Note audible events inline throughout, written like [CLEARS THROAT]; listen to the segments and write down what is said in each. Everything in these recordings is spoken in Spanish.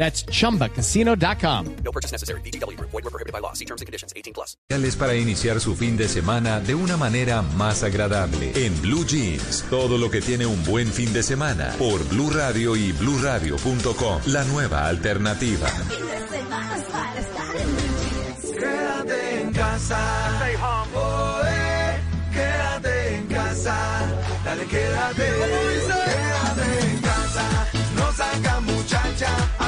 That's chumbacasino.com. No purchase necessary. BGW. Void were prohibited by law. See terms and conditions. 18 plus. para iniciar su fin de semana de una manera más agradable. En Blue Jeans, todo lo que tiene un buen fin de semana. Por Blue Radio y BlueRadio.com. La nueva alternativa. Quédate en casa. Oh, eh, quédate en casa. Dale, quédate. Quédate en casa. No saca muchacha.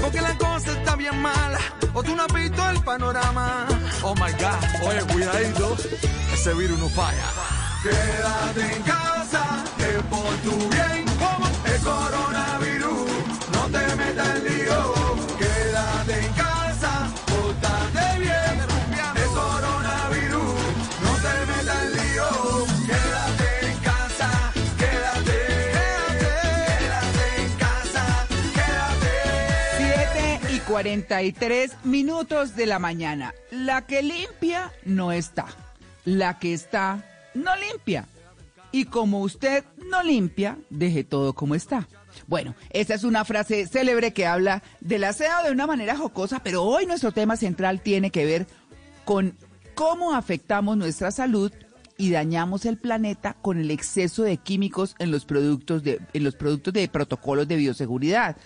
Porque la cosa está bien mala. O tú no has visto el panorama. Oh my God, oye, cuidadito, ese virus no falla. Quédate en casa, es por tu bien. Como el coronavirus, no te metas en lío. 43 minutos de la mañana. La que limpia no está. La que está no limpia. Y como usted no limpia, deje todo como está. Bueno, esa es una frase célebre que habla del aseo de una manera jocosa, pero hoy nuestro tema central tiene que ver con cómo afectamos nuestra salud y dañamos el planeta con el exceso de químicos en los productos de, en los productos de protocolos de bioseguridad.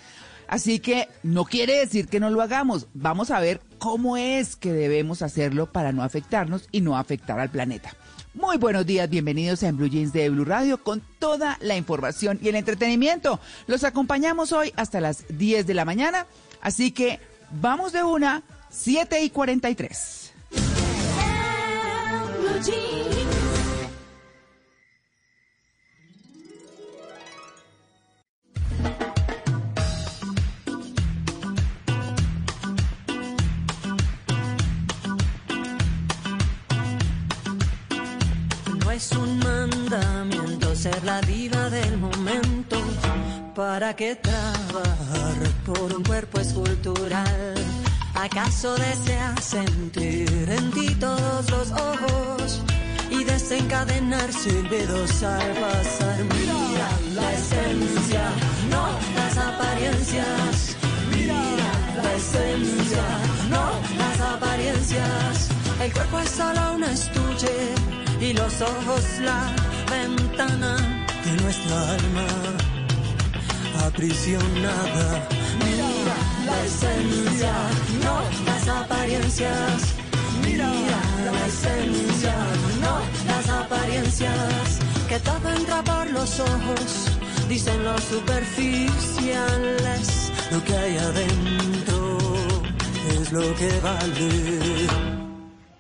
Así que no quiere decir que no lo hagamos. Vamos a ver cómo es que debemos hacerlo para no afectarnos y no afectar al planeta. Muy buenos días, bienvenidos a En Blue Jeans de Blue Radio con toda la información y el entretenimiento. Los acompañamos hoy hasta las 10 de la mañana, así que vamos de una, 7 y 43. ¿Para qué trabajar por un cuerpo escultural? ¿Acaso deseas sentir en ti todos los ojos y desencadenar silbidos al pasar? Mira la esencia, no las apariencias. Mira la esencia, no las apariencias. El cuerpo es solo un estuche y los ojos la ventana de nuestra alma aprisionada. Mira la esencia, no las apariencias. Mira la esencia, no las apariencias. Que todo entra por los ojos, dicen los superficiales. Lo que hay adentro es lo que vale.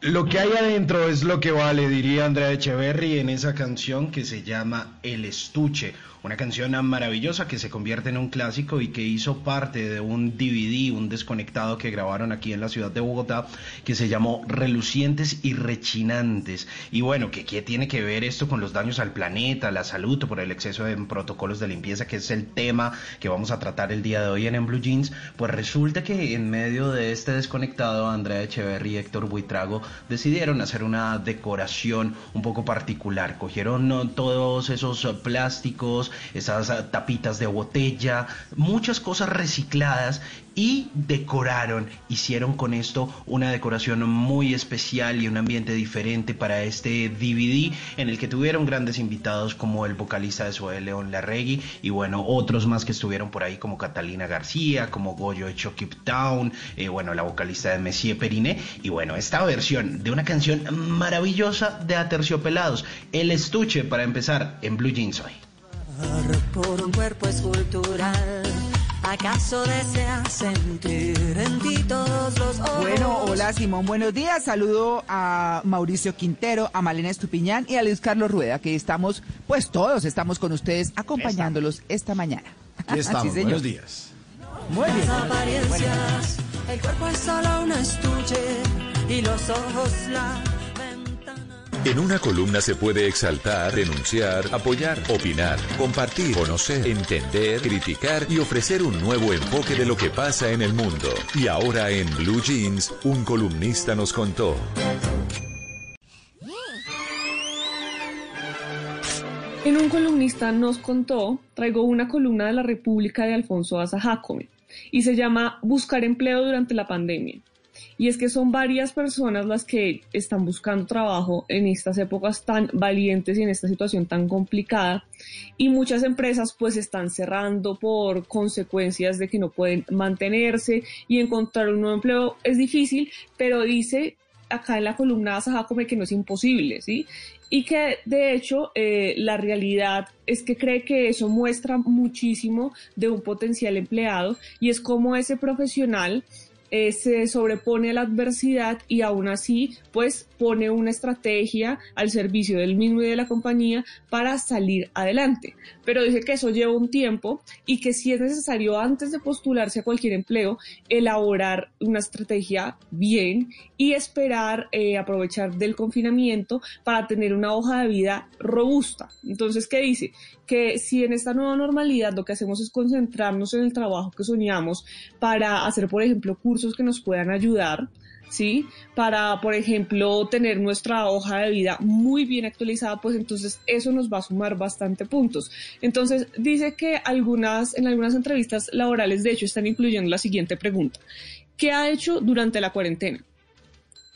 Lo que hay adentro es lo que vale, diría Andrea Echeverry en esa canción que se llama El Estuche. Una canción maravillosa que se convierte en un clásico y que hizo parte de un DVD, un desconectado que grabaron aquí en la ciudad de Bogotá, que se llamó Relucientes y Rechinantes. Y bueno, ¿qué, qué tiene que ver esto con los daños al planeta, la salud por el exceso de protocolos de limpieza, que es el tema que vamos a tratar el día de hoy en, en Blue Jeans? Pues resulta que en medio de este desconectado, Andrea Echeverry y Héctor Buitrago decidieron hacer una decoración un poco particular. Cogieron todos esos plásticos, esas uh, tapitas de botella, muchas cosas recicladas y decoraron, hicieron con esto una decoración muy especial y un ambiente diferente para este DVD en el que tuvieron grandes invitados como el vocalista de Zoe León Larregui y bueno, otros más que estuvieron por ahí como Catalina García, como Goyo de Keep Town, eh, bueno, la vocalista de Messier Periné y bueno, esta versión de una canción maravillosa de Aterciopelados, El Estuche para empezar en Blue Jeans hoy. Por un cuerpo escultural. ¿Acaso deseas sentir en ti todos los ojos? Bueno, hola Simón, buenos días. Saludo a Mauricio Quintero, a Malena Estupiñán y a Luis Carlos Rueda, que estamos, pues todos estamos con ustedes acompañándolos esta mañana. Aquí [LAUGHS] estamos, Sí, buenos días. Muy bien. Las apariencias, el cuerpo es solo un estuche y los ojos la. En una columna se puede exaltar, denunciar, apoyar, opinar, compartir, conocer, entender, criticar y ofrecer un nuevo enfoque de lo que pasa en el mundo. Y ahora en Blue Jeans, un columnista nos contó. En un columnista nos contó, traigo una columna de la República de Alfonso Asa Jacome y se llama Buscar empleo durante la pandemia. Y es que son varias personas las que están buscando trabajo en estas épocas tan valientes y en esta situación tan complicada. Y muchas empresas pues están cerrando por consecuencias de que no pueden mantenerse y encontrar un nuevo empleo es difícil, pero dice acá en la columna Jacome que no es imposible, ¿sí? y que de hecho eh, la realidad es que cree que eso muestra muchísimo de un potencial empleado y es como ese profesional eh, se sobrepone a la adversidad y aún así pues pone una estrategia al servicio del mismo y de la compañía para salir adelante. Pero dice que eso lleva un tiempo y que si es necesario antes de postularse a cualquier empleo, elaborar una estrategia bien y esperar eh, aprovechar del confinamiento para tener una hoja de vida robusta. Entonces, ¿qué dice? Que si en esta nueva normalidad lo que hacemos es concentrarnos en el trabajo que soñamos para hacer, por ejemplo, cursos que nos puedan ayudar, ¿sí? Para, por ejemplo, tener nuestra hoja de vida muy bien actualizada, pues entonces eso nos va a sumar bastante puntos. Entonces, dice que algunas, en algunas entrevistas laborales, de hecho, están incluyendo la siguiente pregunta. ¿Qué ha hecho durante la cuarentena?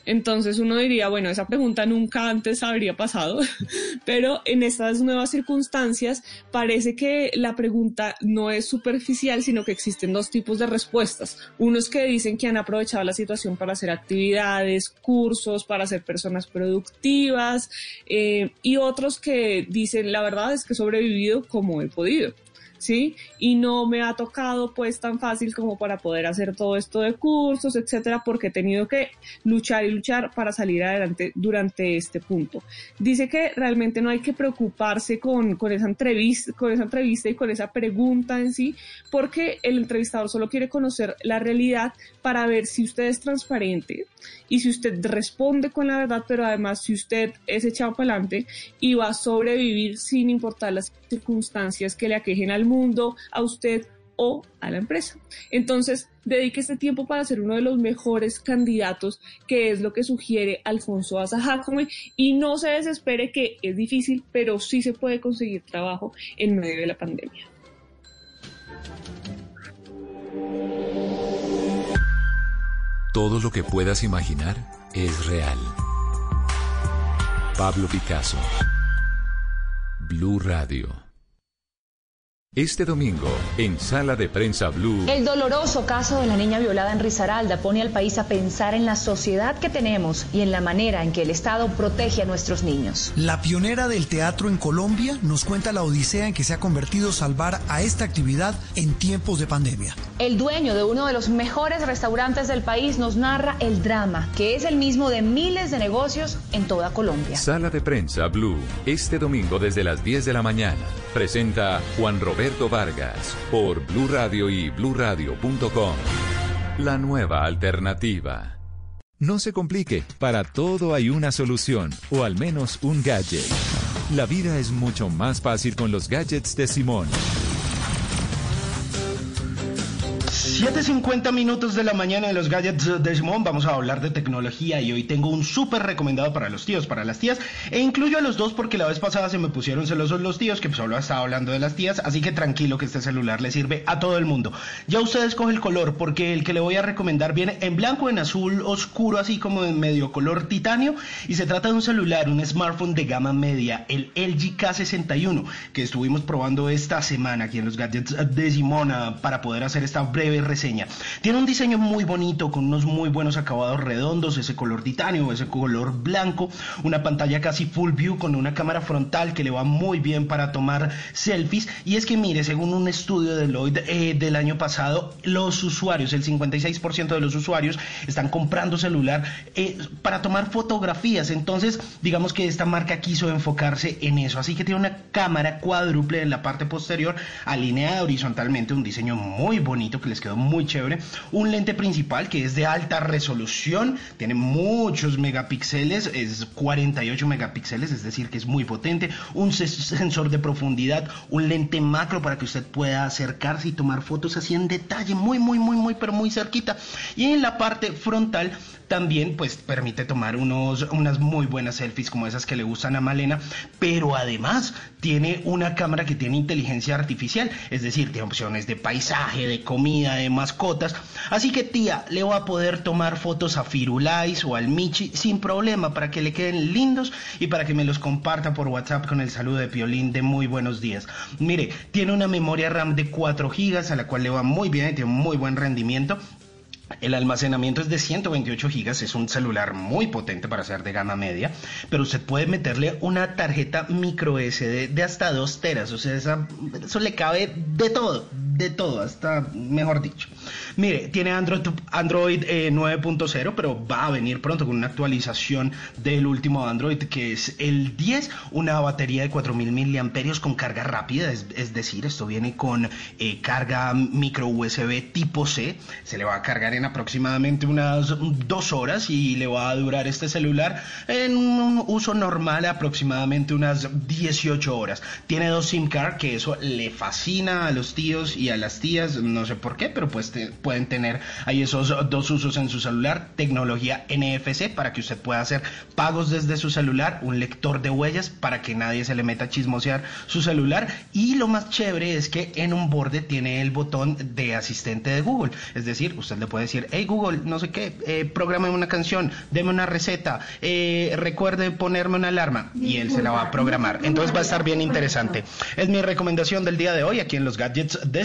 Entonces uno diría, bueno, esa pregunta nunca antes habría pasado, [LAUGHS] pero en estas nuevas circunstancias parece que la pregunta no es superficial, sino que existen dos tipos de respuestas. Unos que dicen que han aprovechado la situación para hacer actividades, cursos, para ser personas productivas, eh, y otros que dicen, la verdad es que he sobrevivido como he podido. ¿Sí? Y no me ha tocado pues tan fácil como para poder hacer todo esto de cursos, etcétera, porque he tenido que luchar y luchar para salir adelante durante este punto. Dice que realmente no hay que preocuparse con, con esa entrevista, con esa entrevista y con esa pregunta en sí, porque el entrevistador solo quiere conocer la realidad para ver si usted es transparente y si usted responde con la verdad, pero además si usted es echado para adelante y va a sobrevivir sin importar las circunstancias que le aquejen al mundo, a usted o a la empresa. Entonces, dedique este tiempo para ser uno de los mejores candidatos, que es lo que sugiere Alfonso Asa Jacome, y no se desespere que es difícil, pero sí se puede conseguir trabajo en medio de la pandemia. Todo lo que puedas imaginar es real. Pablo Picasso. Blue Radio. Este domingo, en Sala de Prensa Blue. El doloroso caso de la niña violada en Risaralda pone al país a pensar en la sociedad que tenemos y en la manera en que el Estado protege a nuestros niños. La pionera del teatro en Colombia nos cuenta la odisea en que se ha convertido salvar a esta actividad en tiempos de pandemia. El dueño de uno de los mejores restaurantes del país nos narra el drama, que es el mismo de miles de negocios en toda Colombia. Sala de Prensa Blue, este domingo desde las 10 de la mañana. Presenta Juan Roberto Vargas por Blue Radio y bluradio.com. La nueva alternativa. No se complique, para todo hay una solución, o al menos un gadget. La vida es mucho más fácil con los gadgets de Simón. 7.50 minutos de la mañana en los gadgets de Simón vamos a hablar de tecnología y hoy tengo un súper recomendado para los tíos, para las tías. E incluyo a los dos porque la vez pasada se me pusieron celosos los tíos que solo estaba hablando de las tías, así que tranquilo que este celular le sirve a todo el mundo. Ya usted escoge el color porque el que le voy a recomendar viene en blanco, en azul oscuro, así como en medio color titanio. Y se trata de un celular, un smartphone de gama media, el LG K61 que estuvimos probando esta semana aquí en los gadgets de Simón ah, para poder hacer esta breve reseña. Tiene un diseño muy bonito, con unos muy buenos acabados redondos, ese color titanio, ese color blanco, una pantalla casi full view con una cámara frontal que le va muy bien para tomar selfies. Y es que mire, según un estudio de Lloyd eh, del año pasado, los usuarios, el 56% de los usuarios están comprando celular eh, para tomar fotografías. Entonces, digamos que esta marca quiso enfocarse en eso. Así que tiene una cámara cuádruple en la parte posterior, alineada horizontalmente, un diseño muy bonito que les quedó muy chévere. Un lente principal que es de alta resolución, tiene muchos megapíxeles, es 48 megapíxeles, es decir, que es muy potente. Un sensor de profundidad, un lente macro para que usted pueda acercarse y tomar fotos así en detalle, muy, muy, muy, muy, pero muy cerquita. Y en la parte frontal también pues permite tomar unos, unas muy buenas selfies como esas que le gustan a Malena, pero además tiene una cámara que tiene inteligencia artificial, es decir, tiene opciones de paisaje, de comida, de mascotas. Así que tía, le va a poder tomar fotos a Firulais o al Michi sin problema para que le queden lindos y para que me los comparta por WhatsApp con el saludo de Piolín de muy buenos días. Mire, tiene una memoria RAM de 4 GB a la cual le va muy bien tiene muy buen rendimiento. El almacenamiento es de 128 gigas, es un celular muy potente para ser de gama media, pero usted puede meterle una tarjeta micro SD de hasta 2 teras, o sea, eso le cabe de todo, de todo, hasta mejor dicho. Mire, tiene Android, Android 9.0, eh, pero va a venir pronto con una actualización del último Android que es el 10, una batería de 4000 miliamperios con carga rápida, es, decir, esto viene con eh, carga micro USB tipo C, se le va a cargar en aproximadamente unas dos horas y le va a durar este celular en un uso normal aproximadamente unas 18 horas. Tiene dos SIM card que eso le fascina a los tíos y a las tías, no sé por qué, pero pues pueden tener ahí esos dos usos en su celular. Tecnología NFC para que usted pueda hacer pagos desde su celular, un lector de huellas para que nadie se le meta a chismosear su celular y lo más chévere es que en un borde tiene el botón de asistente de Google, es decir, usted le puede decir, hey Google, no sé qué, eh, programe una canción, deme una receta, eh, recuerde ponerme una alarma y él se la va a programar. Entonces va a estar bien interesante. Es mi recomendación del día de hoy aquí en los gadgets de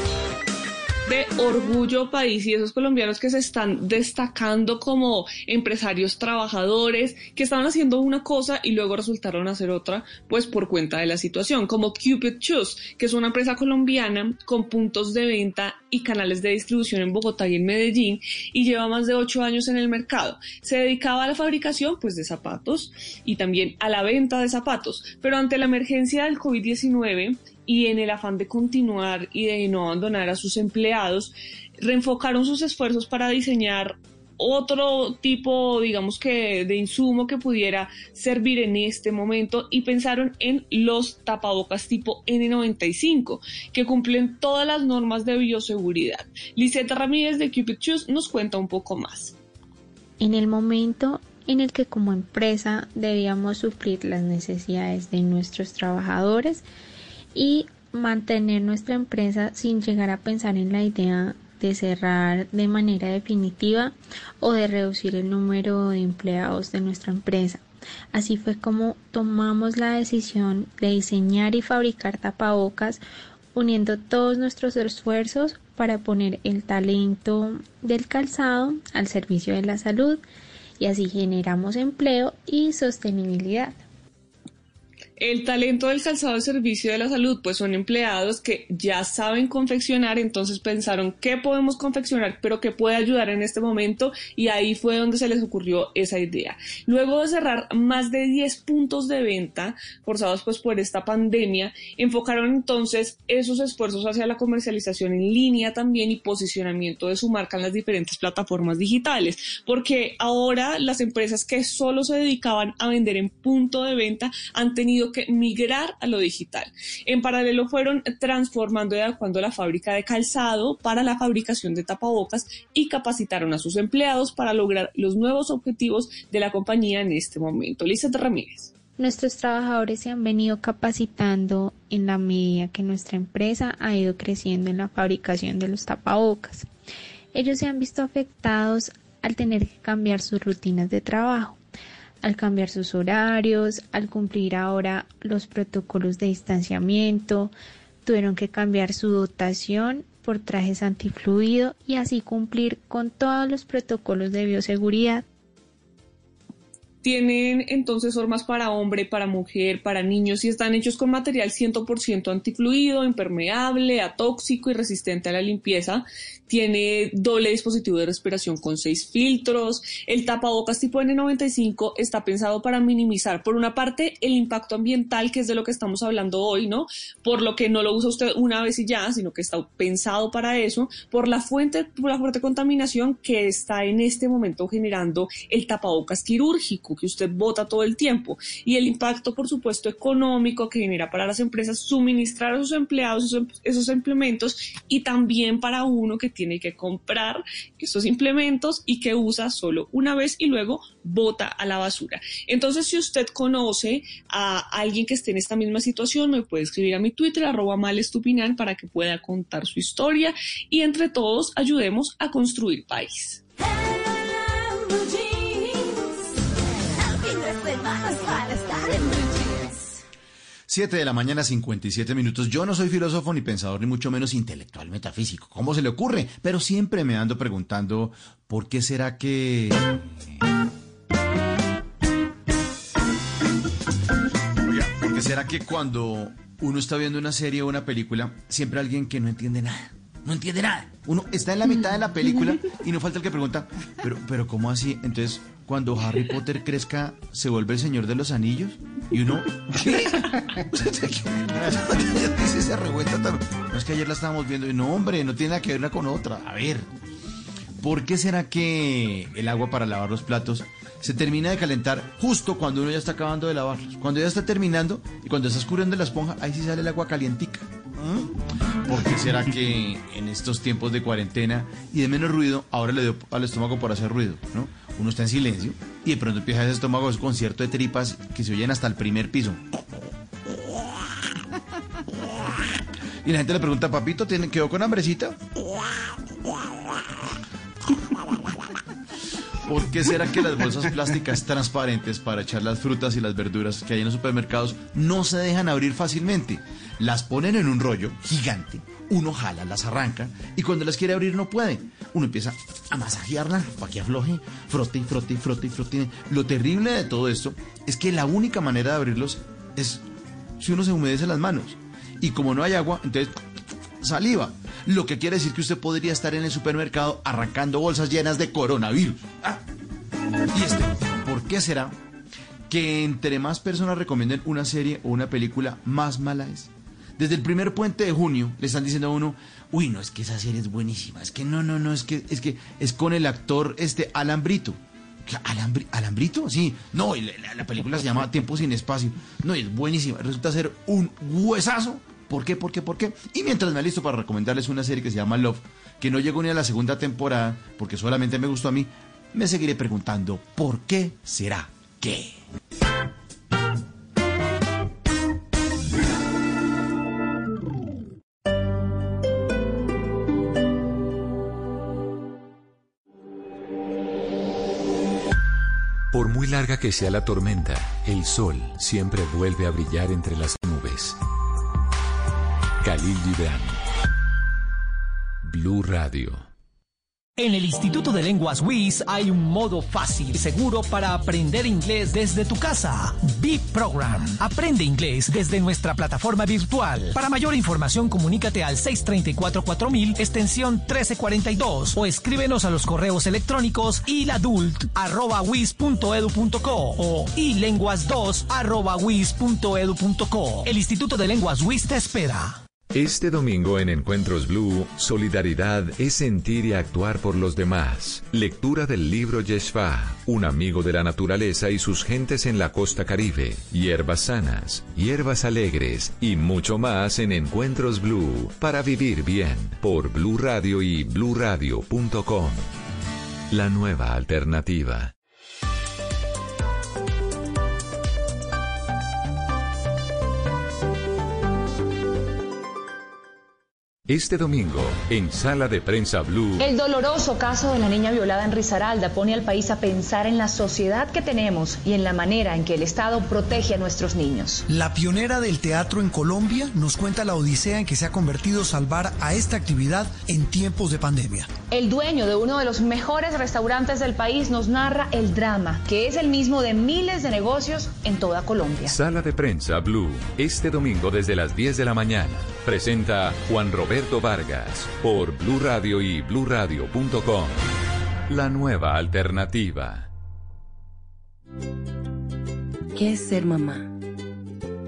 de orgullo país y esos colombianos que se están destacando como empresarios trabajadores, que estaban haciendo una cosa y luego resultaron hacer otra, pues por cuenta de la situación, como Cupid Shoes, que es una empresa colombiana con puntos de venta y canales de distribución en Bogotá y en Medellín y lleva más de ocho años en el mercado. Se dedicaba a la fabricación pues de zapatos y también a la venta de zapatos, pero ante la emergencia del COVID-19 y en el afán de continuar y de no abandonar a sus empleados, reenfocaron sus esfuerzos para diseñar otro tipo, digamos que, de insumo que pudiera servir en este momento y pensaron en los tapabocas tipo N95, que cumplen todas las normas de bioseguridad. Liseta Ramírez de Cupid Shoes nos cuenta un poco más. En el momento en el que como empresa debíamos suplir las necesidades de nuestros trabajadores y mantener nuestra empresa sin llegar a pensar en la idea de cerrar de manera definitiva o de reducir el número de empleados de nuestra empresa. Así fue como tomamos la decisión de diseñar y fabricar tapabocas uniendo todos nuestros esfuerzos para poner el talento del calzado al servicio de la salud y así generamos empleo y sostenibilidad. El talento del calzado de servicio de la salud, pues son empleados que ya saben confeccionar, entonces pensaron qué podemos confeccionar, pero qué puede ayudar en este momento y ahí fue donde se les ocurrió esa idea. Luego de cerrar más de 10 puntos de venta forzados pues por esta pandemia, enfocaron entonces esos esfuerzos hacia la comercialización en línea también y posicionamiento de su marca en las diferentes plataformas digitales, porque ahora las empresas que solo se dedicaban a vender en punto de venta han tenido que migrar a lo digital. En paralelo fueron transformando y adecuando la fábrica de calzado para la fabricación de tapabocas y capacitaron a sus empleados para lograr los nuevos objetivos de la compañía en este momento. Lizeth Ramírez. Nuestros trabajadores se han venido capacitando en la medida que nuestra empresa ha ido creciendo en la fabricación de los tapabocas. Ellos se han visto afectados al tener que cambiar sus rutinas de trabajo al cambiar sus horarios, al cumplir ahora los protocolos de distanciamiento, tuvieron que cambiar su dotación por trajes antifluido y así cumplir con todos los protocolos de bioseguridad. Tienen entonces formas para hombre, para mujer, para niños y están hechos con material 100% antifluido, impermeable, atóxico y resistente a la limpieza tiene doble dispositivo de respiración con seis filtros. El tapabocas tipo N95 está pensado para minimizar, por una parte, el impacto ambiental, que es de lo que estamos hablando hoy, ¿no? Por lo que no lo usa usted una vez y ya, sino que está pensado para eso, por la fuente, por la fuerte contaminación que está en este momento generando el tapabocas quirúrgico, que usted bota todo el tiempo, y el impacto, por supuesto, económico que genera para las empresas suministrar a sus empleados esos, esos implementos y también para uno que tiene tiene que comprar estos implementos y que usa solo una vez y luego bota a la basura. Entonces, si usted conoce a alguien que esté en esta misma situación, me puede escribir a mi Twitter, arroba malestupinan, para que pueda contar su historia y entre todos ayudemos a construir país. 7 de la mañana, 57 minutos. Yo no soy filósofo ni pensador, ni mucho menos intelectual metafísico. ¿Cómo se le ocurre? Pero siempre me ando preguntando, ¿por qué será que... Oiga, ¿por qué será que cuando uno está viendo una serie o una película, siempre hay alguien que no entiende nada? No entiende nada. Uno está en la mitad de la película y no falta el que pregunta, pero, pero ¿cómo así? Entonces, cuando Harry Potter crezca, ¿se vuelve el Señor de los Anillos? Y uno, ¿qué? Dice revuelta No es que ayer la estábamos viendo y no, hombre, no tiene nada que ver una con otra. A ver, ¿por qué será que el agua para lavar los platos se termina de calentar justo cuando uno ya está acabando de lavarlos? Cuando ya está terminando y cuando está escurriendo la esponja, ahí sí sale el agua calientica. ¿Mm? ¿Por qué será que en estos tiempos de cuarentena y de menos ruido, ahora le dio al estómago por hacer ruido, ¿no? Uno está en silencio y de pronto empieza ese estómago, ese concierto de tripas que se oyen hasta el primer piso. Y la gente le pregunta, papito, ¿quedó con hambrecita? ¿Por qué será que las bolsas plásticas transparentes para echar las frutas y las verduras que hay en los supermercados no se dejan abrir fácilmente? Las ponen en un rollo gigante uno jala, las arranca y cuando las quiere abrir no puede. Uno empieza a masajearla para que afloje, frote y frote y frote y frote. Lo terrible de todo esto es que la única manera de abrirlos es si uno se humedece las manos. Y como no hay agua, entonces saliva. Lo que quiere decir que usted podría estar en el supermercado arrancando bolsas llenas de coronavirus. Ah. ¿Y esto? ¿Por qué será que entre más personas recomienden una serie o una película, más mala es? Desde el primer puente de junio le están diciendo a uno, uy, no, es que esa serie es buenísima, es que no, no, no, es que es, que es con el actor este Alambrito. ¿Alambri, ¿Alambrito? Sí. No, la, la, película se llama Tiempo sin Espacio. No, y es buenísima. Resulta ser un huesazo. ¿Por qué? ¿Por qué? ¿Por qué? Y mientras me listo para recomendarles una serie que se llama Love, que no llegó ni a la segunda temporada, porque solamente me gustó a mí, me seguiré preguntando, ¿por qué será que? Muy larga que sea la tormenta, el sol siempre vuelve a brillar entre las nubes. Khalil Gibran. Blue Radio. En el Instituto de Lenguas WIS hay un modo fácil y seguro para aprender inglés desde tu casa. VIP Program. Aprende inglés desde nuestra plataforma virtual. Para mayor información, comunícate al 634-4000, extensión 1342 o escríbenos a los correos electrónicos iladult.wis.edu.co o ilenguas2.wis.edu.co. El Instituto de Lenguas WIS te espera. Este domingo en Encuentros Blue, solidaridad es sentir y actuar por los demás. Lectura del libro Yeshua, un amigo de la naturaleza y sus gentes en la costa caribe. Hierbas sanas, hierbas alegres y mucho más en Encuentros Blue para vivir bien por Blue Radio y bluradio.com. La nueva alternativa. Este domingo, en Sala de Prensa Blue. El doloroso caso de la niña violada en Risaralda pone al país a pensar en la sociedad que tenemos y en la manera en que el Estado protege a nuestros niños. La pionera del teatro en Colombia nos cuenta la odisea en que se ha convertido salvar a esta actividad en tiempos de pandemia. El dueño de uno de los mejores restaurantes del país nos narra el drama, que es el mismo de miles de negocios en toda Colombia. Sala de Prensa Blue, este domingo desde las 10 de la mañana. Presenta Juan Roberto Vargas por Blue Radio y bluradio.com. La nueva alternativa. ¿Qué es ser mamá?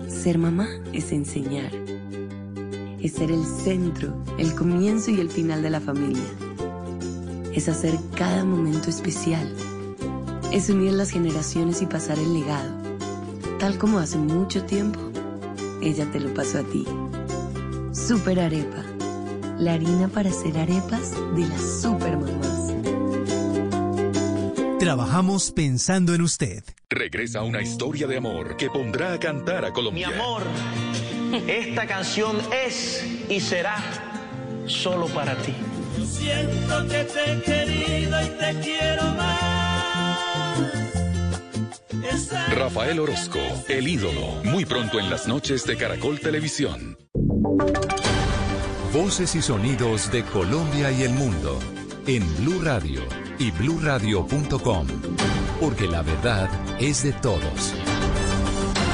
Ser mamá es enseñar. Es ser el centro, el comienzo y el final de la familia. Es hacer cada momento especial. Es unir las generaciones y pasar el legado. Tal como hace mucho tiempo, ella te lo pasó a ti. Super Arepa. La harina para hacer arepas de las super mamás. Trabajamos pensando en usted. Regresa una historia de amor que pondrá a cantar a Colombia. Mi amor, esta canción es y será solo para ti. Siento que te he querido y te quiero más. Rafael Orozco, el ídolo, muy pronto en las noches de Caracol Televisión. Voces y sonidos de Colombia y el mundo en Blue Radio y bluradio.com, porque la verdad es de todos.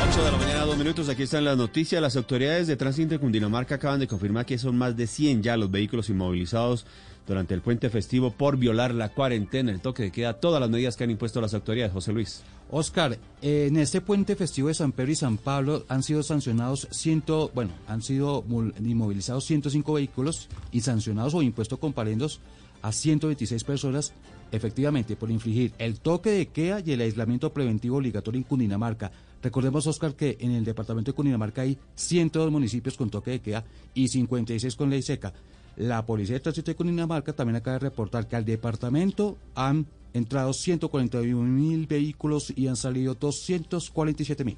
8 de la mañana, dos minutos. Aquí están las noticias. Las autoridades de tránsito de Cundinamarca acaban de confirmar que son más de 100 ya los vehículos inmovilizados durante el puente festivo por violar la cuarentena, el toque de queda, todas las medidas que han impuesto las autoridades. José Luis. Oscar, en este puente festivo de San Pedro y San Pablo han sido sancionados ciento, bueno, han sido inmovilizados 105 vehículos y sancionados o impuestos comparendos a 126 personas, efectivamente, por infringir el toque de queda y el aislamiento preventivo obligatorio en Cundinamarca. Recordemos, Oscar, que en el departamento de Cundinamarca hay 102 municipios con toque de queda y 56 con ley seca. La Policía de Tránsito de Cundinamarca también acaba de reportar que al departamento han entrado 141 mil vehículos y han salido 247 mil.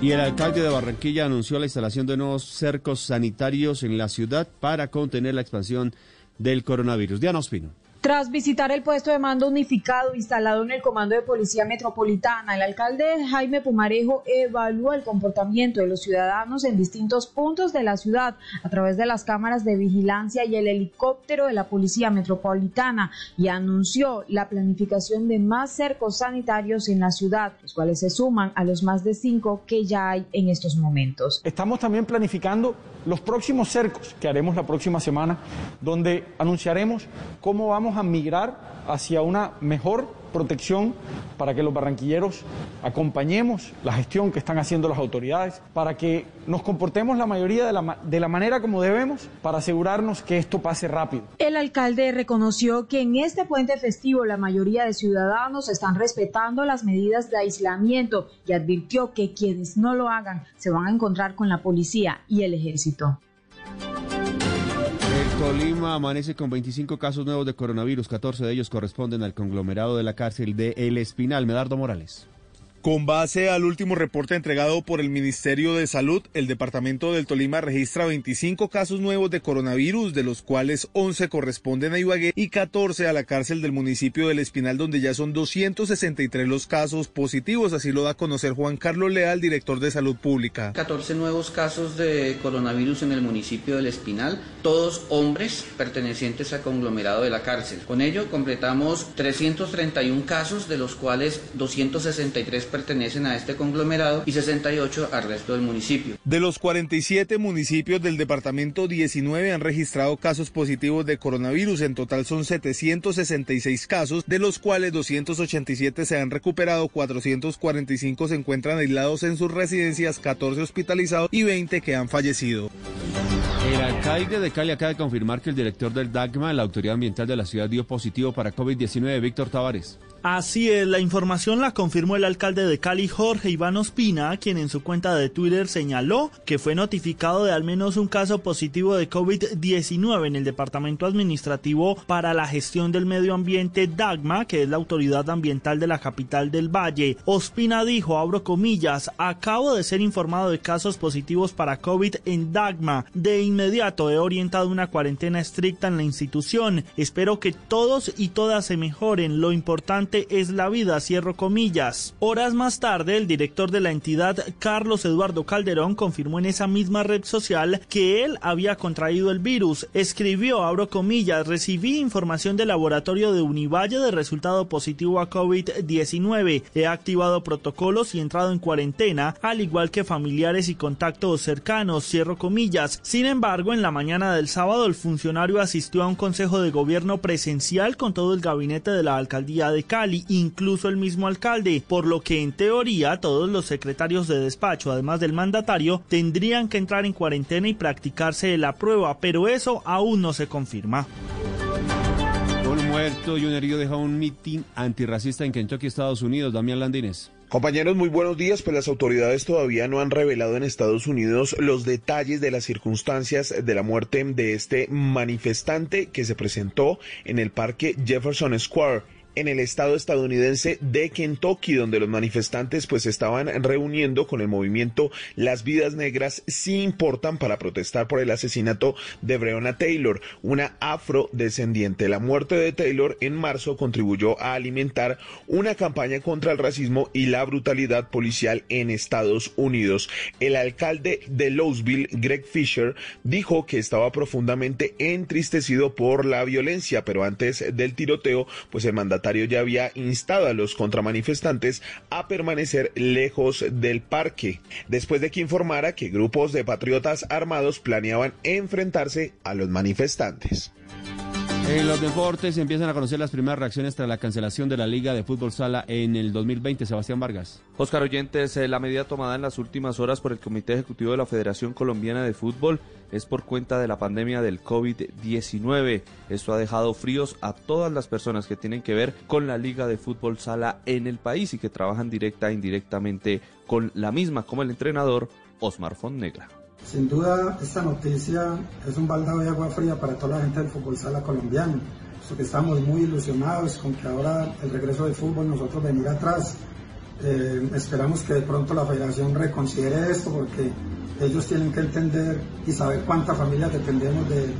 Y el alcalde de Barranquilla anunció la instalación de nuevos cercos sanitarios en la ciudad para contener la expansión del coronavirus. Diana Ospino. Tras visitar el puesto de mando unificado instalado en el Comando de Policía Metropolitana, el alcalde Jaime Pumarejo evalúa el comportamiento de los ciudadanos en distintos puntos de la ciudad a través de las cámaras de vigilancia y el helicóptero de la Policía Metropolitana y anunció la planificación de más cercos sanitarios en la ciudad, los cuales se suman a los más de cinco que ya hay en estos momentos. Estamos también planificando los próximos cercos que haremos la próxima semana, donde anunciaremos cómo vamos a migrar hacia una mejor protección para que los barranquilleros acompañemos la gestión que están haciendo las autoridades, para que nos comportemos la mayoría de la, de la manera como debemos, para asegurarnos que esto pase rápido. El alcalde reconoció que en este puente festivo la mayoría de ciudadanos están respetando las medidas de aislamiento y advirtió que quienes no lo hagan se van a encontrar con la policía y el ejército. Tolima amanece con 25 casos nuevos de coronavirus, 14 de ellos corresponden al conglomerado de la cárcel de El Espinal. Medardo Morales. Con base al último reporte entregado por el Ministerio de Salud, el Departamento del Tolima registra 25 casos nuevos de coronavirus, de los cuales 11 corresponden a Ibagué y 14 a la cárcel del municipio del Espinal, donde ya son 263 los casos positivos. Así lo da a conocer Juan Carlos Leal, director de Salud Pública. 14 nuevos casos de coronavirus en el municipio del Espinal, todos hombres pertenecientes al conglomerado de la cárcel. Con ello completamos 331 casos, de los cuales 263 pertenecen a este conglomerado y 68 al resto del municipio. De los 47 municipios del departamento, 19 han registrado casos positivos de coronavirus. En total son 766 casos, de los cuales 287 se han recuperado, 445 se encuentran aislados en sus residencias, 14 hospitalizados y 20 que han fallecido. El alcalde de Cali acaba de confirmar que el director del DAGMA, la autoridad ambiental de la ciudad, dio positivo para COVID-19, Víctor Tavares. Así es, la información la confirmó el alcalde de Cali, Jorge Iván Ospina, quien en su cuenta de Twitter señaló que fue notificado de al menos un caso positivo de COVID-19 en el Departamento Administrativo para la Gestión del Medio Ambiente DAGMA, que es la autoridad ambiental de la capital del Valle. Ospina dijo, abro comillas, acabo de ser informado de casos positivos para COVID en DAGMA. De inmediato he orientado una cuarentena estricta en la institución. Espero que todos y todas se mejoren. Lo importante es la vida, cierro comillas. Horas más tarde, el director de la entidad, Carlos Eduardo Calderón, confirmó en esa misma red social que él había contraído el virus. Escribió, abro comillas, recibí información del laboratorio de Univalle de resultado positivo a COVID-19. He activado protocolos y entrado en cuarentena, al igual que familiares y contactos cercanos, cierro comillas. Sin embargo, en la mañana del sábado, el funcionario asistió a un consejo de gobierno presencial con todo el gabinete de la alcaldía de Cali, incluso el mismo alcalde, por lo que en teoría todos los secretarios de despacho, además del mandatario, tendrían que entrar en cuarentena y practicarse la prueba, pero eso aún no se confirma. Un muerto y un herido deja un mitin antirracista en Kentucky, Estados Unidos. Damián Landines. Compañeros, muy buenos días. Pues las autoridades todavía no han revelado en Estados Unidos los detalles de las circunstancias de la muerte de este manifestante que se presentó en el parque Jefferson Square en el estado estadounidense de Kentucky, donde los manifestantes pues estaban reuniendo con el movimiento Las Vidas Negras sí importan para protestar por el asesinato de Breonna Taylor, una afrodescendiente. La muerte de Taylor en marzo contribuyó a alimentar una campaña contra el racismo y la brutalidad policial en Estados Unidos. El alcalde de Louisville, Greg Fisher, dijo que estaba profundamente entristecido por la violencia, pero antes del tiroteo, pues el mandato ya había instado a los contramanifestantes a permanecer lejos del parque, después de que informara que grupos de patriotas armados planeaban enfrentarse a los manifestantes. En los deportes empiezan a conocer las primeras reacciones tras la cancelación de la Liga de Fútbol Sala en el 2020. Sebastián Vargas. Oscar Oyentes, eh, la medida tomada en las últimas horas por el Comité Ejecutivo de la Federación Colombiana de Fútbol es por cuenta de la pandemia del COVID-19. Esto ha dejado fríos a todas las personas que tienen que ver con la Liga de Fútbol Sala en el país y que trabajan directa e indirectamente con la misma, como el entrenador Osmar Fonnegra. Sin duda, esta noticia es un baldado de agua fría para toda la gente del fútbol sala colombiano. que estamos muy ilusionados con que ahora el regreso del fútbol nosotros venir atrás. Eh, esperamos que de pronto la federación reconsidere esto porque ellos tienen que entender y saber cuántas familias dependemos de,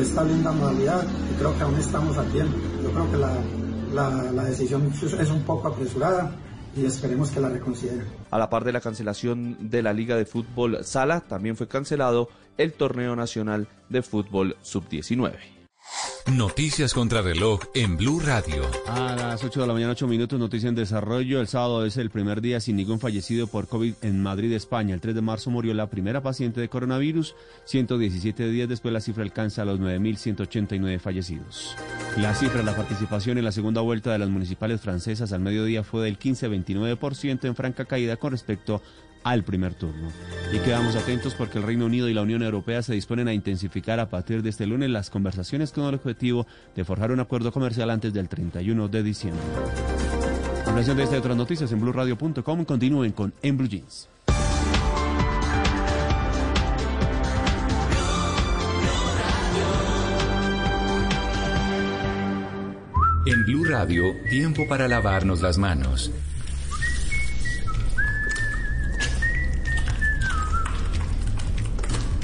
esta linda modalidad y creo que aún estamos a tiempo. Yo creo que la, la decisión es un poco apresurada y esperemos que la. A la par de la cancelación de la Liga de Fútbol Sala, también fue cancelado el Torneo Nacional de Fútbol Sub-19. Noticias contra reloj en Blue Radio. A las 8 de la mañana, 8 minutos, noticia en desarrollo. El sábado es el primer día sin ningún fallecido por COVID en Madrid, España. El 3 de marzo murió la primera paciente de coronavirus. 117 días después la cifra alcanza a los 9.189 fallecidos. La cifra la participación en la segunda vuelta de las municipales francesas al mediodía fue del 15-29% en franca caída con respecto al primer turno. Y quedamos atentos porque el Reino Unido y la Unión Europea se disponen a intensificar a partir de este lunes las conversaciones con el objetivo de forjar un acuerdo comercial antes del 31 de diciembre. Ampliación de esta y otras noticias en blueradio.com. Continúen con En Blue Jeans. En Blue Radio, tiempo para lavarnos las manos.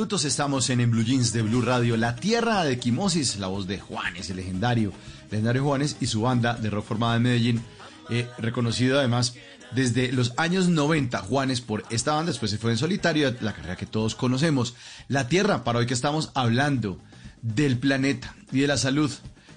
Estamos en, en Blue Jeans de Blue Radio, la tierra de Quimosis, la voz de Juanes, el legendario, legendario Juanes y su banda de rock formada en Medellín, eh, reconocido además desde los años 90, Juanes por esta banda, después se fue en solitario, la carrera que todos conocemos. La tierra, para hoy que estamos hablando del planeta y de la salud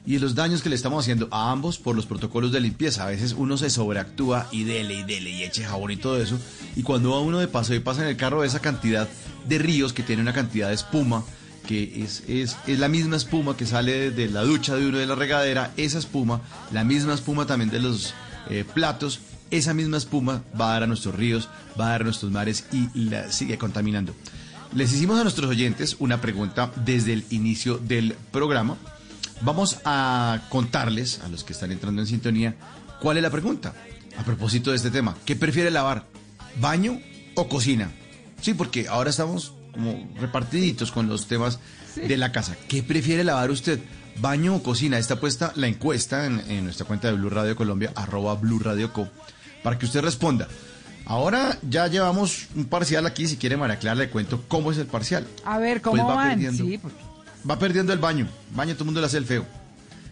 y de los daños que le estamos haciendo a ambos por los protocolos de limpieza. A veces uno se sobreactúa y dele y dele y eche jabón y todo eso. Y cuando va uno de paso y pasa en el carro esa cantidad de ríos que tiene una cantidad de espuma, que es, es, es la misma espuma que sale de la ducha de uno de la regadera, esa espuma, la misma espuma también de los eh, platos, esa misma espuma va a dar a nuestros ríos, va a dar a nuestros mares y la sigue contaminando. Les hicimos a nuestros oyentes una pregunta desde el inicio del programa. Vamos a contarles a los que están entrando en sintonía cuál es la pregunta. A propósito de este tema, ¿qué prefiere lavar? ¿Baño o cocina? Sí, porque ahora estamos como repartiditos con los temas de la casa. ¿Qué prefiere lavar usted? ¿Baño o cocina? Está puesta la encuesta en, en nuestra cuenta de Blue Radio Colombia, arroba Blue Radio Co, para que usted responda. Ahora ya llevamos un parcial aquí. Si quiere, María Clara, le cuento cómo es el parcial. A ver, ¿cómo Pues va van? perdiendo. Sí, porque Va perdiendo el baño. Baño todo el mundo le hace el feo.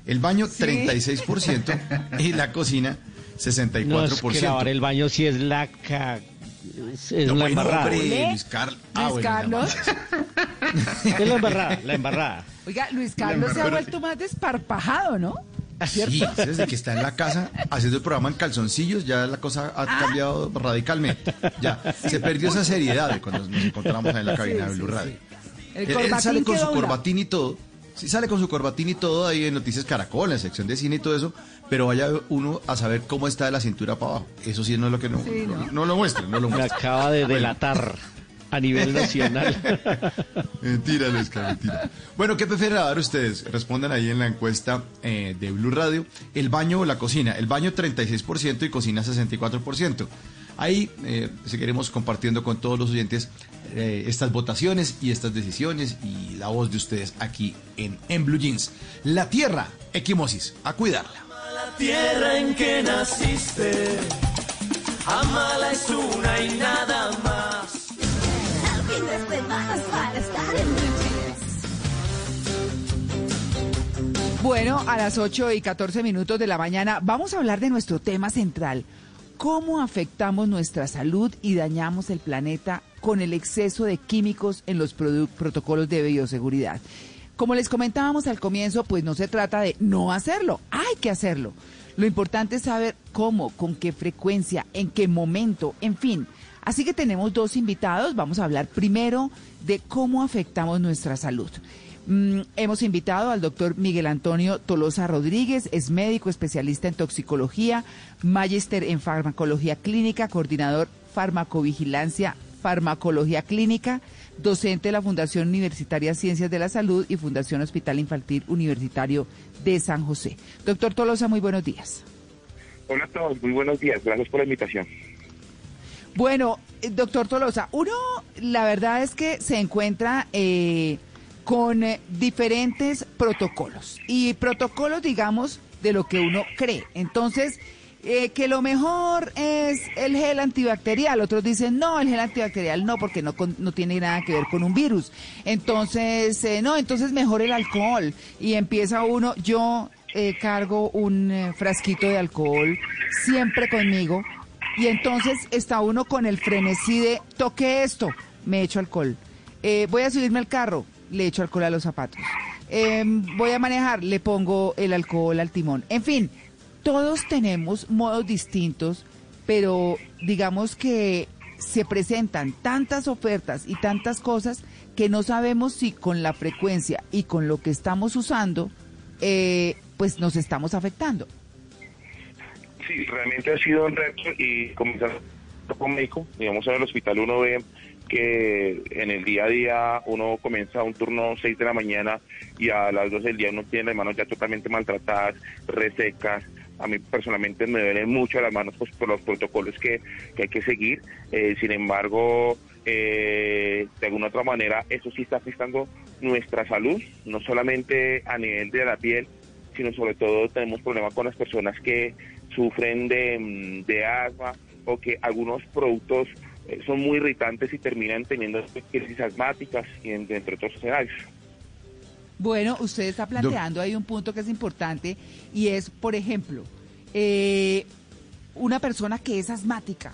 El baño, 36%. Y la cocina, 64%. No, es que lavar el baño si es la ca... Es, es No, la embarrada. hombre, Luis Carl- ah, Luis bueno, la Carlos. Es la embarrada, la embarrada. Oiga, Luis Carlos se ha vuelto más desparpajado, ¿no? Sí, desde que está en la casa haciendo el programa en calzoncillos, ya la cosa ha cambiado radicalmente. Ya, se perdió esa seriedad de cuando nos encontramos en la cabina de Blue Radio. El Él, sale con su corbatín y todo. Sí, sale con su corbatín y todo ahí en Noticias Caracol, en la sección de cine y todo eso, pero vaya uno a saber cómo está de la cintura para abajo. Eso sí no es lo que no, Sí, no, ¿no? no lo muestra, no lo Me muestra. acaba de Bueno. delatar a nivel [LAUGHS] nacional. Mentira, mentira. Bueno, ¿qué prefieren dar ustedes? Respondan ahí en la encuesta eh, de Blue Radio. ¿El baño o la cocina? El baño 36% y cocina 64%. Ahí eh, seguiremos compartiendo con todos los oyentes eh, estas votaciones y estas decisiones y la voz de ustedes aquí en, en Blue Jeans. La tierra, equimosis, a cuidarla. La tierra en que naciste, amala es una y nada más. Bueno, a las 8 y 14 minutos de la mañana vamos a hablar de nuestro tema central. ¿Cómo afectamos nuestra salud y dañamos el planeta con el exceso de químicos en los protocolos de bioseguridad? Como les comentábamos al comienzo, pues no se trata de no hacerlo, hay que hacerlo. Lo importante es saber cómo, con qué frecuencia, en qué momento, en fin. Así que tenemos dos invitados. Vamos a hablar primero de cómo afectamos nuestra salud. Mm, hemos invitado al doctor Miguel Antonio Tolosa Rodríguez, es médico especialista en toxicología, magíster en farmacología clínica, coordinador farmacovigilancia, farmacología clínica, docente de la Fundación Universitaria Ciencias de la Salud y Fundación Hospital Infantil Universitario de San José. Doctor Tolosa, muy buenos días. Hola a todos, muy buenos días. Gracias por la invitación. Bueno, eh, doctor Tolosa, uno, la verdad es que se encuentra eh, con eh, diferentes protocolos y protocolos, digamos, de lo que uno cree. Entonces, eh, que lo mejor es el gel antibacterial. Otros dicen, no, el gel antibacterial no, porque no, con- no tiene nada que ver con un virus. Entonces, eh, no, entonces mejor el alcohol. Y empieza uno, yo cargo un frasquito de alcohol siempre conmigo. Y entonces está uno con el frenesí de, toque esto, me echo alcohol. Voy a subirme al carro, le echo alcohol a los zapatos. Eh, voy a manejar, le pongo el alcohol al timón. En fin, todos tenemos modos distintos, pero digamos que se presentan tantas ofertas y tantas cosas que no sabemos si con la frecuencia y con lo que estamos usando, eh, pues nos estamos afectando. Sí, realmente ha sido un reto y comenzando con médico, digamos en el hospital uno ve que en el día a día uno comienza un turno 6 de la mañana y a las 12 del día uno tiene las manos ya totalmente maltratadas, resecas. A mí personalmente me duelen mucho las manos pues, por los protocolos que, que hay que seguir. Eh, sin embargo, eh, de alguna otra manera, eso sí está afectando nuestra salud, no solamente a nivel de la piel, sino sobre todo tenemos problemas con las personas que sufren de, mm, de asma o que algunos productos son muy irritantes y terminan teniendo crisis asmáticas y en- entre otros escenarios. Bueno, usted está planteando ahí un punto que es importante y es, por ejemplo, eh, una persona que es asmática,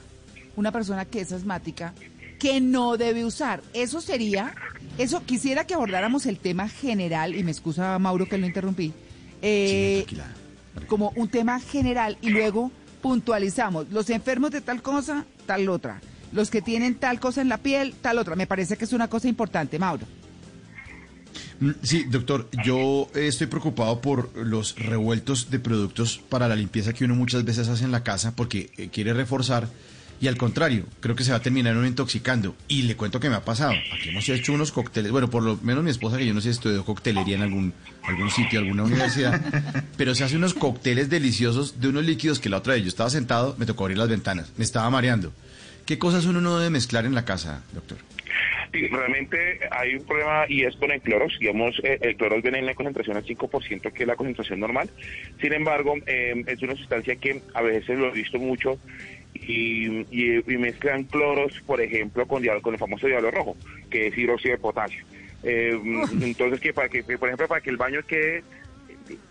una persona que es asmática que no debe usar. Eso sería, eso quisiera que abordáramos el tema general y me excusa Mauro que lo interrumpí, eh, como un tema general y luego puntualizamos los enfermos de tal cosa, tal otra, los que tienen tal cosa en la piel, tal otra. Me parece que es una cosa importante, Mauro. Mm, Sí, doctor, yo estoy preocupado por los revueltos de productos para la limpieza que uno muchas veces hace en la casa porque eh, quiere reforzar y al contrario, creo que se va a terminar uno intoxicando. Y le cuento que me ha pasado. Aquí hemos hecho unos cócteles, bueno, por lo menos mi esposa, que yo no sé si estudió coctelería en algún, algún sitio, alguna universidad, [LAUGHS] pero se hace unos cócteles deliciosos de unos líquidos que la otra vez yo estaba sentado, me tocó abrir las ventanas, me estaba mareando. ¿Qué cosas uno no debe mezclar en la casa, doctor? Sí, realmente hay un problema y es con el cloros. Digamos, eh, el cloros viene en la concentración al 5%, que es la concentración normal. Sin embargo, eh, es una sustancia que a veces lo he visto mucho y, y- y mezclan cloros, por ejemplo, con, diablo- con el famoso diablo rojo, que es hidróxido de potasio. Eh, entonces, que para que, por ejemplo, para que el baño quede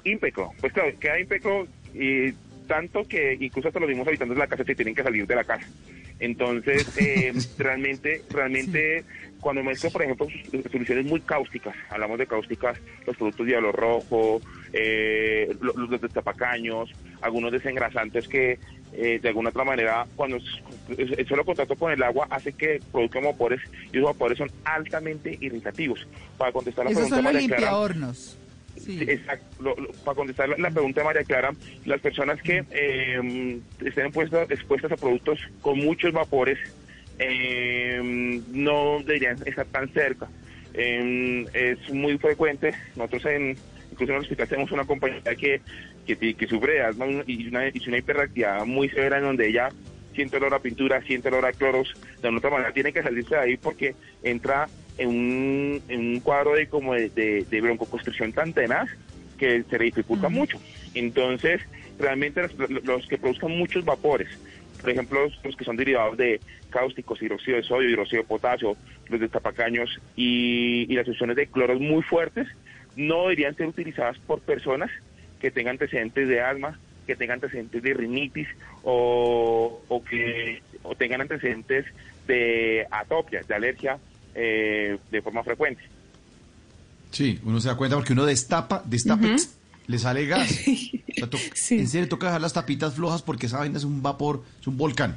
ímpeco, pues claro, queda ímpeco y tanto que incluso hasta los mismos habitantes de la casa se tienen que salir de la casa. Entonces, [LAUGHS] eh, realmente, realmente, cuando muestro, por ejemplo, soluciones muy cáusticas, hablamos de cáusticas, los productos de hielo rojo, eh, lo- los, los destapacaños, algunos desengrasantes que eh, de alguna otra manera, cuando el solo contacto con el agua hace que produzcan vapores y esos vapores son altamente irritativos. Para contestar la pregunta los Clara. Exacto. Lo- para contestar la, pregunta de María Clara, las personas que eh, estén puestas- expuestas a productos con muchos vapores eh, no deberían estar tan cerca. Eh, es muy frecuente, nosotros en, incluso en el hospital tenemos una compañera que, que, que sufre de y una, y una hiperactividad muy severa en donde ella siente olor a pintura, siente olor a cloros, de alguna otra manera tiene que salirse de ahí porque entra en un, en un cuadro de como de, de, de broncoconstricción tan tenaz que se le dificulta mucho. Entonces, realmente los, los que produzcan muchos vapores, por ejemplo, los, los que son derivados de cáusticos, hidróxido de sodio, hidróxido de potasio, los de tapacaños y, y las soluciones de cloros muy fuertes, no deberían ser utilizadas por personas que tengan antecedentes de asma, que tengan antecedentes de rinitis o, o que o tengan antecedentes de atopia, de alergia eh, de forma frecuente. Sí, uno se da cuenta porque uno destapa, destapa, le sale gas. [LAUGHS] O sea, to- En serio, toca dejar las tapitas flojas porque esa vaina es un vapor, es un volcán.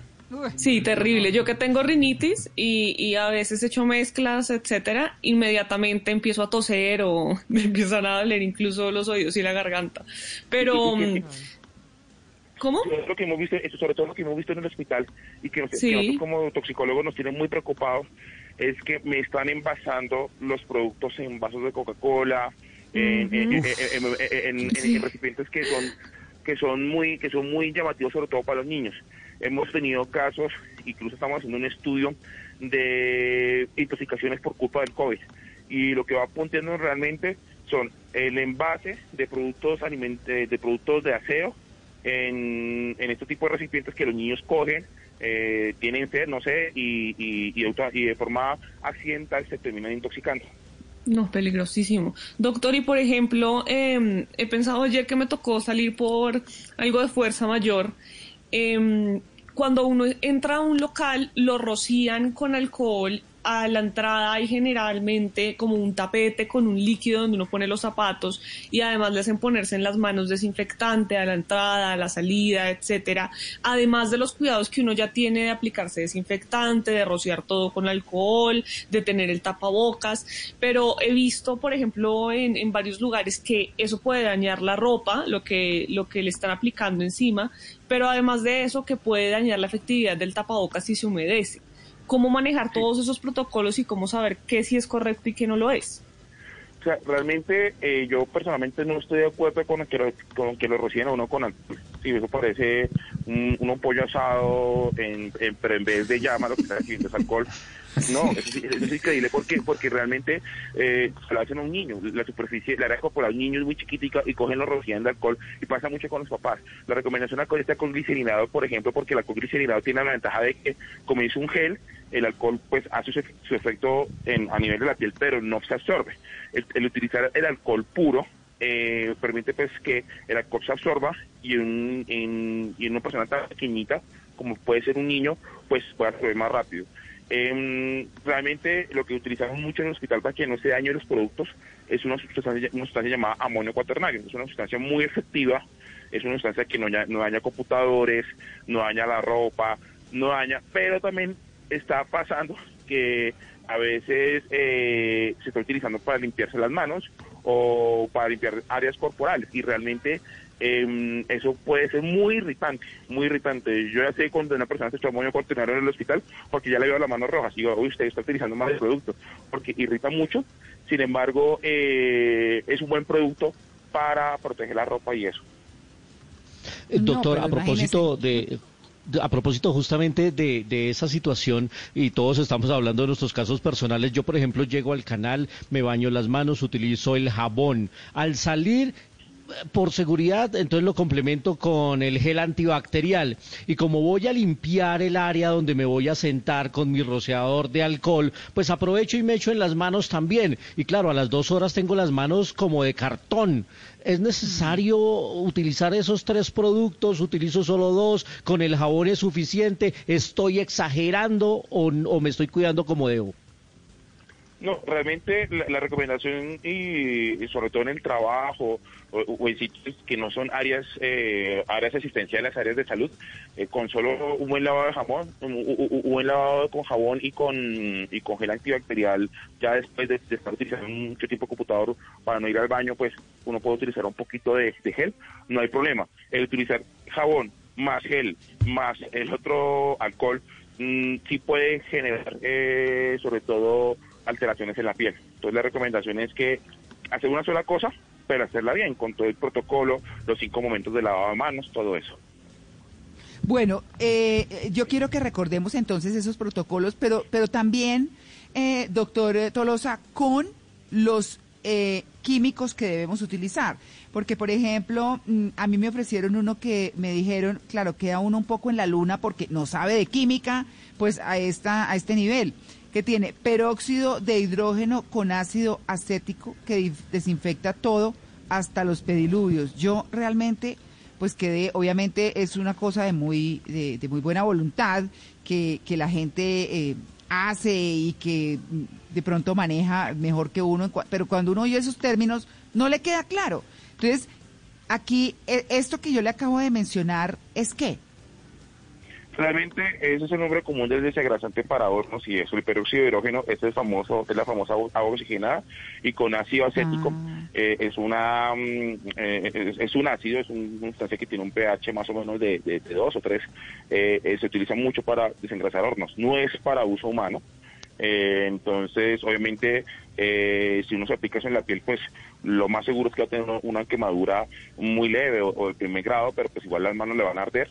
Sí, terrible. Yo que tengo rinitis y, y a veces echo mezclas, etcétera, inmediatamente empiezo a toser o [LAUGHS] me empiezan a doler incluso los oídos y la garganta. Pero, mm, ¿cómo? Eso es lo que hemos visto, sobre todo lo que hemos visto en el hospital y que, Sí. que nosotros como toxicólogos nos tienen muy preocupados es que me están envasando los productos en vasos de Coca-Cola, en, recipientes que son que son muy que son muy llamativos sobre todo para los niños. Hemos tenido casos, incluso estamos haciendo un estudio de intoxicaciones por culpa del COVID. Y lo que va apuntando realmente son el envase de productos de productos de aseo en, en este tipo de recipientes que los niños cogen, eh, tienen sed, no sé, y, y, y de y de forma accidental se terminan intoxicando. No, peligrosísimo. Doctor, y por ejemplo, eh, he pensado ayer que me tocó salir por algo de fuerza mayor. Eh, cuando uno entra a un local, lo rocían con alcohol. A la entrada hay generalmente como un tapete con un líquido donde uno pone los zapatos y además le hacen ponerse en las manos desinfectante a la entrada, a la salida, etcétera. Además de los cuidados que uno ya tiene de aplicarse desinfectante, de rociar todo con alcohol, de tener el tapabocas, pero he visto, por ejemplo, en, en varios lugares que eso puede dañar la ropa, lo que, lo que le están aplicando encima, pero además de eso que puede dañar la efectividad del tapabocas si se humedece. ¿Cómo manejar todos esos protocolos y cómo saber qué sí es correcto y qué no lo es? O sea, realmente eh, yo personalmente no estoy de acuerdo con que lo, con que lo rocíen a uno con alcohol. Sí, eso parece un, un pollo asado, en, en- pero en vez de llama lo que está haciendo es alcohol. [LAUGHS] No, eso, eso es increíble. ¿Por qué? Porque realmente eh, se lo hacen a un niño. La superficie, la área corporal un niño es muy chiquitica y cogen los rocían de alcohol y pasa mucho con los papás. La recomendación alcohol está con glicerinado, por ejemplo, porque el alcohol glicerinado tiene la ventaja de que, como es un gel, el alcohol pues hace su, su efecto en, a nivel de la piel, pero no se absorbe. El, utilizar el alcohol puro eh, permite pues que el alcohol se absorba y en, en- y en una persona tan pequeñita como puede ser un niño, pues pueda absorber más rápido. Em, realmente lo que utilizamos mucho en el hospital para que no se dañen los productos es una sustancia, una sustancia llamada amonio cuaternario. Es una sustancia muy efectiva, es una sustancia que no, no daña computadores, no daña la ropa, no daña, pero también está pasando que a veces eh, se está utilizando para limpiarse las manos o para limpiar áreas corporales y realmente eh, eso puede ser muy irritante, muy irritante. Yo ya sé cuando una persona se echó amonio cuaternario en el hospital porque ya le veo las manos rojas y digo, uy, usted está utilizando mal el producto porque irrita mucho. Sin embargo, eh, es un buen producto para proteger la ropa y eso. Eh, No, Doctor, a propósito de- a propósito justamente de, de esa situación y todos estamos hablando de nuestros casos personales, yo por ejemplo llego al canal, me baño las manos, utilizo el jabón. Al salir por seguridad, entonces lo complemento con el gel antibacterial. Y como voy a limpiar el área donde me voy a sentar con mi rociador de alcohol, pues aprovecho y me echo en las manos también. Y claro, a las dos horas tengo las manos como de cartón. ¿Es necesario utilizar esos tres productos? ¿Utilizo solo dos? ¿Con el jabón es suficiente? ¿Estoy exagerando o, me estoy cuidando como debo? No, realmente la, recomendación y sobre todo en el trabajo o, o en sitios que no son áreas eh, áreas asistenciales, áreas de salud, eh, con solo un buen lavado de jabón, un, buen lavado con jabón y con y con gel antibacterial, ya después de, de estar utilizando mucho tiempo el computador para no ir al baño, pues uno puede utilizar un poquito de, gel, no hay problema. El utilizar jabón más gel más el otro alcohol mm, sí puede generar eh, sobre todo alteraciones en la piel. Entonces la recomendación es que hacer una sola cosa, pero hacerla bien, con todo el protocolo, los cinco momentos de lavado de manos, todo eso. Bueno, eh, yo quiero que recordemos entonces esos protocolos, pero, pero también, eh, doctor Tolosa, con los eh, químicos que debemos utilizar. Porque, por ejemplo, mm, a mí me ofrecieron uno que me dijeron, claro, queda uno un poco en la luna porque no sabe de química, pues a, esta, a este nivel, que tiene peróxido de hidrógeno con ácido acético que desinfecta todo, hasta los pediluvios. Yo realmente pues quedé, obviamente es una cosa de muy, de, de muy buena voluntad que, que la gente eh, hace y que de pronto maneja mejor que uno, pero cuando uno oye esos términos no le queda claro. Entonces, aquí, e- esto que yo le acabo de mencionar es qué? Realmente ese es el nombre común del desagrasante para hornos y eso, el peróxido de hidrógeno, este es famoso, es la famosa agua oxigenada y con ácido acético. Eh, es una mm, eh, es, es un ácido, es un- una sustancia que tiene un pH más o menos de, de, de dos o tres, eh, eh, se utiliza mucho para desengrasar hornos, no es para uso humano, entonces, obviamente, eh, si uno se aplica eso en la piel, pues lo más seguro es que va a tener una- una quemadura muy leve o, o de primer grado, pero pues igual las manos le van a arder.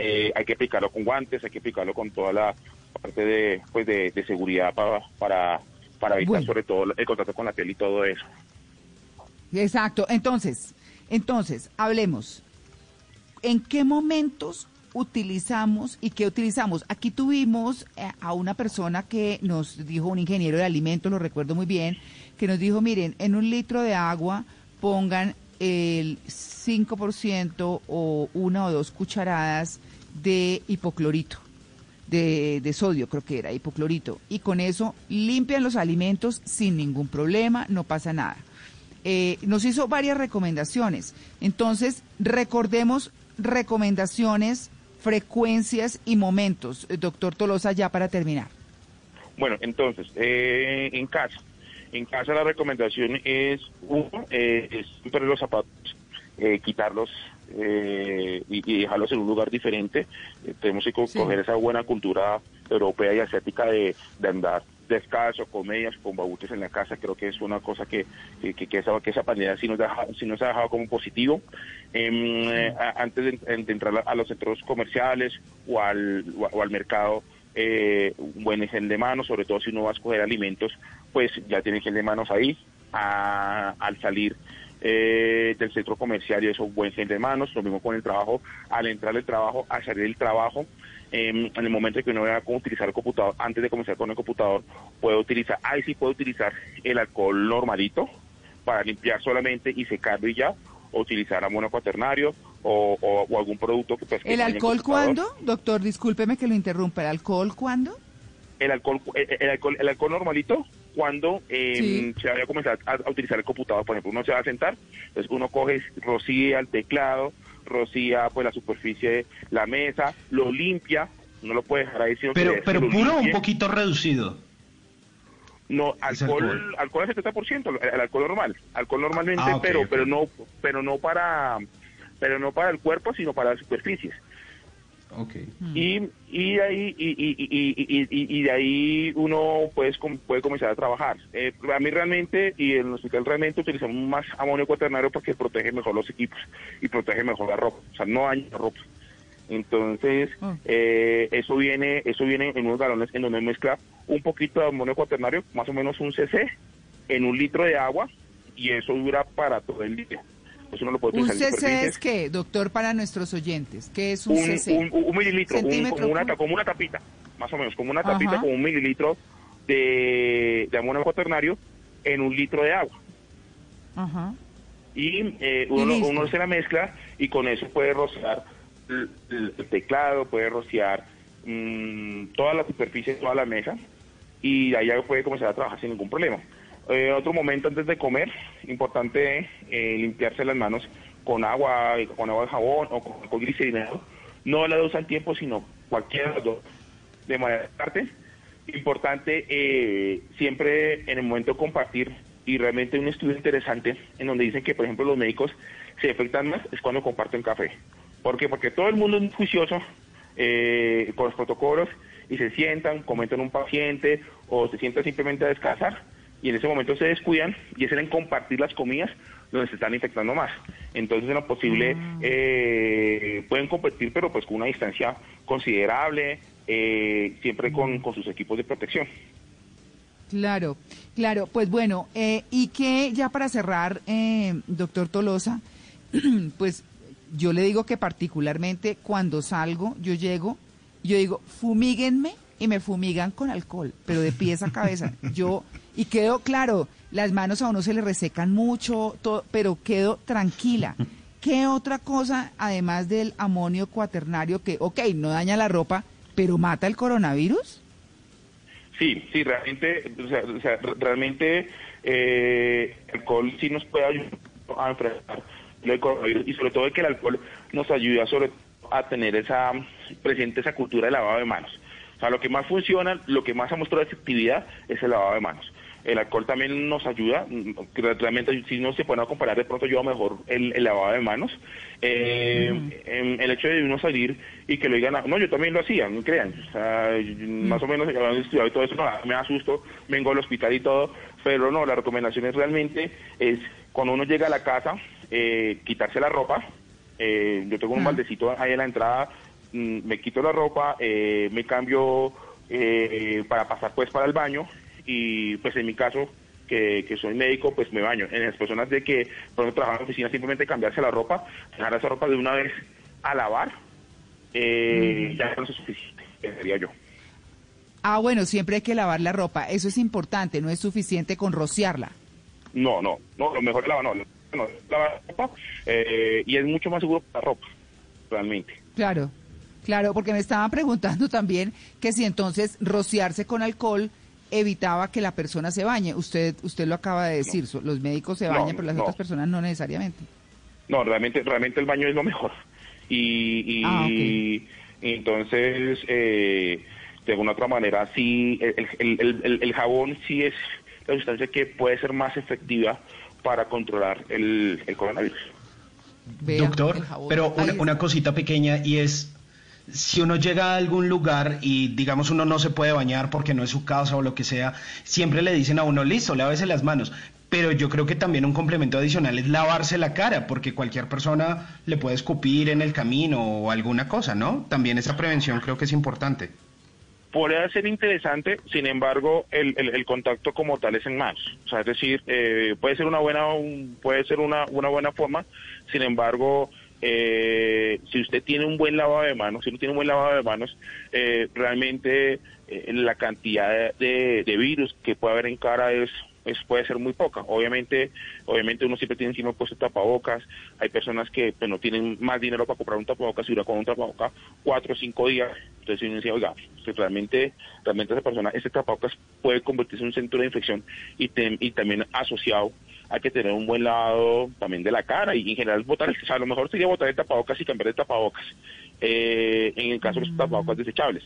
Eh, hay que aplicarlo con guantes, hay que aplicarlo con toda la parte de, pues de, de seguridad para, para, para evitar Bueno. sobre todo el contacto con la piel y todo eso. Exacto. Entonces, entonces, hablemos. ¿En qué momentos utilizamos y qué utilizamos? Aquí tuvimos eh, a una persona que nos dijo, un ingeniero de alimentos, lo recuerdo muy bien, que nos dijo, miren, en un litro de agua pongan el 5% o una o dos cucharadas de hipoclorito de, sodio, creo que era hipoclorito. Y con eso limpian los alimentos sin ningún problema, no pasa nada. Eh, nos hizo varias recomendaciones. Entonces, recordemos recomendaciones, frecuencias y momentos. Eh, Doctor Tolosa, ya para terminar. Bueno, entonces, eh, en casa. En casa la recomendación es, uno, eh, es siempre los zapatos, eh, quitarlos eh, y, y dejarlos en un lugar diferente. Eh, tenemos que co- coger esa buena cultura europea y asiática de, de andar descalzo, con medias, con babuches en la casa. Creo que es una cosa que, que, que- esa, que esa pandemia sí nos, deja- sí nos ha dejado como positivo. Eh, a- antes de, de entrar a los centros comerciales o al, o al mercado, eh, un buen gel de manos, sobre todo si uno va a escoger alimentos, pues ya tiene gel de manos ahí. A- al salir eh, del centro comercial y eso, buen gel de manos, lo mismo con el trabajo, al entrar del trabajo, al salir del trabajo, eh, en el momento en que uno vea cómo utilizar el computador, antes de comenzar con el computador, puede utilizar, ahí sí puede utilizar el alcohol normalito para limpiar solamente y secarlo y ya, o utilizar amonio cuaternario o, o- o algún producto que pues ¿El alcohol computador. cuándo? Doctor, discúlpeme que lo interrumpa. ¿El alcohol cuándo? el alcohol, el, el alcohol, el alcohol normalito cuando eh, Sí. se vaya a comenzar a, a utilizar el computador, por ejemplo, uno se va a sentar, entonces uno coge, rocía el teclado, rocía pues la superficie, la mesa, lo limpia, no lo puede dejar ahí, sino que Pero, le- pero puro o un limpie. poquito reducido. No, alcohol, alcohol. alcohol al 70%, el, el alcohol normal, alcohol normalmente, Ah, pero, pero no, pero no para, pero no para el cuerpo, sino para las superficies. Ok. y y de ahí y, y, y, y, y- y de ahí uno pues com- puede comenzar a trabajar. Eh, a mí realmente y en el hospital realmente utilizamos más amonio cuaternario porque protege mejor los equipos y protege mejor la ropa. O sea no daña la ropa. Entonces eh, eso viene eso viene en unos galones en donde mezcla un poquito de amonio cuaternario más o menos un cc en un litro de agua y eso dura para todo el día lo puede ¿Un cc es qué, doctor, para nuestros oyentes? ¿Qué es un, un, cc? un- un mililitro, un- como, una, como una tapita, más o menos, como una tapita, Ajá. como un mililitro de, de amonio cuaternario en un litro de agua. Ajá. Y eh, Y uno, listo. uno se la mezcla y con eso puede rociar el, teclado, puede rociar mm, toda la superficie, toda la mesa y ahí ya puede comenzar a trabajar sin ningún problema. Eh, otro momento antes de comer, importante eh, limpiarse las manos con agua, con agua de jabón o con, con glicerinado. No la dos al tiempo, sino cualquiera de las dos de manera aparte. Importante eh, siempre en el momento de compartir y realmente un estudio interesante en donde dicen que, por ejemplo, los médicos se afectan más es cuando comparten café. ¿Por qué? Porque todo el mundo es juicioso eh, con los protocolos y se sientan, comentan un paciente o se sientan simplemente a descansar y en ese momento se descuidan y es en compartir las comidas donde se están infectando más. Entonces, en lo posible, eh, pueden competir, pero pues con una distancia considerable, eh, siempre con, con sus equipos de protección. Claro, claro. Pues bueno, eh, y que ya para cerrar, eh, doctor Tolosa, [CLEARS THROAT] pues yo le digo que particularmente cuando salgo, yo llego, yo digo, fumíguenme y me fumigan con alcohol, pero de pies a cabeza. [LAUGHS] Yo, y quedo, claro, las manos a uno se le resecan mucho, todo, pero quedo tranquila. [LAUGHS] ¿Qué otra cosa, además del amonio cuaternario, que, ok, no daña la ropa, pero mata el coronavirus? Sí, sí, realmente, o sea, o sea, re- realmente eh, el alcohol sí nos puede ayudar a enfrentar el coronavirus y sobre todo que el alcohol nos ayuda sobre todo a tener esa presente esa cultura de lavado de manos. O sea, lo que más funciona, lo que más ha mostrado efectividad es el lavado de manos. El alcohol también nos ayuda, mm, realmente si no se pueden comparar, de pronto ayuda mejor el, el lavado de manos. Eh, em, el hecho de uno salir y que lo digan, no, yo también lo hacía, no crean. O sea, más o menos estudiado y todo eso, no, me asusto, vengo al hospital y todo, pero no, la recomendación es realmente es cuando uno llega a la casa, eh, quitarse la ropa. Eh, yo tengo un baldecito ahí en la entrada, mm, me quito la ropa, eh, me cambio eh, para pasar pues para el baño y pues en mi caso que, que soy médico pues me baño. En las personas de que por ejemplo trabajan en la oficina simplemente cambiarse la ropa, dejar esa ropa de una vez a lavar, eh, ya no es suficiente, sería yo. Ah, bueno, siempre hay que lavar la ropa. Eso es importante, no es suficiente con rociarla. No, no, no, lo mejor es lavar, no, no, lavar la ropa eh, y es mucho más seguro para la ropa, realmente. Claro, claro, porque me estaban preguntando [LAUGHS] también que si entonces rociarse con alcohol evitaba que la persona se bañe. Usted usted lo acaba de decir, so- los médicos se No, bañan, pero las no. otras personas no necesariamente. No, realmente, realmente el baño es lo mejor. [LAUGHS] Y, y, Ah, y entonces, eh, de alguna otra manera, sí, el, el- el- el- el jabón sí es la sustancia que puede ser más efectiva para controlar el, el coronavirus. Doctor, pero una, una cosita pequeña y es, si uno llega a algún lugar y digamos uno no se puede bañar porque no es su casa o lo que sea, siempre le dicen a uno, listo, lávese las manos. Pero yo creo que también un complemento adicional es lavarse la cara, porque cualquier persona le puede escupir en el camino o alguna cosa, ¿no? También esa prevención creo que es importante. Podría ser interesante, sin embargo, el, el- el contacto como tal es en manos. O sea, es decir, eh, puede ser una buena, puede ser una buena forma. Sin embargo, eh, si usted tiene un buen lavado de manos, si no tiene un buen lavado de manos, eh, realmente eh, la cantidad de, virus que puede haber en cara es es, puede ser muy poca. Obviamente, obviamente uno siempre tiene encima puesto tapabocas. Hay personas que pues, no tienen más dinero para comprar un tapabocas y dura con un tapabocas cuatro o cinco días. Entonces uno dice, oiga, pues, realmente, realmente esa persona, ese tapabocas puede convertirse en un centro de infección y, te- y también asociado hay que tener un buen lavado también de la cara y en general botar, o sea, a lo mejor sería botar el tapabocas y cambiar de tapabocas eh, en el caso de los tapabocas desechables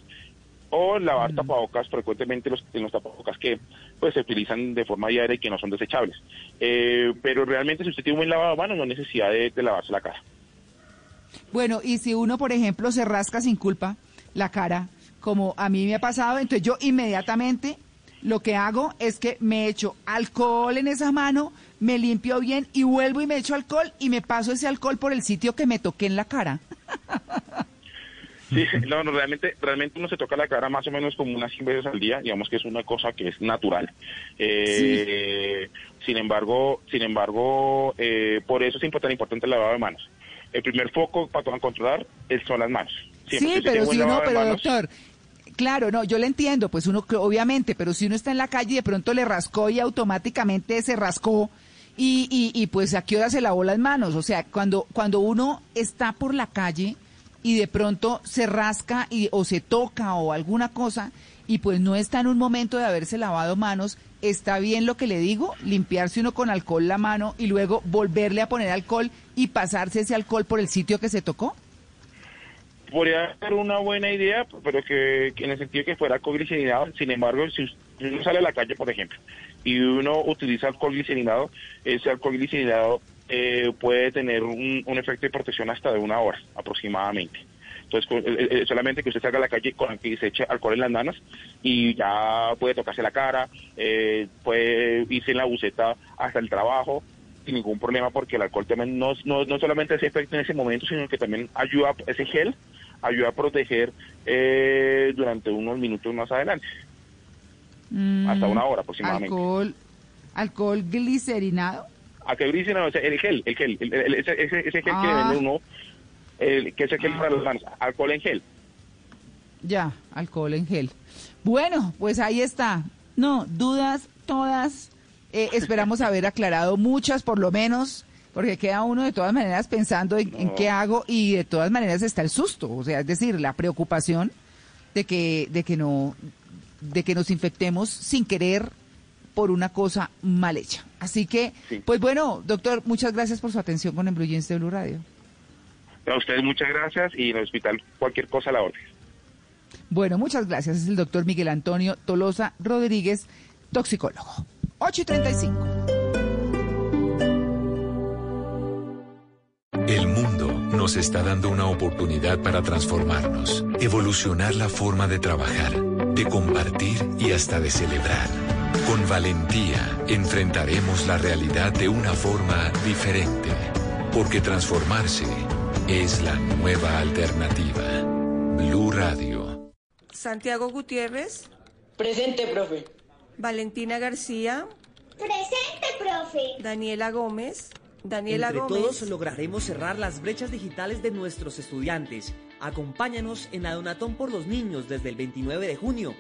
o lavar tapabocas frecuentemente los, en los tapabocas que pues se utilizan de forma diaria y que no son desechables. Eh, pero realmente si usted tiene un buen lavado de manos no hay necesidad de, de lavarse la cara. Bueno, y si uno, por ejemplo, se rasca sin culpa la cara, como a mí me ha pasado, entonces yo inmediatamente lo que hago es que me echo alcohol en esa mano, me limpio bien y vuelvo y me echo alcohol y me paso ese alcohol por el sitio que me toqué en la cara. Sí, no, realmente, realmente uno se toca la cara más o menos como unas 100 veces al día, digamos que es una cosa que es natural. Eh, Sin embargo, sin embargo, eh, por eso es tan importante el lavado de manos. El primer foco para controlar son las manos. sí, pero si uno, pero doctor, Claro, no, yo le entiendo, pues uno, obviamente, pero si uno está en la calle y de pronto le rascó y automáticamente se rascó, y, y, pues a qué hora se lavó las manos, o sea, cuando, cuando uno está por la calle y de pronto se rasca y, o se toca o alguna cosa y pues no está en un momento de haberse lavado manos, ¿está bien lo que le digo? Limpiarse uno con alcohol la mano y luego volverle a poner alcohol y pasarse ese alcohol por el sitio que se tocó? Podría ser una buena idea, pero que, en el sentido que fuera alcohol glicerinado. Sin embargo, si uno sale a la calle, por ejemplo, y uno utiliza alcohol glicerinado, ese alcohol glicerinado eh, puede tener un, efecto de protección hasta de una hora aproximadamente. Entonces, eh, eh, solamente que usted salga a la calle con que se eche alcohol en las manos y ya puede tocarse la cara, puede irse en la buceta hasta el trabajo sin ningún problema porque el alcohol también no, no, no solamente hace efecto en ese momento, sino que también ayuda, ese gel ayuda a proteger durante unos minutos más adelante. Mm, hasta una hora aproximadamente. ¿Alcohol, alcohol glicerinado? Alcohol glicerinado, el gel, el gel, ese, ese, gel que ah. vende uno, el, que es el gel para las manos, alcohol en gel. Ya, alcohol en gel. Bueno, pues ahí está. No, dudas todas. Eh, esperamos haber aclarado muchas, por lo menos, porque queda uno de todas maneras pensando en, en, qué hago y de todas maneras está el susto, o sea, es decir, la preocupación de que, de que no, de que nos infectemos sin querer por una cosa mal hecha. Así que, pues bueno, doctor, muchas gracias por su atención con Embrujens de Blue Radio. A ustedes muchas gracias y en el hospital cualquier cosa a la orden. Bueno, muchas gracias. Es el doctor Miguel Antonio Tolosa Rodríguez, toxicólogo. 8 y 35. El mundo nos está dando una oportunidad para transformarnos, evolucionar la forma de trabajar de compartir y hasta de celebrar. Con valentía enfrentaremos la realidad de una forma diferente, porque transformarse es la nueva alternativa. Blue Radio. Santiago Gutiérrez. Presente, profe. Valentina García. Presente, profe. Daniela Gómez. Daniela Entre todos lograremos cerrar las brechas digitales de nuestros estudiantes. Acompáñanos en la Donatón por los Niños desde el 29 de junio.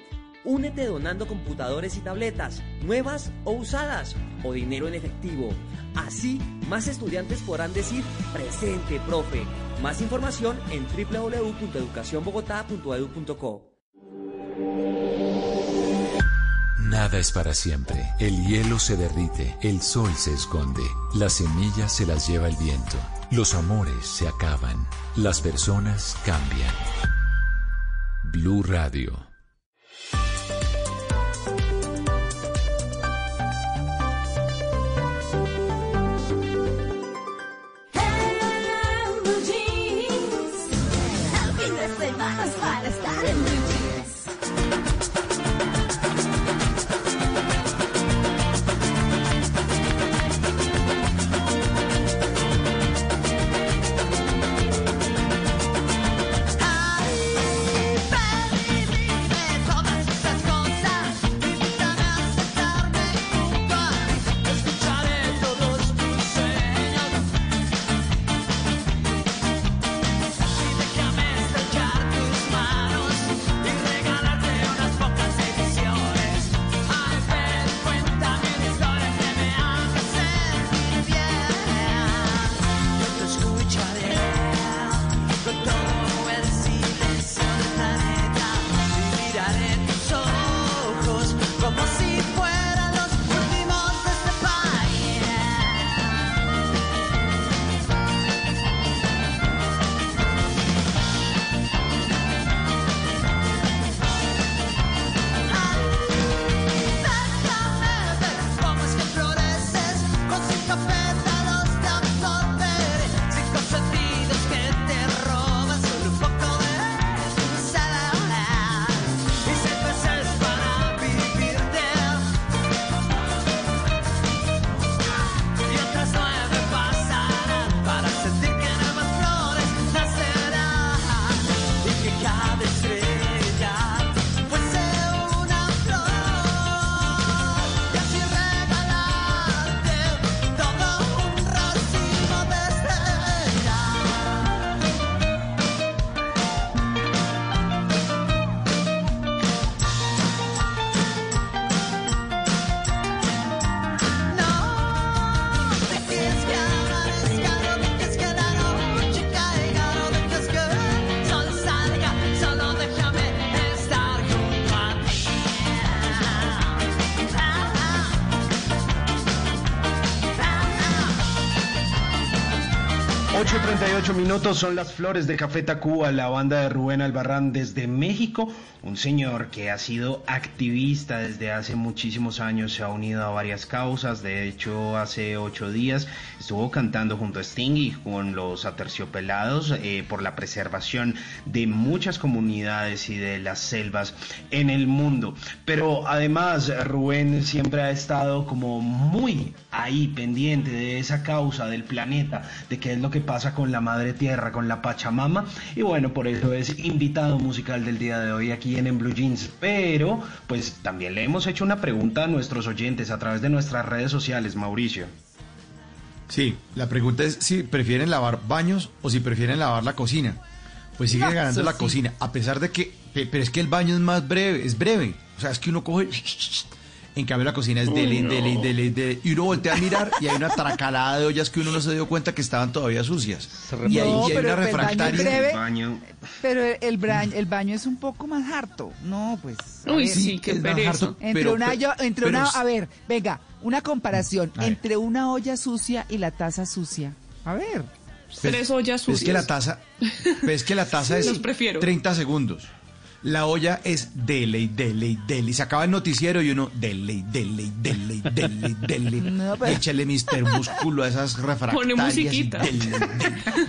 Únete donando computadores y tabletas, nuevas o usadas, o dinero en efectivo. Así, más estudiantes podrán decir presente, profe. Más información en www.educacionbogotá.edu.co. Nada es para siempre. El hielo se derrite, el sol se esconde, las semillas se las lleva el viento, los amores se acaban, las personas cambian. Blue Radio minutos son las flores de Café Tacuba, la banda de Rubén Albarrán desde México, un señor que ha sido activista desde hace muchísimos años, se ha unido a varias causas, de hecho hace ocho días estuvo cantando junto a Sting y con los aterciopelados eh, por la preservación de muchas comunidades y de las selvas en el mundo. Pero además Rubén siempre ha estado como muy ahí pendiente de esa causa del planeta, de qué es lo que pasa con la madre tierra, con la Pachamama. Y bueno, por eso es invitado musical del día de hoy aquí en, en Blue Jeans. Pero pues también le hemos hecho una pregunta a nuestros oyentes a través de nuestras redes sociales, Mauricio. Sí, la pregunta es si prefieren lavar baños o si prefieren lavar la cocina. Pues sigue No, ganando la sí. cocina, a pesar de que, pe- pero es que el baño es más breve, es breve. O sea, es que uno coge, en cambio la cocina es Uy, dele, no. dele, dele, dele, y uno voltea a mirar y hay una tracalada de ollas que uno no se dio cuenta que estaban todavía sucias. Y ahí No, y hay pero una el baño es refractaria. breve. Pero el, bra- el baño es un poco más harto. No, pues. a Uy, ver. sí, qué es más pereza. harto, Entre pero- una, olla- entre pero- una, a ver, venga, una comparación entre una olla sucia y la taza sucia. A ver. Tres ollas Pues es que la sucias. taza, pues es que la taza [LAUGHS] es Los prefiero. 30 segundos. La olla es dele dele dele. Se acaba el noticiero y uno dele dele dele dele dele. No, Y pero- échale Mister Músculo a esas refractarias. Pone y musiquita. Dele,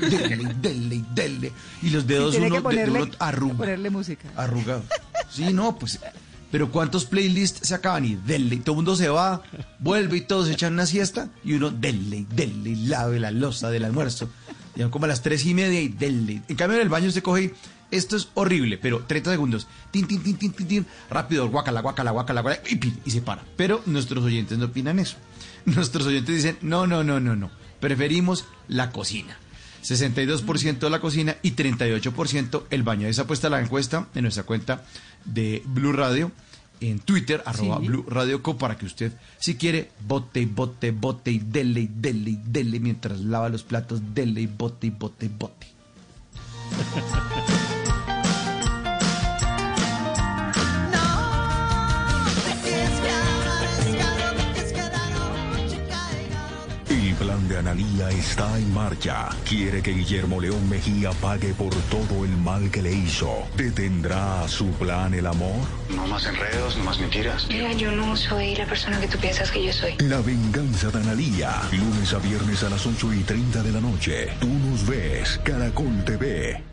dele, dele, dele y dele. Y los dedos uno, de- uno arruga- ponerle música. arrugado. Sí, no, pues. Pero ¿cuántos playlists se acaban? Y dele, todo el mundo se va, vuelve y todos se echan una siesta. Y uno dele, dele, lave la losa del almuerzo. Ya como a las tres y media y dele. En cambio, en el baño se coge. y, Esto es horrible, pero 30 segundos. Tin, tin, tin, tin, tin, tin. Rápido, guacala, guacala, guacala, guacala. Y, pin, y se para. Pero nuestros oyentes no opinan eso. [LAUGHS] Nuestros oyentes dicen: no, no, no, no, no. Preferimos la cocina. 62% la cocina y 38% el baño. Esa puesta la encuesta en nuestra cuenta de Blue Radio en Twitter, arroba Sí. Blue Radio Co, para que usted, si quiere, bote, bote, bote y dele, dele, y dele mientras lava los platos, dele, y bote, y bote, bote. [LAUGHS] De Analía está en marcha. Quiere que Guillermo León Mejía pague por todo el mal que le hizo. ¿Detendrá su plan el amor? No más enredos, no más mentiras. Mira, yo no soy la persona que tú piensas que yo soy. La venganza de Analía. Lunes a viernes a las 8 y 30 de la noche. Tú nos ves. Caracol TV.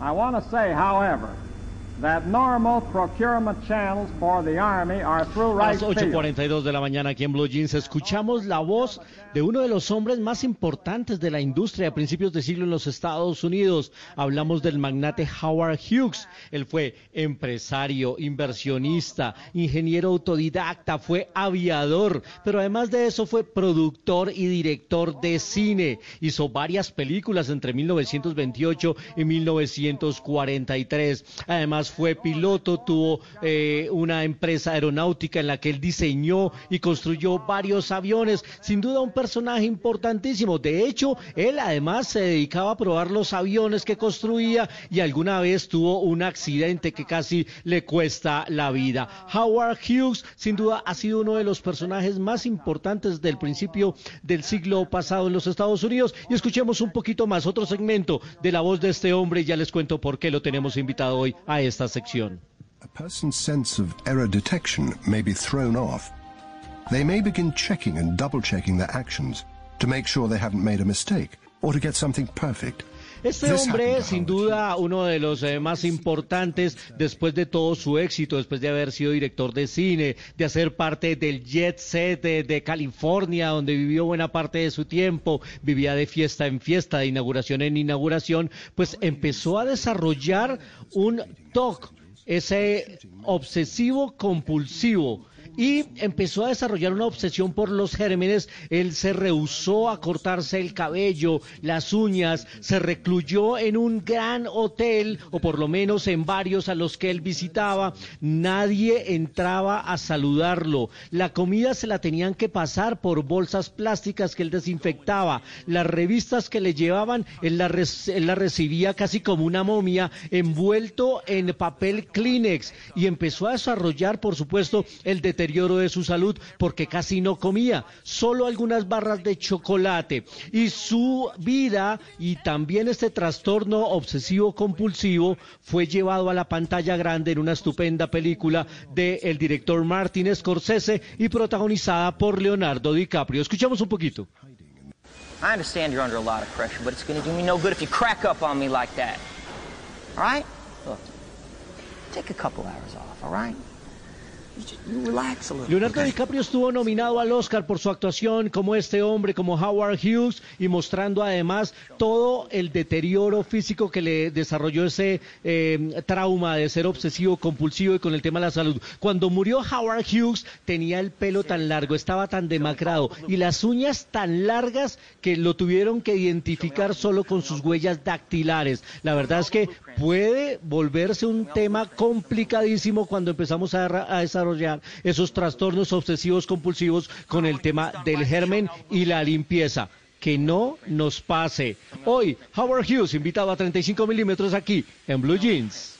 I want to say, however, that normal procurement channels for the Army are through A right las field. 8.42 de la mañana aquí en Blue Jeans escuchamos la voz de uno de los hombres más importantes de la industria a principios de siglo en los Estados Unidos. Hablamos del magnate Howard Hughes. Él fue empresario, inversionista, ingeniero autodidacta, fue aviador, pero además de eso fue productor y director de cine. Hizo varias películas entre 1928 y 1943. Además fue piloto, tuvo eh, una empresa aeronáutica en la que él diseñó y construyó varios aviones. Sin duda un personaje importantísimo. De hecho, él además se dedicaba a probar los aviones que construía y alguna vez tuvo un accidente que casi le cuesta la vida. Howard Hughes sin duda ha sido uno de los personajes más importantes del principio del siglo pasado en los Estados Unidos y escuchemos un poquito más otro segmento de la voz de este hombre y ya les cuento por qué lo tenemos invitado hoy a esta sección. A person's sense of error detection may be thrown off. They may begin checking and double checking their actions to make sure they haven't made a mistake or to get something perfect. Este hombre, to sin duda, uno de los eh, más importantes después de todo su éxito, después de haber sido director de cine, de hacer parte del jet set de, de California, donde vivió buena parte de su tiempo, vivía de fiesta en fiesta, de inauguración en inauguración, pues empezó a desarrollar un TOC, ese obsesivo compulsivo y empezó a desarrollar una obsesión por los gérmenes. Él se rehusó a cortarse el cabello, las uñas, se recluyó en un gran hotel, o por lo menos en varios a los que él visitaba. Nadie entraba a saludarlo. La comida se la tenían que pasar por bolsas plásticas que él desinfectaba. Las revistas que le llevaban, él la recibía casi como una momia, envuelto en papel Kleenex. Y empezó a desarrollar, por supuesto, el deterioro de su salud porque casi no comía, solo algunas barras de chocolate. Y su vida y también este trastorno obsesivo compulsivo fue llevado a la pantalla grande en una estupenda película del director Martin Scorsese y protagonizada por Leonardo DiCaprio. Escuchamos un poquito. I understand you're under a lot of pressure, but it's going to do me no good if you crack up on me like that. All right? Look, take a couple hours off, all right? Leonardo DiCaprio estuvo nominado al Oscar por su actuación como este hombre, como Howard Hughes, y mostrando además todo el deterioro físico que le desarrolló ese eh, trauma de ser obsesivo, compulsivo y con el tema de la salud. Cuando murió Howard Hughes tenía el pelo tan largo, estaba tan demacrado y las uñas tan largas que lo tuvieron que identificar solo con sus huellas dactilares. La verdad es que puede volverse un tema complicadísimo cuando empezamos a, a desarrollar esos trastornos obsesivos compulsivos con el tema del germen y la limpieza. Que no nos pase. Hoy, Howard Hughes, invitado a 35 milímetros aquí en Blue Jeans.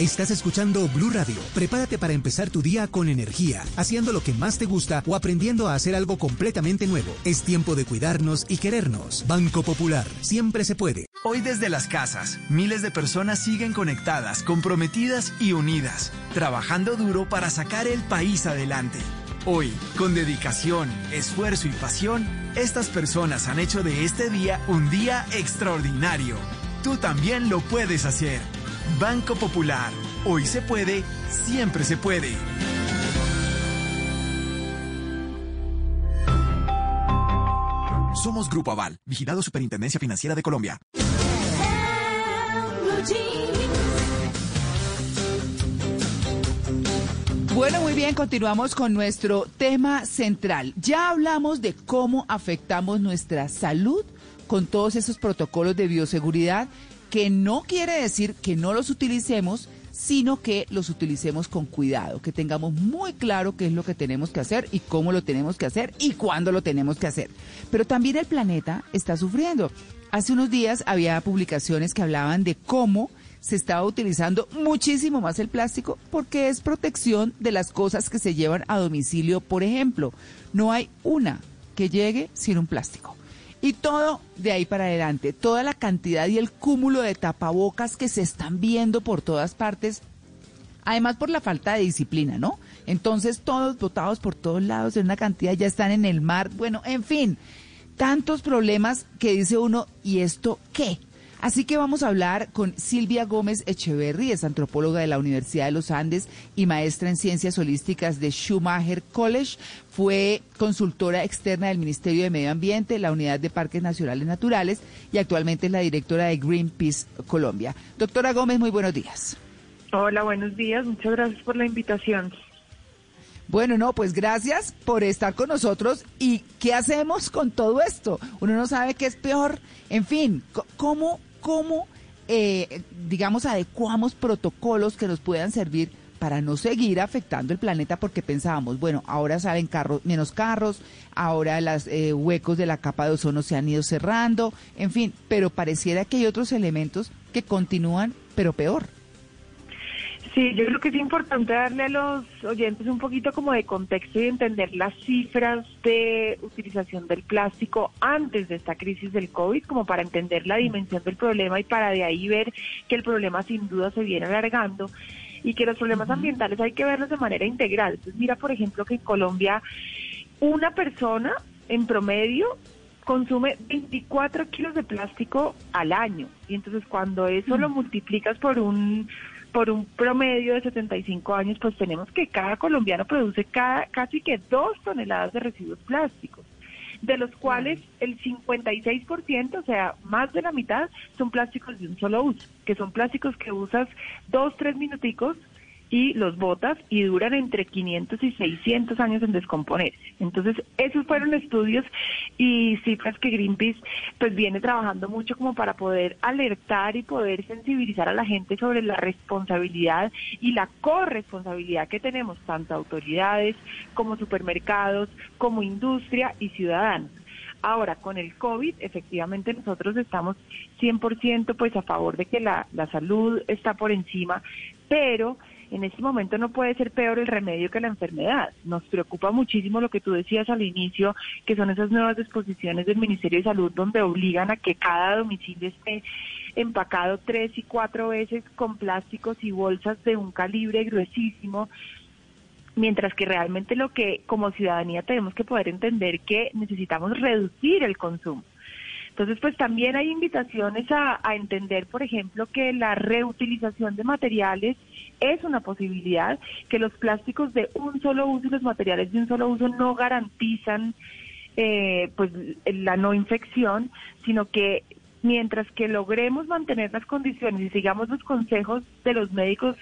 Estás escuchando Blue Radio. Prepárate para empezar tu día con energía, haciendo lo que más te gusta o aprendiendo a hacer algo completamente nuevo. Es tiempo de cuidarnos y querernos. Banco Popular, siempre se puede. Hoy desde las casas, miles de personas siguen conectadas, comprometidas y unidas, trabajando duro para sacar el país adelante. Hoy, con dedicación, esfuerzo y pasión, estas personas han hecho de este día un día extraordinario. Tú también lo puedes hacer. Banco Popular. Hoy se puede, siempre se puede. Somos Grupo Aval, vigilado Superintendencia Financiera de Colombia. Bueno, muy bien, continuamos con nuestro tema central. Ya hablamos de cómo afectamos nuestra salud con todos esos protocolos de bioseguridad que no quiere decir que no los utilicemos, sino que los utilicemos con cuidado, que tengamos muy claro qué es lo que tenemos que hacer y cómo lo tenemos que hacer y cuándo lo tenemos que hacer. Pero también el planeta está sufriendo. Hace unos días había publicaciones que hablaban de cómo se estaba utilizando muchísimo más el plástico porque es protección de las cosas que se llevan a domicilio, por ejemplo. No hay una que llegue sin un plástico. Y todo de ahí para adelante, toda la cantidad y el cúmulo de tapabocas que se están viendo por todas partes, además por la falta de disciplina, ¿no? Entonces todos botados por todos lados en una cantidad ya están en el mar, bueno, en fin, tantos problemas que dice uno, ¿y esto qué? Así que vamos a hablar con Silvia Gómez Echeverry, es antropóloga de la Universidad de los Andes y maestra en ciencias holísticas de Schumacher College. Fue consultora externa del Ministerio de Medio Ambiente, la Unidad de Parques Nacionales Naturales y actualmente es la directora de Greenpeace Colombia. Doctora Gómez, muy buenos días. Hola, buenos días. Muchas gracias por la invitación. Bueno, no, pues gracias por estar con nosotros. ¿Y qué hacemos con todo esto? Uno no sabe qué es peor. En fin, ¿cómo cómo, eh, digamos, adecuamos protocolos que nos puedan servir para no seguir afectando el planeta porque pensábamos, bueno, ahora salen carros, menos carros, ahora los eh, huecos de la capa de ozono se han ido cerrando, en fin, pero pareciera que hay otros elementos que continúan, pero peor. Sí, yo creo que es importante darle a los oyentes un poquito como de contexto y entender las cifras de utilización del plástico antes de esta crisis del COVID, como para entender la dimensión del problema y para de ahí ver que el problema sin duda se viene alargando y que los problemas ambientales hay que verlos de manera integral. Entonces mira, por ejemplo, que en Colombia una persona en promedio consume 24 kilos de plástico al año. Y entonces cuando eso lo multiplicas por un por un promedio de 75 años, pues tenemos que cada colombiano produce cada, casi que dos toneladas de residuos plásticos, de los cuales el 56%, o sea, más de la mitad, son plásticos de un solo uso, que son plásticos que usas dos, tres minuticos y los botas y duran entre 500 y 600 años en descomponer. Entonces, esos fueron estudios y cifras que Greenpeace pues viene trabajando mucho como para poder alertar y poder sensibilizar a la gente sobre la responsabilidad y la corresponsabilidad que tenemos tanto autoridades como supermercados, como industria y ciudadanos. Ahora, con el COVID, efectivamente nosotros estamos 100% pues a favor de que la, la salud está por encima, pero en este momento no puede ser peor el remedio que la enfermedad. Nos preocupa muchísimo lo que tú decías al inicio, que son esas nuevas disposiciones del Ministerio de Salud donde obligan a que cada domicilio esté empacado tres y cuatro veces con plásticos y bolsas de un calibre gruesísimo mientras que realmente lo que como ciudadanía tenemos que poder entender que necesitamos reducir el consumo. Entonces, pues también hay invitaciones a, a, entender, por ejemplo, que la reutilización de materiales es una posibilidad, que los plásticos de un solo uso y los materiales de un solo uso no garantizan eh, pues la no infección, sino que mientras que logremos mantener las condiciones y sigamos los consejos de los médicos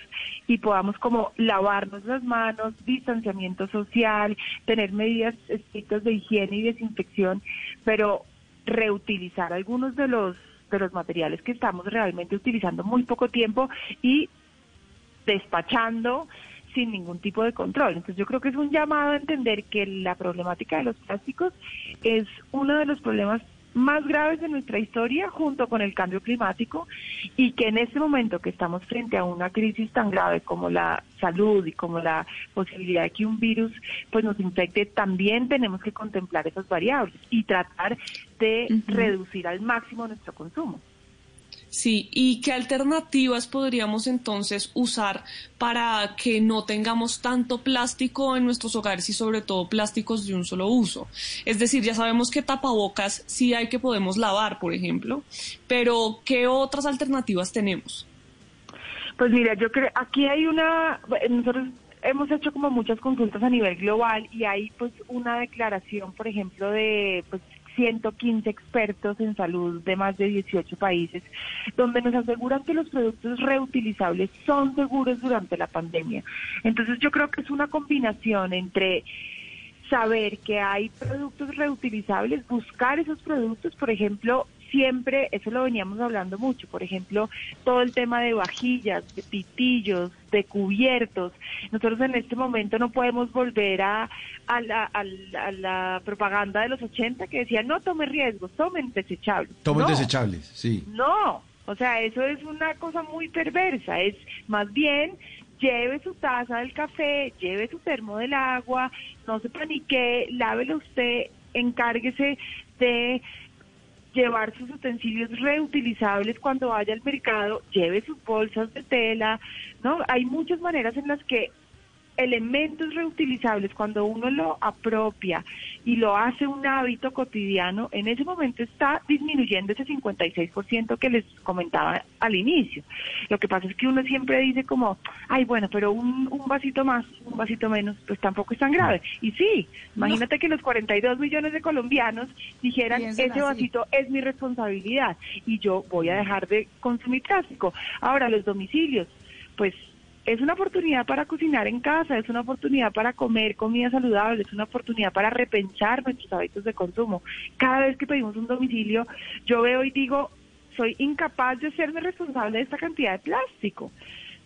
y podamos como lavarnos las manos, distanciamiento social, tener medidas estrictas de higiene y desinfección, pero reutilizar algunos de los de los materiales que estamos realmente utilizando muy poco tiempo y despachando sin ningún tipo de control. Entonces yo creo que es un llamado a entender que la problemática de los plásticos es uno de los problemas más graves de nuestra historia junto con el cambio climático y que en este momento que estamos frente a una crisis tan grave como la salud y como la posibilidad de que un virus pues nos infecte, también tenemos que contemplar esas variables y tratar de reducir al máximo nuestro consumo. Sí, ¿y qué alternativas podríamos entonces usar para que no tengamos tanto plástico en nuestros hogares y sobre todo plásticos de un solo uso? Es decir, ya sabemos que tapabocas sí hay que podemos lavar, por ejemplo, pero ¿qué otras alternativas tenemos? Pues mira, yo creo, aquí hay una, nosotros hemos hecho como muchas consultas a nivel global y hay pues una declaración, por ejemplo, de pues 115 expertos en salud de más de 18 países, donde nos aseguran que los productos reutilizables son seguros durante la pandemia. Entonces yo creo que es una combinación entre saber que hay productos reutilizables, buscar esos productos, por ejemplo, siempre, eso lo veníamos hablando mucho, por ejemplo, todo el tema de vajillas, de pitillos, de cubiertos. Nosotros en este momento no podemos volver a, a, la, a, la, propaganda de los 80 que decía, no tome riesgos, tomen desechables. Tomen desechables, sí. No, o sea, eso es una cosa muy perversa, es más bien lleve su taza del café, lleve su termo del agua, no se panique, lávelo usted, encárguese de llevar sus utensilios reutilizables cuando vaya al mercado, lleve sus bolsas de tela, ¿no? Hay muchas maneras en las que elementos reutilizables, cuando uno lo apropia y lo hace un hábito cotidiano, en ese momento está disminuyendo ese 56% que les comentaba al inicio. Lo que pasa es que uno siempre dice como, ay, bueno, pero un, un vasito más, un vasito menos, pues tampoco es tan grave. Y sí, imagínate que los 42 millones de colombianos dijeran, ese vasito es mi responsabilidad y yo voy a dejar de consumir plástico. Ahora, los domicilios, pues es una oportunidad para cocinar en casa, es una oportunidad para comer comida saludable, es una oportunidad para repensar nuestros hábitos de consumo. Cada vez que pedimos un domicilio, yo veo y digo, soy incapaz de serme responsable de esta cantidad de plástico.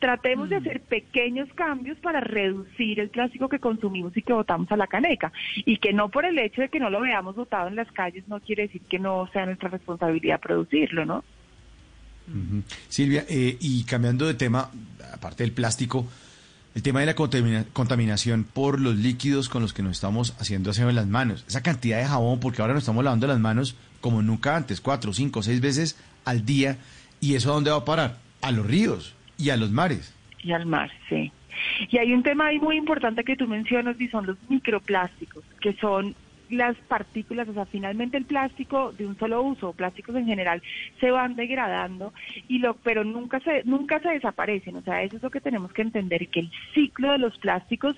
Tratemos de mm. hacer pequeños cambios para reducir el plástico que consumimos y que botamos a la caneca. Y que no por el hecho de que no lo veamos botado en las calles no quiere decir que no sea nuestra responsabilidad producirlo, ¿no? Silvia, eh, y cambiando de tema, aparte del plástico, el tema de la contaminación por los líquidos con los que nos estamos haciendo aseo en las manos. Esa cantidad de jabón, porque ahora nos estamos lavando las manos como nunca antes, cuatro, cinco, seis veces al día. ¿Y eso a dónde va a parar? A los ríos y a los mares. Y al mar, sí. Y hay un tema ahí muy importante que tú mencionas y son los microplásticos, que son las partículas, o sea, finalmente el plástico de un solo uso, plásticos en general, se van degradando y lo, pero nunca se, nunca se desaparecen. O sea, eso es lo que tenemos que entender, que el ciclo de los plásticos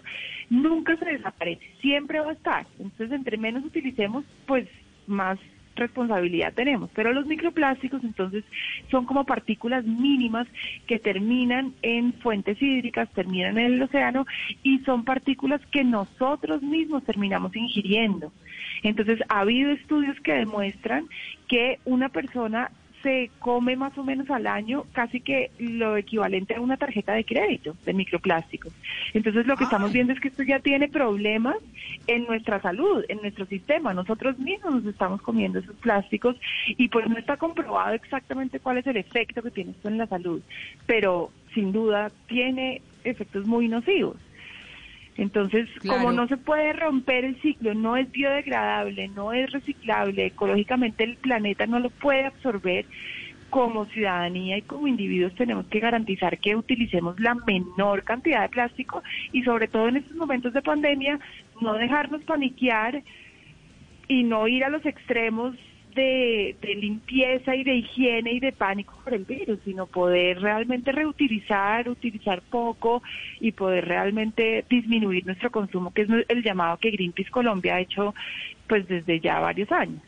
nunca se desaparece, siempre va a estar. Entonces, entre menos utilicemos, pues más responsabilidad tenemos. Pero los microplásticos entonces son como partículas mínimas que terminan en fuentes hídricas, terminan en el océano y son partículas que nosotros mismos terminamos ingiriendo. Entonces ha habido estudios que demuestran que una persona se come más o menos al año casi que lo equivalente a una tarjeta de crédito de microplásticos. Entonces lo que estamos viendo es que esto ya tiene problemas en nuestra salud, en nuestro sistema. Nosotros mismos nos estamos comiendo esos plásticos y pues no está comprobado exactamente cuál es el efecto que tiene esto en la salud, pero sin duda tiene efectos muy nocivos. Entonces, como no se puede romper el ciclo, no es biodegradable, no es reciclable, ecológicamente el planeta no lo puede absorber, como ciudadanía y como individuos tenemos que garantizar que utilicemos la menor cantidad de plástico y sobre todo en estos momentos de pandemia, no dejarnos paniquear y no ir a los extremos de, limpieza y de higiene y de pánico por el virus, sino poder realmente reutilizar, utilizar poco y poder realmente disminuir nuestro consumo, que es el llamado que Greenpeace Colombia ha hecho pues desde ya varios años.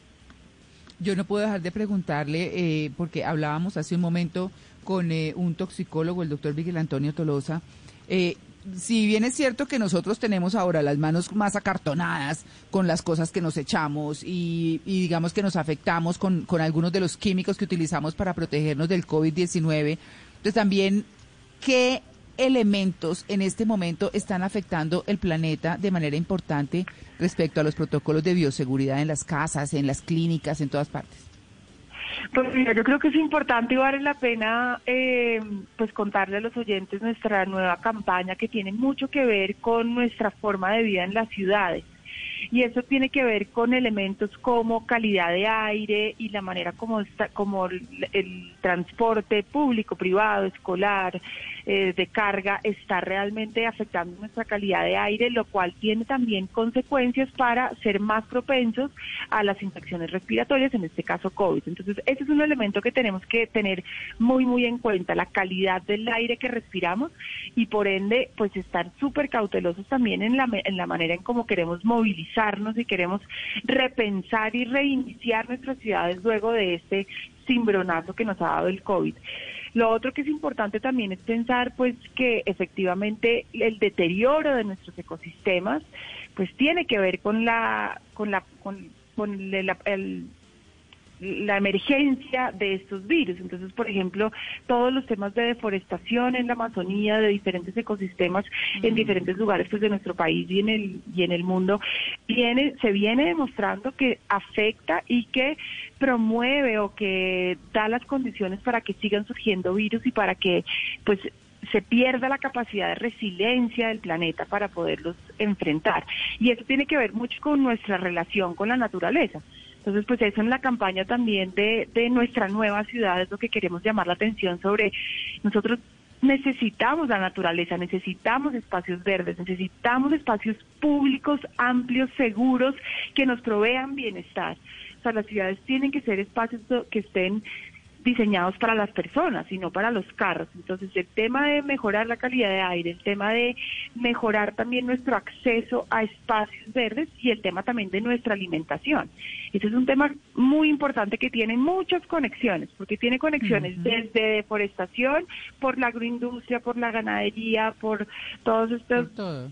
Yo no puedo dejar de preguntarle, eh, porque hablábamos hace un momento con eh, un toxicólogo, el doctor Miguel Antonio Tolosa, eh, si bien es cierto que nosotros tenemos ahora las manos más acartonadas con las cosas que nos echamos y, digamos que nos afectamos con, algunos de los químicos que utilizamos para protegernos del COVID-19, pues también, ¿qué elementos en este momento están afectando el planeta de manera importante respecto a los protocolos de bioseguridad en las casas, en las clínicas, en todas partes? Pues mira, yo creo que es importante y vale la pena eh, pues contarle a los oyentes nuestra nueva campaña que tiene mucho que ver con nuestra forma de vida en las ciudades. Y eso tiene que ver con elementos como calidad de aire y la manera como, está, como el transporte público, privado, escolar, eh, de carga está realmente afectando nuestra calidad de aire, lo cual tiene también consecuencias para ser más propensos a las infecciones respiratorias, en este caso COVID. Entonces, ese es un elemento que tenemos que tener muy, muy en cuenta, la calidad del aire que respiramos y por ende, pues estar súper cautelosos también en la, en la manera en cómo queremos movilizarnos y queremos repensar y reiniciar nuestras ciudades luego de este cimbronazo que nos ha dado el COVID. Lo otro que es importante también es pensar pues que efectivamente el deterioro de nuestros ecosistemas pues tiene que ver con la con la con, el, la emergencia de estos virus. Entonces, por ejemplo, todos los temas de deforestación en la Amazonía, de diferentes ecosistemas en diferentes lugares pues, de nuestro país y en el y en el mundo, viene, se viene demostrando que afecta y que promueve o que da las condiciones para que sigan surgiendo virus y para que pues se pierda la capacidad de resiliencia del planeta para poderlos enfrentar. Y eso tiene que ver mucho con nuestra relación con la naturaleza. Entonces, pues eso en la campaña también de, de nuestra nueva ciudad es lo que queremos llamar la atención sobre nosotros necesitamos la naturaleza, necesitamos espacios verdes, necesitamos espacios públicos, amplios, seguros, que nos provean bienestar. O sea, las ciudades tienen que ser espacios que estén diseñados para las personas y no para los carros. Entonces, el tema de mejorar la calidad de aire, el tema de mejorar también nuestro acceso a espacios verdes y el tema también de nuestra alimentación. Ese es un tema muy importante que tiene muchas conexiones, porque tiene conexiones desde deforestación, por la agroindustria, por la ganadería, por todos estos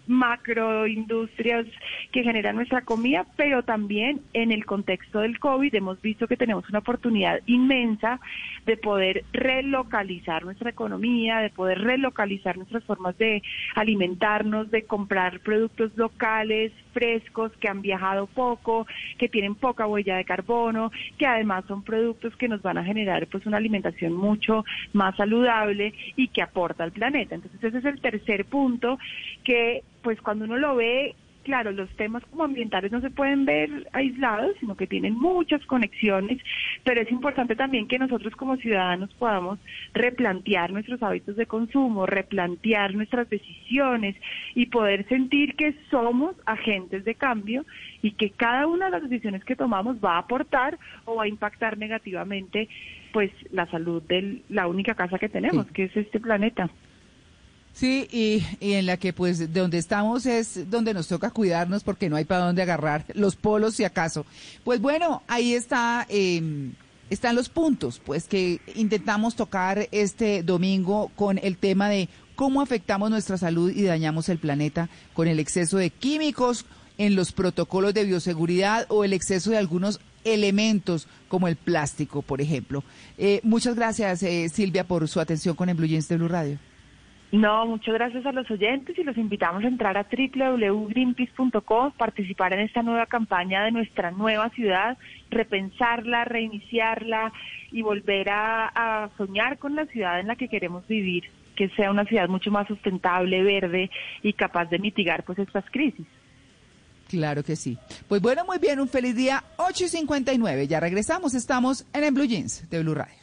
macroindustrias que generan nuestra comida, pero también en el contexto del COVID hemos visto que tenemos una oportunidad inmensa de poder relocalizar nuestra economía, de poder relocalizar nuestras formas de alimentarnos, de comprar productos locales, frescos, que han viajado poco, que tienen poca huella de carbono, que además son productos que nos van a generar pues una alimentación mucho más saludable y que aporta al planeta. Entonces ese es el tercer punto que pues cuando uno lo ve claro, los temas como ambientales no se pueden ver aislados, sino que tienen muchas conexiones, pero es importante también que nosotros como ciudadanos podamos replantear nuestros hábitos de consumo, replantear nuestras decisiones y poder sentir que somos agentes de cambio y que cada una de las decisiones que tomamos va a aportar o va a impactar negativamente pues la salud de la única casa que tenemos, que es este planeta. Sí, y, y, en la que pues donde estamos es donde nos toca cuidarnos porque no hay para dónde agarrar los polos si acaso. Pues bueno, ahí está, eh, están los puntos pues que intentamos tocar este domingo con el tema de cómo afectamos nuestra salud y dañamos el planeta con el exceso de químicos en los protocolos de bioseguridad o el exceso de algunos elementos como el plástico, por ejemplo. Eh, muchas gracias, eh, Silvia, por su atención con el Blue de Blue Radio. No, muchas gracias a los oyentes y los invitamos a entrar a www.greenpeace.com, participar en esta nueva campaña de nuestra nueva ciudad, repensarla, reiniciarla y volver a, soñar con la ciudad en la que queremos vivir, que sea una ciudad mucho más sustentable, verde y capaz de mitigar pues estas crisis. Claro que sí. Pues bueno, muy bien, un feliz día 8 y 59. Ya regresamos, estamos en el Blue Jeans de Blue Radio.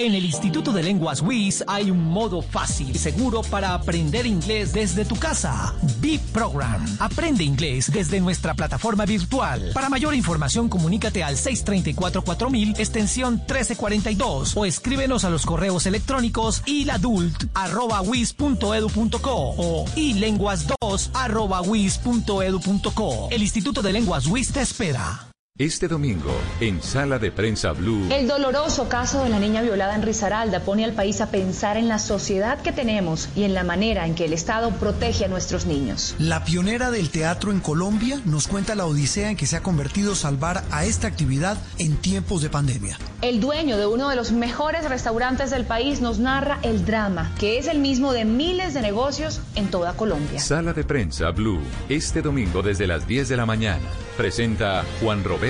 En el Instituto de Lenguas WIS hay un modo fácil y seguro para aprender inglés desde tu casa. Big Program. Aprende inglés desde nuestra plataforma virtual. Para mayor información, comunícate al 634-4000, extensión 1342 o escríbenos a los correos electrónicos iladult.wis.edu.co o ilenguas2.wis.edu.co. El Instituto de Lenguas WIS te espera. Este domingo, en Sala de Prensa Blue. El doloroso caso de la niña violada en Risaralda pone al país a pensar en la sociedad que tenemos y en la manera en que el Estado protege a nuestros niños. La pionera del teatro en Colombia nos cuenta la odisea en que se ha convertido salvar a esta actividad en tiempos de pandemia. El dueño de uno de los mejores restaurantes del país nos narra el drama, que es el mismo de miles de negocios en toda Colombia. Sala de Prensa Blue, este domingo desde las 10 de la mañana. Presenta Juan Roberto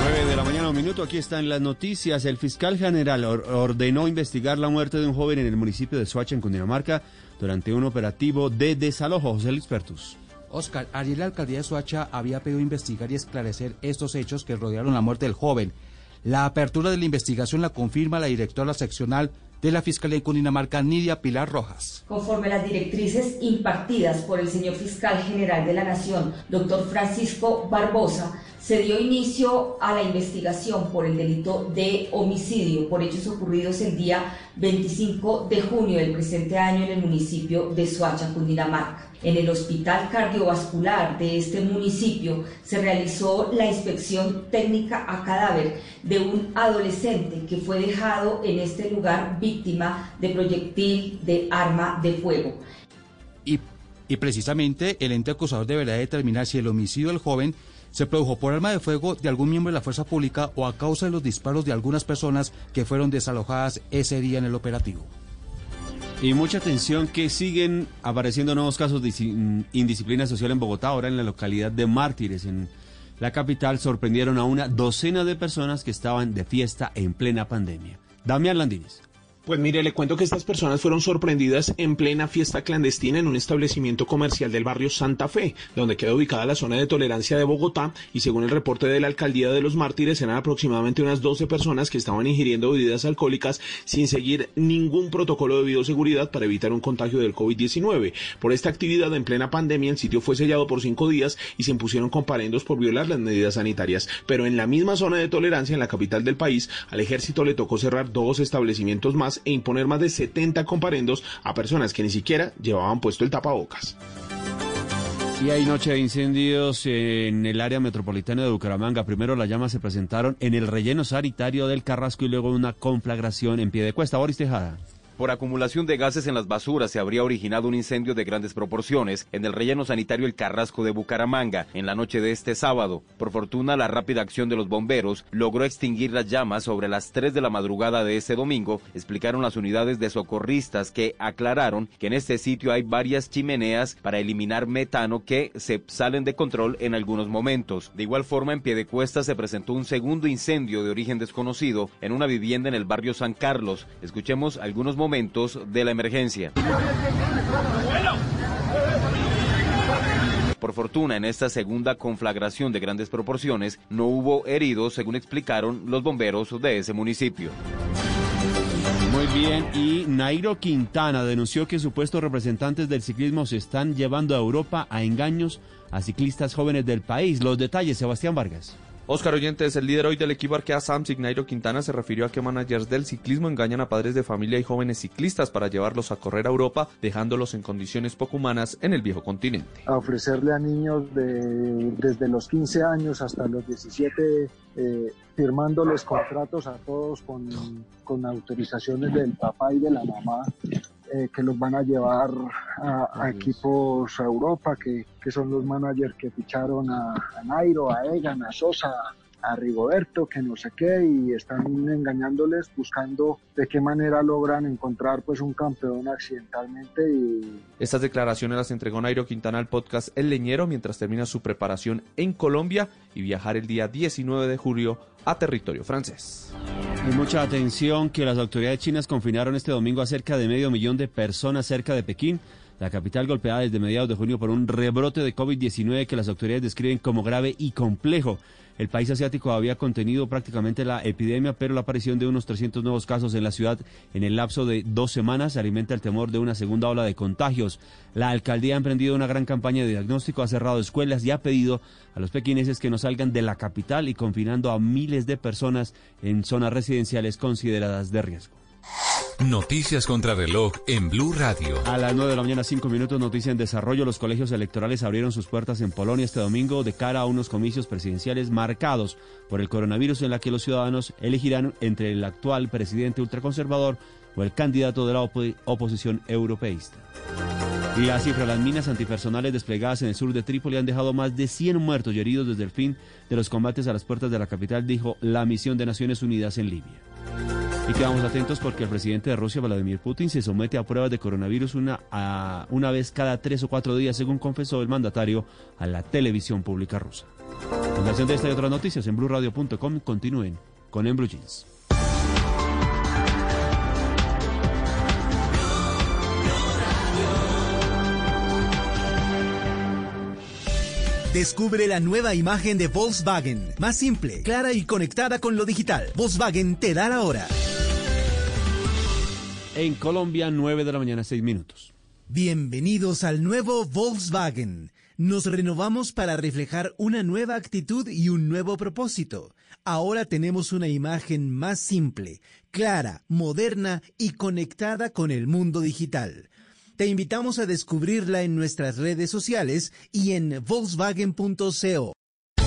9 de la mañana, un minuto, aquí están las noticias. El fiscal general ordenó investigar la muerte de un joven en el municipio de Soacha, en Cundinamarca, durante un operativo de desalojo. José Luis Pertus. Oscar, ayer la alcaldía de Soacha había pedido investigar y esclarecer estos hechos que rodearon la muerte del joven. La apertura de la investigación la confirma la directora seccional de la Fiscalía de Cundinamarca, Nidia Pilar Rojas. Conforme a las directrices impartidas por el señor fiscal general de la Nación, doctor Francisco Barbosa, se dio inicio a la investigación por el delito de homicidio por hechos ocurridos el día 25 de junio del presente año en el municipio de Soacha, Cundinamarca. En el Hospital Cardiovascular de este municipio se realizó la inspección técnica a cadáver de un adolescente que fue dejado en este lugar víctima de proyectil de arma de fuego. Y, y precisamente el ente acusador deberá determinar si el homicidio del joven se produjo por arma de fuego de algún miembro de la fuerza pública o a causa de los disparos de algunas personas que fueron desalojadas ese día en el operativo. Y mucha atención que siguen apareciendo nuevos casos de indisciplina social en Bogotá, ahora en la localidad de Mártires, en la capital, sorprendieron a una docena de personas que estaban de fiesta en plena pandemia. Damián Landines. Pues mire, le cuento que estas personas fueron sorprendidas en plena fiesta clandestina en un establecimiento comercial del barrio Santa Fe, donde queda ubicada la zona de tolerancia de Bogotá y según el reporte de la alcaldía de los mártires eran aproximadamente unas 12 personas que estaban ingiriendo bebidas alcohólicas sin seguir ningún protocolo de bioseguridad para evitar un contagio del COVID-19. Por esta actividad en plena pandemia el sitio fue sellado por cinco días y se impusieron comparendos por violar las medidas sanitarias. Pero en la misma zona de tolerancia, en la capital del país, al ejército le tocó cerrar dos establecimientos más e imponer más de 70 comparendos a personas que ni siquiera llevaban puesto el tapabocas. Y hay noche de incendios en el área metropolitana de Bucaramanga. Primero las llamas se presentaron en el relleno sanitario del Carrasco y luego una conflagración en pie de cuesta. Boris Tejada. Por acumulación de gases en las basuras se habría originado un incendio de grandes proporciones en el relleno sanitario El Carrasco de Bucaramanga en la noche de este sábado. Por fortuna, la rápida acción de los bomberos logró extinguir las llamas sobre las 3 de la madrugada de ese domingo, explicaron las unidades de socorristas que aclararon que en este sitio hay varias chimeneas para eliminar metano que se salen de control en algunos momentos. De igual forma, en Piedecuesta se presentó un segundo incendio de origen desconocido en una vivienda en el barrio San Carlos. Escuchemos algunos momentos momentos de la emergencia. Por fortuna, en esta segunda conflagración de grandes proporciones no hubo heridos, según explicaron los bomberos de ese municipio. Muy bien, y Nairo Quintana denunció que supuestos representantes del ciclismo se están llevando a Europa a engaños a ciclistas jóvenes del país. Los detalles, Sebastián Vargas. Oscar Oyentes, el líder hoy del equipo Arkea Samsic, Nairo Quintana, se refirió a que managers del ciclismo engañan a padres de familia y jóvenes ciclistas para llevarlos a correr a Europa, dejándolos en condiciones poco humanas en el viejo continente. A ofrecerle a niños de, desde los 15 años hasta los 17, eh, firmándoles contratos a todos con, con autorizaciones del papá y de la mamá eh, que los van a llevar a, equipos a Europa, que, que, son los managers que ficharon a, a Nairo, a Egan, a Sosa, a Rigoberto, que no sé qué, y están engañándoles buscando de qué manera logran encontrar pues un campeón accidentalmente. Y... Estas declaraciones las entregó Nairo Quintana al podcast El Leñero mientras termina su preparación en Colombia y viajar el día 19 de julio a territorio francés. Y mucha atención que las autoridades chinas confinaron este domingo a cerca de medio millón de personas cerca de Pekín la capital golpeada desde mediados de junio por un rebrote de COVID-19 que las autoridades describen como grave y complejo. El país asiático había contenido prácticamente la epidemia, pero la aparición de unos 300 nuevos casos en la ciudad en el lapso de dos semanas alimenta el temor de una segunda ola de contagios. La alcaldía ha emprendido una gran campaña de diagnóstico, ha cerrado escuelas y ha pedido a los pequineses que no salgan de la capital y confinando a miles de personas en zonas residenciales consideradas de riesgo. Noticias contra reloj en Blue Radio. A las 9 de la mañana, 5 minutos, noticia en desarrollo. Los colegios electorales abrieron sus puertas en Polonia este domingo de cara a unos comicios presidenciales marcados por el coronavirus en la que los ciudadanos elegirán entre el actual presidente ultraconservador o el candidato de la oposición europeísta. Y la cifra, las minas antipersonales desplegadas en el sur de Trípoli han dejado más de 100 muertos y heridos desde el fin de los combates a las puertas de la capital, dijo la misión de Naciones Unidas en Libia. Y quedamos atentos porque el presidente de Rusia, Vladimir Putin, se somete a pruebas de coronavirus una, una vez cada tres o cuatro días, según confesó el mandatario a la televisión pública rusa. Fundación de esta y otras noticias en blueradio.com. Continúen con En Blue Jeans. Descubre la nueva imagen de Volkswagen, más simple, clara y conectada con lo digital. Volkswagen te da la hora. En Colombia, 9 de la mañana, 6 minutos. Bienvenidos al nuevo Volkswagen. Nos renovamos para reflejar una nueva actitud y un nuevo propósito. Ahora tenemos una imagen más simple, clara, moderna y conectada con el mundo digital. Te invitamos a descubrirla en nuestras redes sociales y en volkswagen.co.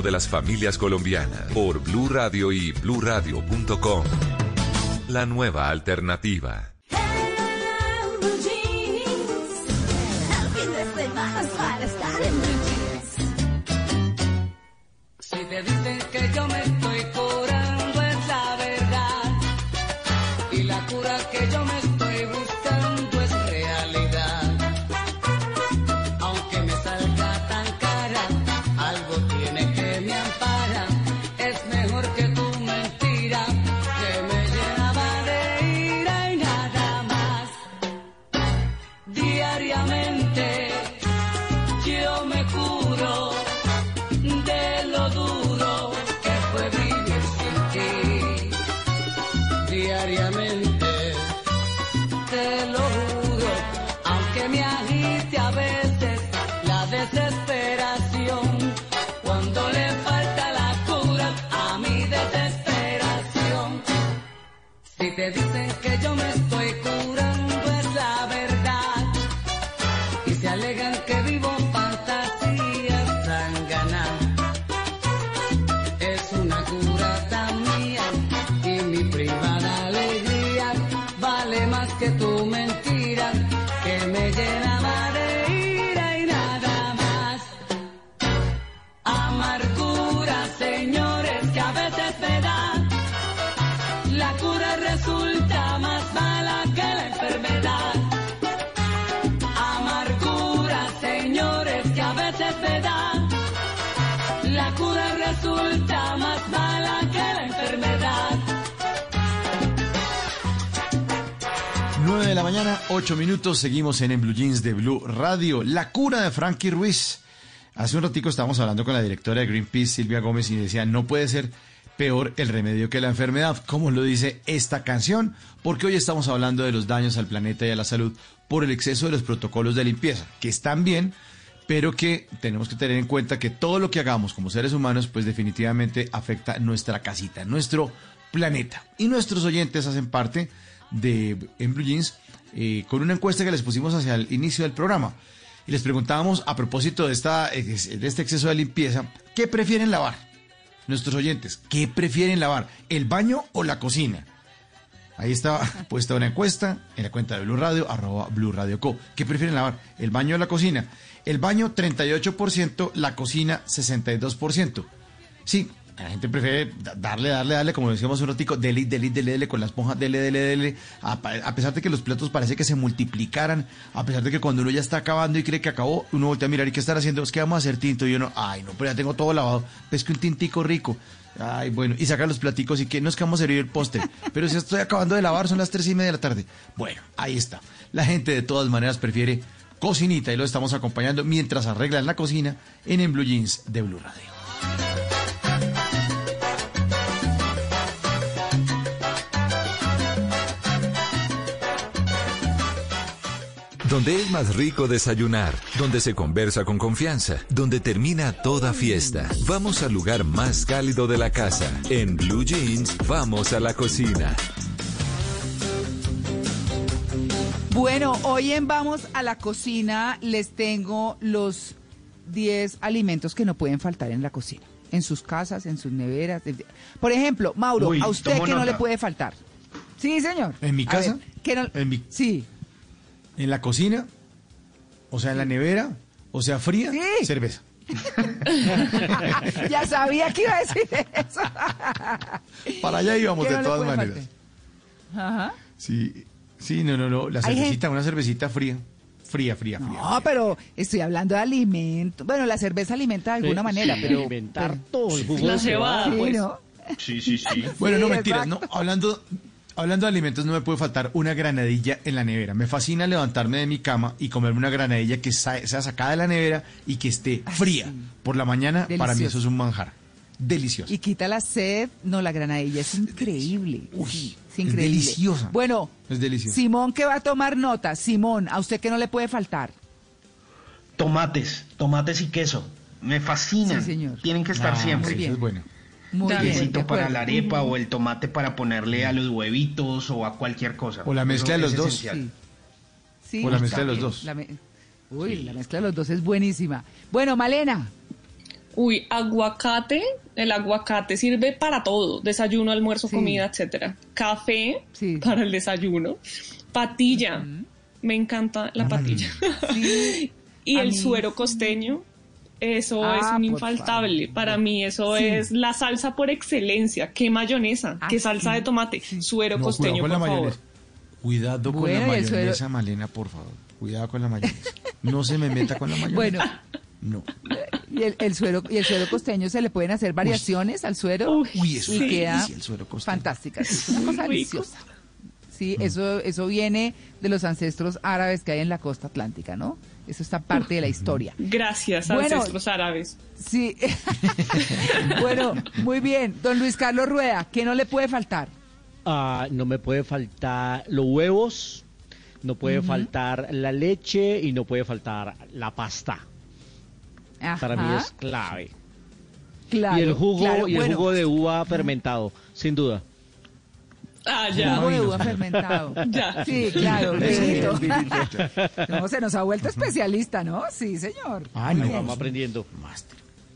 de las familias colombianas por Blue Radio y bluradio.com. La nueva alternativa. 8 minutos, seguimos en, en Blue Jeans de Blue Radio. La cura de Frankie Ruiz. Hace un ratico estábamos hablando con la directora de Greenpeace, Silvia Gómez, y decía, no puede ser peor el remedio que la enfermedad, como lo dice esta canción, porque hoy estamos hablando de los daños al planeta y a la salud por el exceso de los protocolos de limpieza, que están bien, pero que tenemos que tener en cuenta que todo lo que hagamos como seres humanos, pues definitivamente afecta nuestra casita, nuestro planeta. Y nuestros oyentes hacen parte de en Blue Jeans con una encuesta que les pusimos hacia el inicio del programa. Y les preguntábamos a propósito de, esta, de este exceso de limpieza, ¿qué prefieren lavar? Nuestros oyentes, ¿qué prefieren lavar? ¿El baño o la cocina? Ahí está [LAUGHS] puesta una encuesta en la cuenta de Blue Radio, arroba Blue Radio Co. ¿Qué prefieren lavar? ¿El baño o la cocina? El baño 38%, la cocina 62%. Sí, la gente prefiere da- darle, darle, darle, como decíamos un ratico, dele, dele, dele, dele, con la esponja, dele, dele, dele. A, pesar de que los platos parece que se multiplicaran, a pesar de que cuando uno ya está acabando y cree que acabó, uno voltea a mirar y qué están haciendo, es que vamos a hacer tinto y uno, ay, no, pero ya tengo todo lavado, es que un tintico rico. Ay, bueno, y saca los platicos y que no es que vamos a servir el postre, pero si estoy acabando de lavar, son las tres y media de la tarde. Bueno, ahí está. La gente de todas maneras prefiere cocinita y lo estamos acompañando mientras arreglan la cocina en En Blue Jeans de Blue Radio. Donde es más rico desayunar, donde se conversa con confianza, donde termina toda fiesta. Vamos al lugar más cálido de la casa. En Blue Jeans, vamos a la cocina. Bueno, hoy en Vamos a la Cocina les tengo los 10 alimentos que no pueden faltar en la cocina. En sus casas, en sus neveras. Por ejemplo, Mauro, Uy, a usted que no le puede faltar. Sí, señor. ¿En mi casa? ver, ¿qué no- En mi- Sí. ¿En la cocina? O sea, en la nevera, o sea, fría, cerveza. [LAUGHS] ya sabía que iba a decir eso. Para allá íbamos ¿Qué de no todas maneras. Ajá. Sí, sí, no, no, no. La cervecita, una cervecita fría. Fría, fría, fría. No, pero estoy hablando de alimento. Bueno, la cerveza alimenta de alguna Sí, manera, sí, pero. alimentar pero- todo el jugo La cebada, Sí, pues. ¿no? Sí, sí, sí. [LAUGHS] Bueno, no mentiras, no. Hablando, hablando de alimentos, no me puede faltar una granadilla en la nevera. Me fascina levantarme de mi cama y comerme una granadilla que sea sacada de la nevera y que esté fría. Por la mañana, para mí eso es un manjar. Delicioso. Y quita la sed. No, la granadilla es increíble. Sí, es increíble. deliciosa. Bueno, Es delicioso. Simón que va a tomar nota. Simón, ¿a usted qué no le puede faltar? Tomates, tomates y queso. Me fascinan. Sí, señor. Tienen que estar Ah, siempre. bien. eso es bueno. Muy bien. Quesito de para la arepa o el tomate para ponerle a los huevitos o a cualquier cosa. O la mezcla Eso de los es dos. esencial. Sí, O la mezcla de los dos. La me- Uy, la mezcla de los dos es buenísima. Bueno, Malena. Uy, aguacate. El aguacate sirve para todo. Desayuno, almuerzo, Sí. comida, etcétera. Café Sí. para el desayuno. Patilla. Me encanta la patilla. Sí. [LAUGHS] y A el mí- suero costeño. Eso Ah, es un infaltable. favor. Para mí eso Sí. es la salsa por excelencia. ¿Qué mayonesa? Ah, ¿Qué salsa sí. de tomate? Suero No, costeño, cuidado con la por favor. mayonesa. Cuidado con Bueno, la suero- mayonesa, Malena, por favor. Cuidado con la mayonesa. No se me meta con la mayonesa. Bueno, No. y el, el suero y el suero costeño se le pueden hacer variaciones al suero Uy, eso y sí, queda sí, el suero costeño. fantástica. Es una cosa deliciosa. Sí, eso eso viene de los ancestros árabes que hay en la costa atlántica, ¿no? Eso está parte de la historia. Gracias, Bueno. ancestros árabes. Sí. [LAUGHS] bueno, muy bien. Don Luis Carlos Rueda, ¿qué no le puede faltar? Ah, no me puede faltar los huevos, no puede faltar la leche y no puede faltar la pasta. Para mí es clave. claro, y el jugo claro. y el Bueno, jugo de uva fermentado, sin duda. Ah, ya. jugo de uva fermentado. [LAUGHS] Ya. Sí, claro. [LAUGHS] No, se nos ha vuelto especialista, ¿no? Sí, señor. Ay, Muy no. Vamos aprendiendo.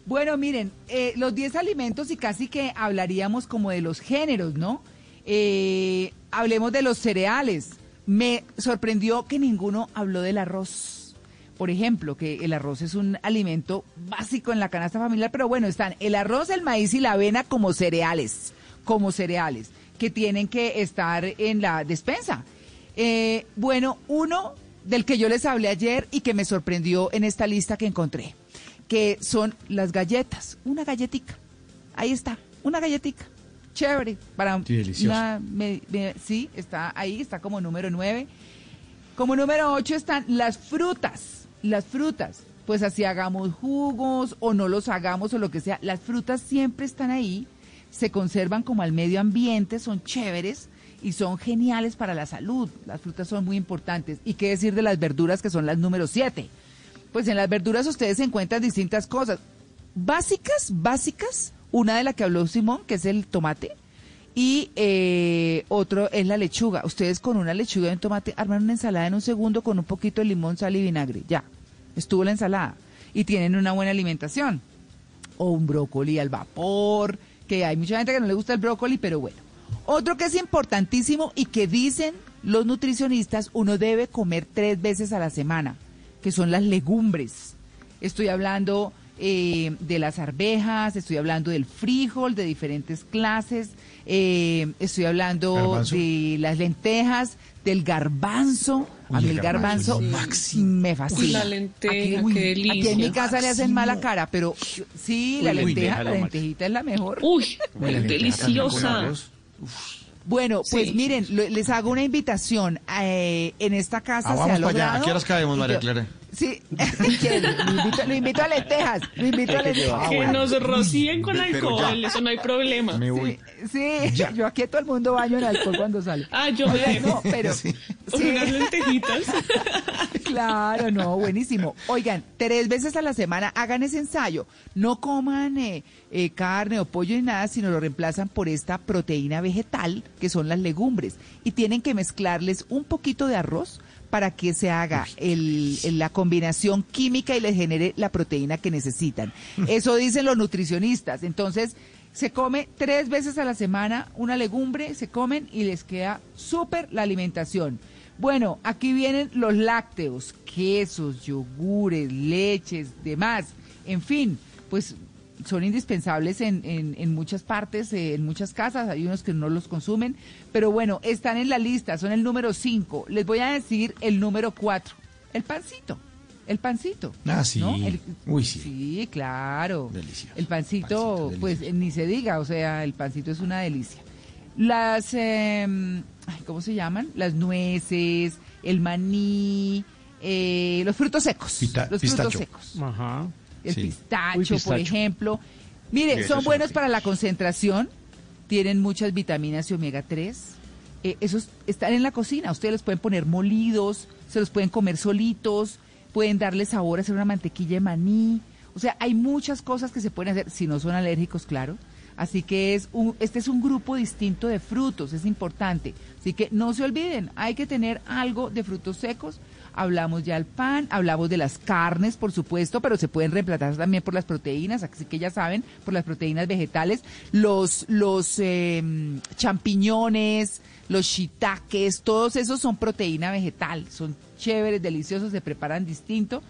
Bueno, miren, eh, los 10 alimentos y casi que hablaríamos como de los géneros, ¿no? Eh, hablemos de los cereales. Me sorprendió que ninguno habló del arroz. Por ejemplo, que el arroz es un alimento básico en la canasta familiar, pero bueno, están el arroz, el maíz y la avena como cereales, como cereales, que tienen que estar en la despensa. Eh, bueno, uno del que yo les hablé ayer y que me sorprendió en esta lista que encontré, que son las galletas, una galletica. Ahí está, una galletica. Chévere, para Sí, una me- me- sí, está ahí, está como número 9. Como número 8 están las frutas, las frutas. Pues así hagamos jugos o no los hagamos o lo que sea, las frutas siempre están ahí, se conservan como al medio ambiente, son chéveres y son geniales para la salud. Las frutas son muy importantes. ¿Y qué decir de las verduras que son las número 7? Pues en las verduras ustedes encuentran distintas cosas. Básicas, básicas, una de las que habló Simón, que es el tomate, y eh, otro es la lechuga. Ustedes con una lechuga y un tomate arman una ensalada en un segundo con un poquito de limón, sal y vinagre. Ya, estuvo la ensalada. Y tienen una buena alimentación. O un brócoli al vapor, que hay mucha gente que no le gusta el brócoli, pero bueno. Otro que es importantísimo y que dicen los nutricionistas, uno debe comer tres veces a la semana, que son las legumbres. Estoy hablando eh, de las arvejas, estoy hablando del frijol de diferentes clases, eh, estoy hablando Garbanzo. de las lentejas, del garbanzo. A Uy, mí el garbanzo lo me fascina. La lenteja, aquí, qué aquí en mi delicia. casa le hacen mala cara, pero sí, la Uy, lenteja, la lentejita es la mejor. Uy, Uy, la deliciosa. Bueno, pues Sí. miren, les hago una invitación. eh, en esta casa Ah, se ha para allá. logrado. ¿A qué horas caemos, María yo- Clara? Sí, ¿quién? lo, invito, lo invito a lentejas. Lo invito a lentejas. que nos rocíen con alcohol, eso no hay problema. Me voy. Sí, yo aquí a todo el mundo baño en alcohol cuando sale. Ah, yo me dejo. no, pero Sí. sí, Unas lentejitas. [LAUGHS] claro, no, buenísimo. Oigan, tres veces a la semana hagan ese ensayo. No coman eh, eh, carne o pollo ni nada, sino lo reemplazan por esta proteína vegetal, que son las legumbres. Y tienen que mezclarles un poquito de arroz para que se haga el- el- la combinación química y les genere la proteína que necesitan. Eso dicen los nutricionistas. Entonces, se come tres veces a la semana una legumbre, se comen y les queda súper la alimentación. Bueno, aquí vienen los lácteos, quesos, yogures, leches, demás. En fin, pues son indispensables en, en- en muchas partes, eh, en muchas casas. Hay unos que no los consumen. Pero bueno, están en la lista, son el número 5. Les voy a decir el número 4, el pancito. El pancito. Ah, sí. ¿no? El- Uy, sí. Sí, claro. Delicioso. El pancito, Pancito, pues eh, ni se diga, o sea, el pancito es una delicia. Las, ay, ¿cómo se llaman? Las nueces, el maní, eh, los frutos secos. Pita- los pistacho. frutos secos. Ajá. El Sí. pistacho, Uy, por ejemplo. Mire, son buenos para la concentración, tienen muchas vitaminas y omega 3. Eh, esos están en la cocina, ustedes los pueden poner molidos, se los pueden comer solitos, pueden darle sabor, hacer una mantequilla de maní. O sea, hay muchas cosas que se pueden hacer, si no son alérgicos, claro. Así que es un, este es un grupo distinto de frutos, es importante. Así que no se olviden, hay que tener algo de frutos secos. Hablamos ya del pan, hablamos de las carnes, por supuesto, pero se pueden reemplazar también por las proteínas, así que ya saben, por las proteínas vegetales, los, los em, champiñones, los shiitakes, todos esos son proteína vegetal, son chéveres, deliciosos, se preparan distinto.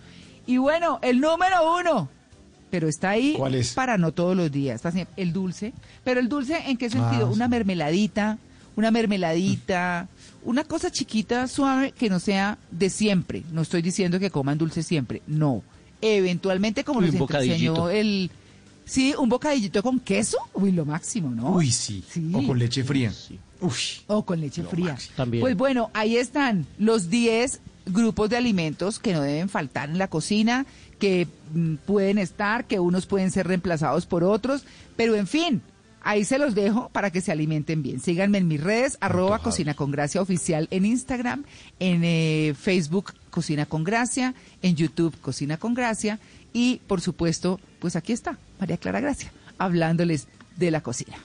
Y bueno, el número uno, pero está ahí ¿Cuál es? para no todos los días, está siempre- el dulce. Pero el dulce, ¿en qué sentido? Ah, Una mermeladita, una mermeladita, una cosa chiquita, suave, que no sea de siempre. No estoy diciendo que coman dulce siempre, no. Eventualmente, como Uy, bocadillito. enseñó el... Sí, un bocadillito con queso, uy, lo máximo, ¿no? Uy, sí. Sí. O con leche fría. Uy. O con leche Lo fría. máximo. También. Pues bueno, ahí están los 10 grupos de alimentos que no deben faltar en la cocina, que mm, pueden estar, que unos pueden ser reemplazados por otros, pero en fin, ahí se los dejo para que se alimenten bien. Síganme en mis redes, arroba. Cocina con Gracia Oficial en Instagram, en eh, Facebook Cocina con Gracia, en YouTube Cocina con Gracia y por supuesto, pues aquí está María Clara Gracia, hablándoles de la cocina.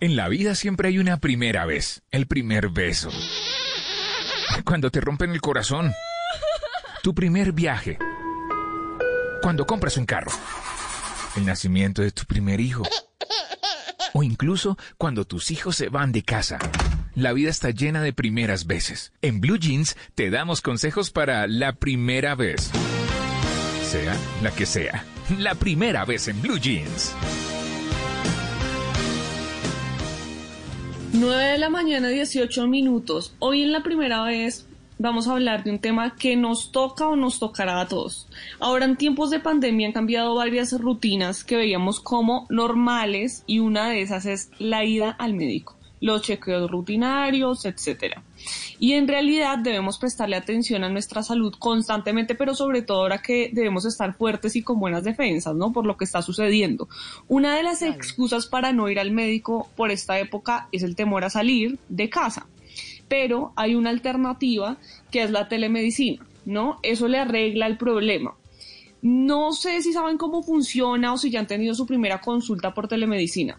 En la vida siempre hay una primera vez, el primer beso. Cuando te rompen el corazón. Tu primer viaje. Cuando compras un carro. El nacimiento de tu primer hijo. O incluso cuando tus hijos se van de casa. La vida está llena de primeras veces. En Blue Jeans te damos consejos para la primera vez. Sea la que sea. La primera vez en Blue Jeans. 9 de la mañana, 18 minutos. Hoy en la primera vez vamos a hablar de un tema que nos toca o nos tocará a todos. Ahora en tiempos de pandemia han cambiado varias rutinas que veíamos como normales y una de esas es la ida al médico los chequeos rutinarios, etcétera. Y en realidad debemos prestarle atención a nuestra salud constantemente, pero sobre todo ahora que debemos estar fuertes y con buenas defensas, ¿no? Por lo que está sucediendo. Una de las excusas para no ir al médico por esta época es el temor a salir de casa. Pero hay una alternativa que es la telemedicina, ¿no? Eso le arregla el problema. No sé si saben cómo funciona o si ya han tenido su primera consulta por telemedicina.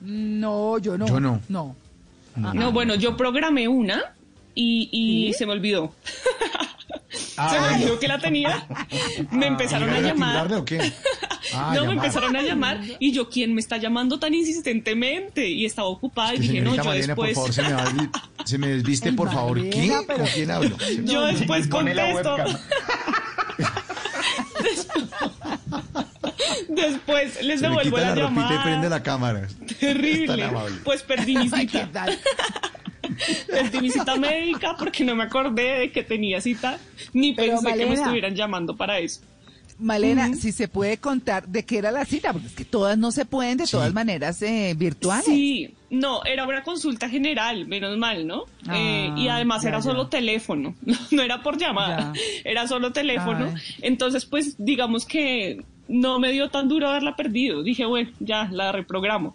No, yo no. Yo no. No. No, bueno, yo programé una y, y se me olvidó. [LAUGHS] Ah, se me bueno. olvidó que la tenía. Me empezaron a ¿Llegaron llamar. timbrarle o qué? [LAUGHS] Ah, no, me empezaron a llamar y yo, ¿quién me está llamando tan insistentemente? Y estaba ocupada y dije, no, yo después. por favor, se me, va a- se me desviste, por favor. Pero- ¿Con quién hablo? [LAUGHS] yo después contesto. [LAUGHS] Después les Se devuelvo la, la ropita y llamada. prende la cámara. Terrible. Pues perdí mi Ay, cita. Perdí mi cita médica porque no me acordé de que tenía cita, ni Pero, pensé que me Malena. estuvieran llamando para eso. Malena, si se puede contar de qué era la cita, porque es que todas no se pueden de todas maneras eh, virtuales. Sí, no, era una consulta general, menos mal, ¿no? Ah, Eh, y además ya, era ya. solo teléfono, [LAUGHS] no era por llamada, era solo teléfono. Ay. Entonces, pues digamos que no me dio tan duro haberla perdido. Dije, bueno, ya la reprogramo.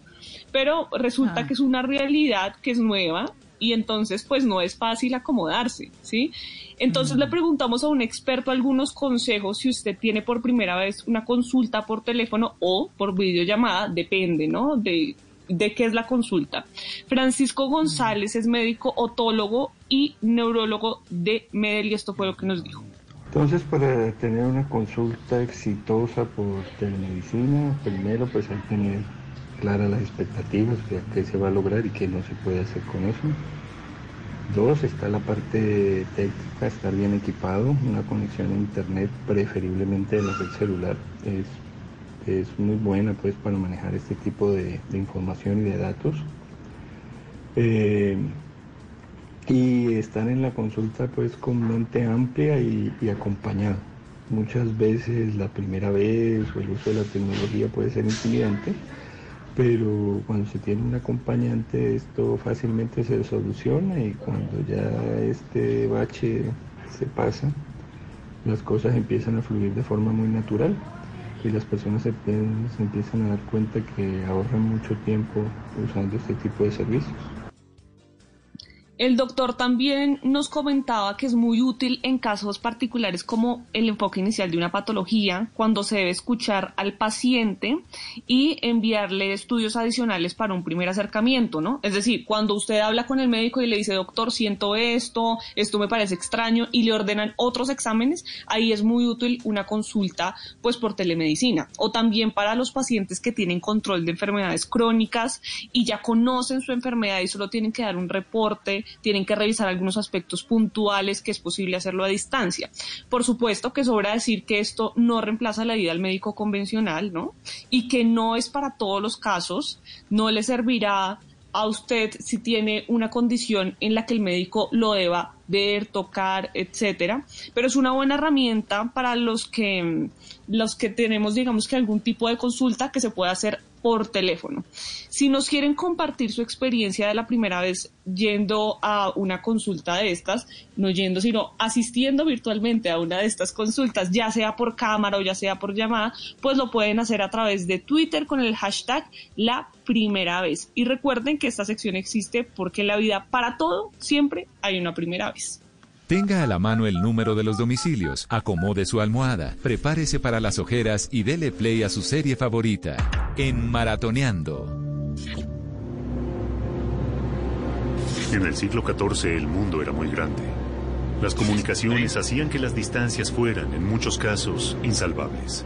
Pero resulta Ah. que es una realidad que es nueva y entonces pues no es fácil acomodarse, ¿sí? Entonces le preguntamos a un experto algunos consejos si usted tiene por primera vez una consulta por teléfono o por videollamada, depende, ¿no? De, de qué es la consulta. Francisco González es médico otólogo y neurólogo de Medel y esto fue lo que nos dijo. Entonces, para tener una consulta exitosa por telemedicina, primero pues hay que tener claras las expectativas de qué se va a lograr y qué no se puede hacer con eso. Dos, está la parte técnica, estar bien equipado, una conexión a internet, preferiblemente de la red celular, es, es muy buena pues para manejar este tipo de, de información y de datos. Eh, y estar en la consulta pues con mente amplia y, y acompañado. Muchas veces la primera vez o el uso de la tecnología puede ser intimidante, pero cuando se tiene un acompañante esto fácilmente se soluciona y cuando ya este bache se pasa, las cosas empiezan a fluir de forma muy natural y las personas se, se empiezan a dar cuenta que ahorran mucho tiempo usando este tipo de servicios. El doctor también nos comentaba que es muy útil en casos particulares como el enfoque inicial de una patología, cuando se debe escuchar al paciente y enviarle estudios adicionales para un primer acercamiento, ¿no? Es decir, cuando usted habla con el médico y le dice, doctor, siento esto, esto me parece extraño y le ordenan otros exámenes, ahí es muy útil una consulta pues por telemedicina o también para los pacientes que tienen control de enfermedades crónicas y ya conocen su enfermedad y solo tienen que dar un reporte, tienen que revisar algunos aspectos puntuales que es posible hacerlo a distancia. Por supuesto que sobra decir que esto no reemplaza la ida al médico convencional, ¿no? Y que no es para todos los casos, no le servirá a usted si tiene una condición en la que el médico lo deba ver, tocar, etcétera, pero es una buena herramienta para los que los que tenemos digamos que algún tipo de consulta que se pueda hacer por teléfono. Si nos quieren compartir su experiencia de la primera vez yendo a una consulta de estas, no yendo, sino asistiendo virtualmente a una de estas consultas, ya sea por cámara o ya sea por llamada, pues lo pueden hacer a través de Twitter con el hashtag la primera vez. Y recuerden que esta sección existe porque en la vida para todo siempre hay una primera vez. Tenga a la mano el número de los domicilios, acomode su almohada, prepárese para las ojeras y dele play a su serie favorita, en Maratoneando. En el siglo XIV el mundo era muy grande. Las comunicaciones hacían que las distancias fueran, en muchos casos, insalvables.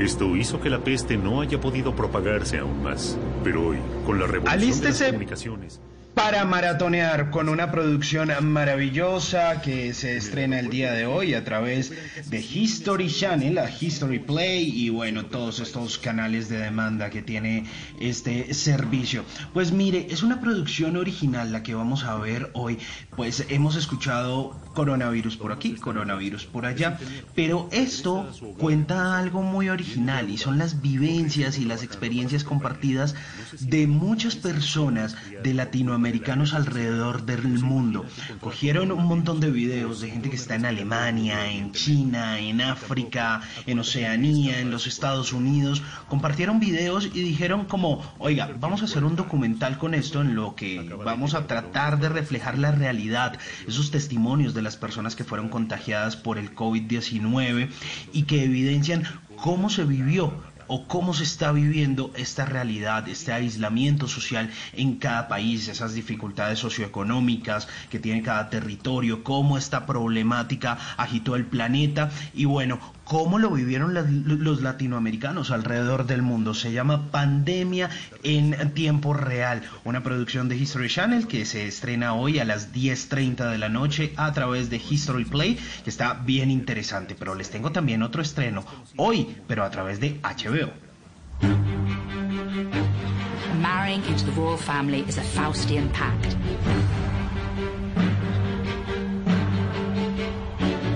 Esto hizo que la peste no haya podido propagarse aún más. Pero hoy, con la revolución de las comunicaciones... para maratonear con una producción maravillosa que se estrena el día de hoy a través de History Channel, a History Play y bueno, todos estos canales de demanda que tiene este servicio. Pues mire, es una producción original la que vamos a ver hoy, pues hemos escuchado coronavirus por aquí, coronavirus por allá, pero esto cuenta algo muy original y son las vivencias y las experiencias compartidas de muchas personas de Latinoamérica americanos alrededor del mundo. Cogieron un montón de videos de gente que está en Alemania, en China, en África, en Oceanía, en los Estados Unidos. Compartieron videos y dijeron como, oiga, vamos a hacer un documental con esto en lo que vamos a tratar de reflejar la realidad, esos testimonios de las personas que fueron contagiadas por el COVID-19 y que evidencian cómo se vivió o cómo se está viviendo esta realidad, este aislamiento social en cada país, esas dificultades socioeconómicas que tiene cada territorio, cómo esta problemática agitó el planeta. Y bueno, cómo lo vivieron los latinoamericanos alrededor del mundo. Se llama Pandemia en tiempo real, una producción de History Channel que se estrena hoy a las 10.30 de la noche a través de History Play, que está bien interesante, pero les tengo también otro estreno hoy, pero a través de HBO. Marrying into the royal family is a Faustian.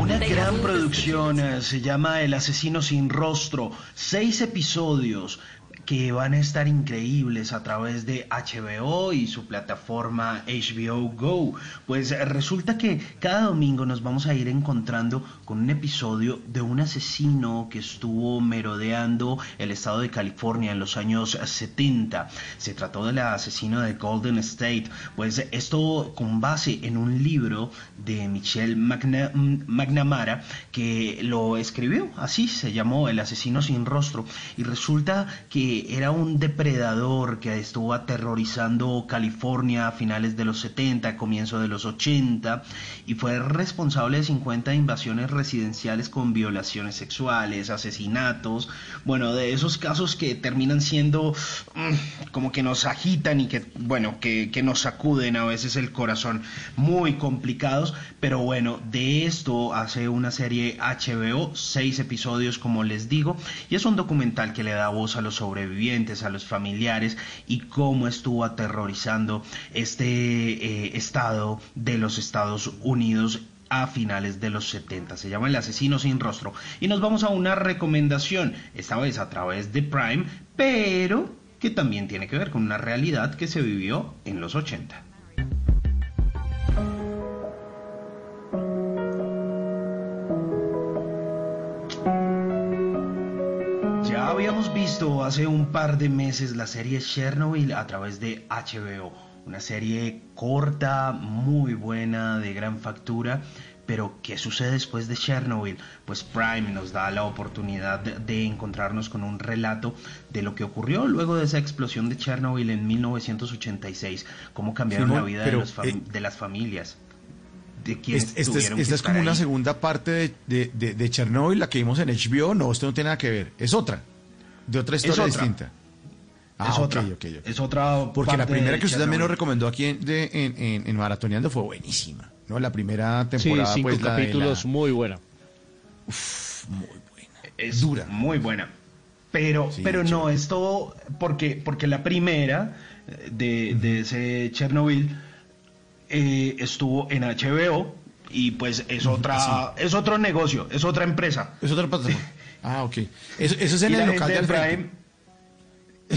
Una gran producción, eh, se llama El asesino sin rostro, seis episodios que van a estar increíbles a través de HBO y su plataforma HBO Go. Pues resulta que cada domingo nos vamos a ir encontrando con un episodio de un asesino que estuvo merodeando el estado de California en los años 70. Se trató del asesino de Golden State. Pues esto con base en un libro de Michelle McNamara que lo escribió así, se llamó El asesino sin rostro. Y resulta que era un depredador que estuvo aterrorizando California a finales de los 70, comienzo de los 80, y fue responsable de 50 invasiones residenciales con violaciones sexuales, asesinatos, bueno, de esos casos que terminan siendo mm, como que nos agitan y que, bueno, que, que nos sacuden a veces el corazón, muy complicados, pero bueno, de esto hace una serie HBO, seis episodios como les digo, y es un documental que le da voz a los a los familiares y cómo estuvo aterrorizando este eh, estado de los Estados Unidos a finales de los 70. Se llama El asesino sin rostro. Y nos vamos a una recomendación, esta vez a través de Prime, pero que también tiene que ver con una realidad que se vivió en los 80. Habíamos visto hace un par de meses la serie Chernobyl a través de HBO, una serie corta, muy buena, de gran factura, pero ¿qué sucede después de Chernobyl? Pues Prime nos da la oportunidad de, encontrarnos con un relato de lo que ocurrió luego de esa explosión de Chernobyl en 1986, cómo cambiaron la vida de, eh, de las familias. De este, este es, esta es como una segunda parte de, de, de, Chernobyl, la que vimos en HBO. No, esto no tiene nada que ver. Es otra. De otra historia distinta. Ah, es otra. Es otra. Porque la primera que usted también nos recomendó aquí en, en, en, Maratoneando fue buenísima. ¿no? La primera temporada. Sí, cinco pues, capítulos, muy buena. muy buena. Es dura. Muy buena. Pero, pero no, esto. Porque, porque la primera de, de ese Chernobyl eh, estuvo en HBO y pues es otra. Es otro negocio, es otra empresa. Es otra plataforma. [LAUGHS] Ah, ok. Eso, es en el local de Prime.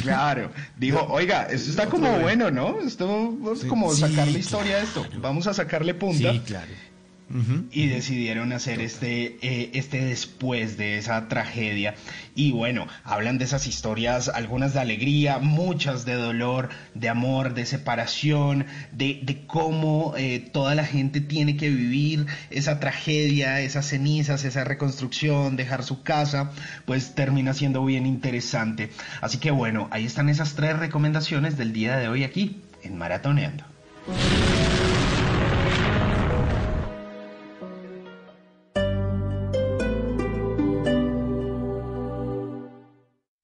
Claro, dijo, [LAUGHS] oiga, esto está como bueno, ¿no? Esto es como sacar la historia de esto. Vamos a sacarle punta. Sí, claro y decidieron hacer este, eh, este después de esa tragedia. Y bueno, hablan de esas historias, algunas de alegría, muchas de dolor, de amor, de separación, de, de cómo eh, toda la gente tiene que vivir esa tragedia, esas cenizas, esa reconstrucción, dejar su casa, pues termina siendo bien interesante. Así que bueno, ahí están esas tres recomendaciones del día de hoy aquí en Maratoneando.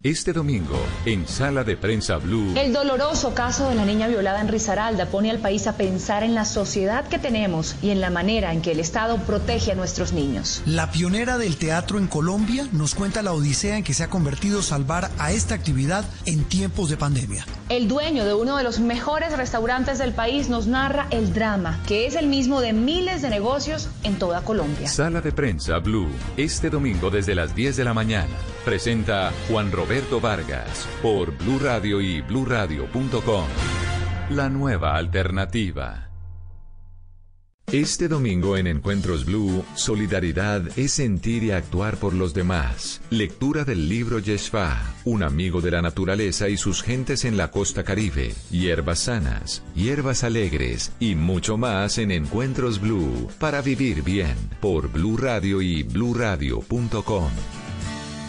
Este domingo, en Sala de Prensa Blue. El doloroso caso de la niña violada en Risaralda pone al país a pensar en la sociedad que tenemos y en la manera en que el Estado protege a nuestros niños. La pionera del teatro en Colombia nos cuenta la odisea en que se ha convertido salvar a esta actividad en tiempos de pandemia. El dueño de uno de los mejores restaurantes del país nos narra el drama, que es el mismo de miles de negocios en toda Colombia. Sala de Prensa Blue. Este domingo desde las 10 de la mañana. Presenta Juan Roberto Vargas por Blue Radio y bluradio.com. La nueva alternativa. Este domingo en Encuentros Blue, solidaridad es sentir y actuar por los demás. Lectura del libro Yeshua, un amigo de la naturaleza y sus gentes en la costa caribe. Hierbas sanas, hierbas alegres y mucho más en Encuentros Blue para vivir bien por Blue Radio y bluradio.com.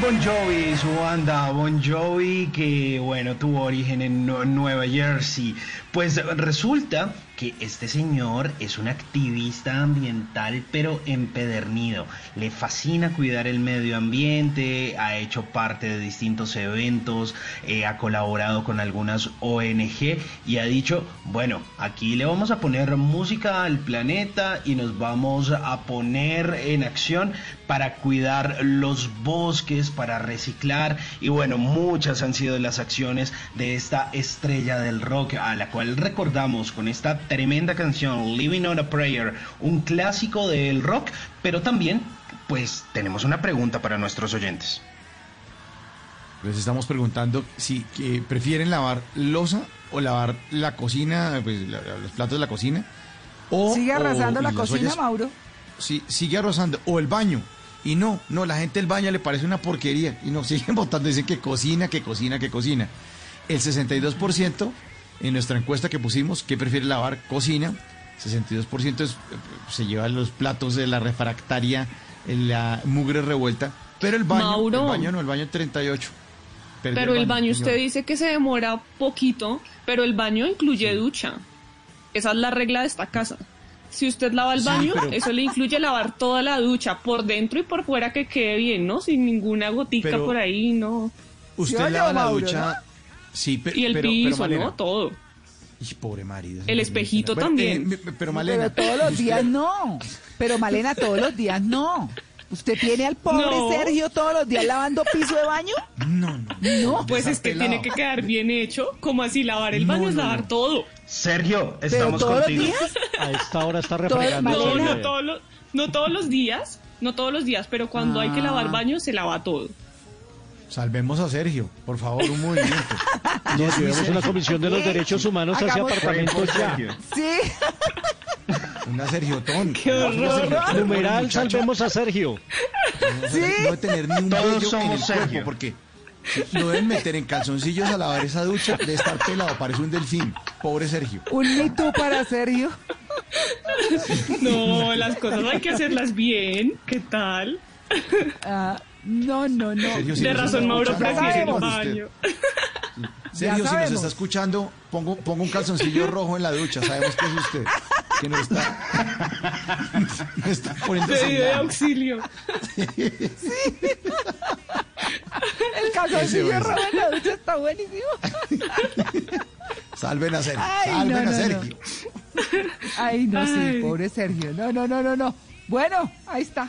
Bon Jovi, su banda Bon Jovi, que bueno, tuvo origen en Nue- Nueva Jersey. Pues resulta que este señor es un activista ambiental, pero empedernido. Le fascina cuidar el medio ambiente, ha hecho parte de distintos eventos, eh, ha colaborado con algunas ONG y ha dicho, bueno, aquí le vamos a poner música al planeta y nos vamos a poner en acción para cuidar los bosques, para reciclar y bueno, muchas han sido las acciones de esta estrella del rock a la cual recordamos con esta tremenda canción Living on a Prayer, un clásico del rock, pero también pues tenemos una pregunta para nuestros oyentes. Les estamos preguntando si que prefieren lavar losa o lavar la cocina, pues la- la- los platos de la cocina. O, ¿Sigue arrasando o- la cocina, ollas- Mauro? Sí, sigue arrasando. O el baño. Y no, no, la gente del baño le parece una porquería. Y no, [LAUGHS] siguen votando, dicen que cocina, que cocina, que cocina. El 62% en nuestra encuesta que pusimos, que prefiere lavar cocina, 62% es, eh, se lleva los platos de la refractaria, la mugre revuelta. Pero el baño, Mauro. el baño no, el baño 38. Perdió Pero el baño, usted dice que se demora poquito, pero el baño incluye ducha. Esa es la regla de esta casa. Si usted lava el Sí, baño, pero- eso le incluye lavar toda la ducha, por dentro y por fuera que quede bien, ¿no? Sin ninguna gotica Pero- por ahí, ¿no? Usted ¿Sí o lava la Mauro, ducha. Sí, pero, y el pero- pero, piso, Malena, ¿no? Todo. Y pobre marido. El espejito Bueno, también. eh, pero Malena. Pero todos los días no. Pero Malena, todos los días no. ¿Usted tiene al pobre No. Sergio todos los días lavando piso de baño? No, no. No. Pues es que tiene que quedar bien hecho. Como así lavar el baño es lavar todo. Sergio, ¿Pero estamos todos los contigo. días? A esta hora está refregando. No, no todos los, no todos los días. No todos los días, pero cuando hay que lavar Ah. baño se lava todo. Salvemos a Sergio, por favor, un movimiento. [LAUGHS] Nos llevemos una comisión de los derechos humanos hacia Hagamos- apartamentos ya. Sí. Una Sergiotón. Qué horror. Numeral, salvemos a Sergio. No, Sí. No debe tener ni un Todos vello en somos el Sergio. cuerpo, porque lo deben meter en calzoncillos a lavar esa ducha, de estar pelado, parece un delfín. Pobre Sergio. Un Me Too para Sergio. No, las cosas hay que hacerlas bien. ¿Qué tal? Ah, no, no, no. Sergio, si De razón, Mauro prefiere el baño. Sergio, si nos está escuchando, pongo, pongo un calzoncillo rojo en la ducha. Sabemos que es usted. Que nos está, [LAUGHS] nos está poniendo Pedido de auxilio. El calzoncillo rojo en la ducha está buenísimo. Salven a Sergio. Ay, salven no, a no, Sergio. Ay, no, sí, Ay. pobre Sergio. No, no, no, no, no. Bueno, ahí está.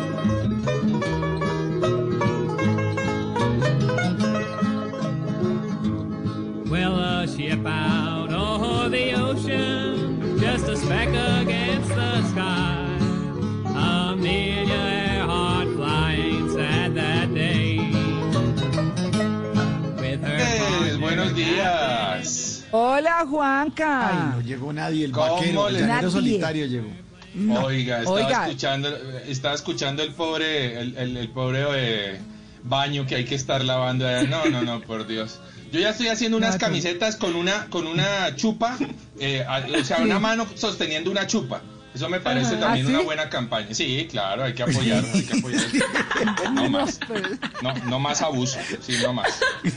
Días. Hola, Juanca. Ay, no llegó nadie. El ¿Cómo vaquero, el llanero solitario llegó. No. Oiga, estaba Oiga. escuchando, estaba escuchando el pobre, el, el- el pobre eh, baño que hay que estar lavando. allá. No, no, no, por Dios. Yo ya estoy haciendo unas camisetas con una, con una chupa, eh, a- o sea, una mano sosteniendo una chupa. Eso me parece Ajá. también ¿Ah, sí? una buena campaña. Sí, claro, hay que apoyar, hay que apoyar. [LAUGHS] No más, pues. no, no más abuso, sí, no más. [LAUGHS] Ay,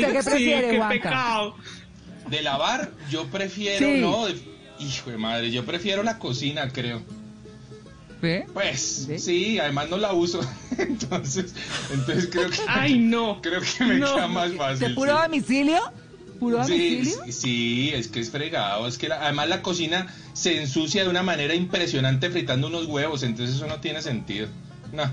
usted qué sí, prefiere, qué Juanca? pecado. De lavar, yo prefiero, Sí. no, de- hijo de madre, yo prefiero la cocina, creo. ¿Ve? Pues ¿Ve? sí, además no la uso. [LAUGHS] entonces, entonces creo que Ay, no. creo que me No. queda más ¿De fácil. puro sí. domicilio? ¿Puro Sí, sí, es que es fregado. Es que la- además la cocina se ensucia de una manera impresionante fritando unos huevos, entonces eso no tiene sentido. No.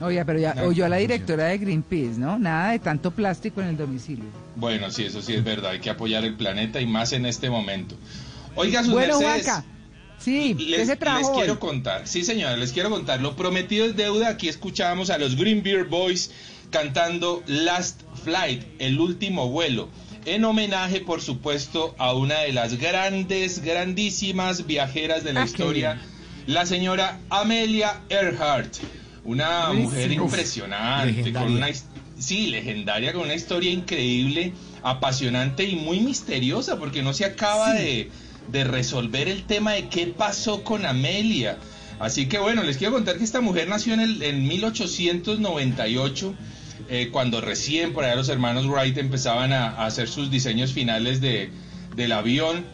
Oye, pero ya No, oyó a la directora de Greenpeace, ¿no? Nada de tanto plástico en el domicilio. Bueno, sí, eso sí es verdad. Hay que apoyar el planeta y más en este momento. Oiga, sus Bueno, mercedes, Juanca. Sí, ¿qué Les, se les quiero contar, sí señora, les quiero contar, lo prometido es deuda, aquí escuchábamos a los Green Beer Boys cantando Last Flight, el último vuelo, en homenaje por supuesto a una de las grandes, grandísimas viajeras de la Ah, historia, la señora Amelia Earhart, una mujer Uf, impresionante, con una sí, legendaria, con una historia increíble, apasionante y muy misteriosa, porque no se acaba de, de resolver el tema de qué pasó con Amelia. Así que bueno, les quiero contar que esta mujer nació en, el, en 1898, eh, cuando recién por allá los hermanos Wright empezaban a, hacer sus diseños finales de, del avión.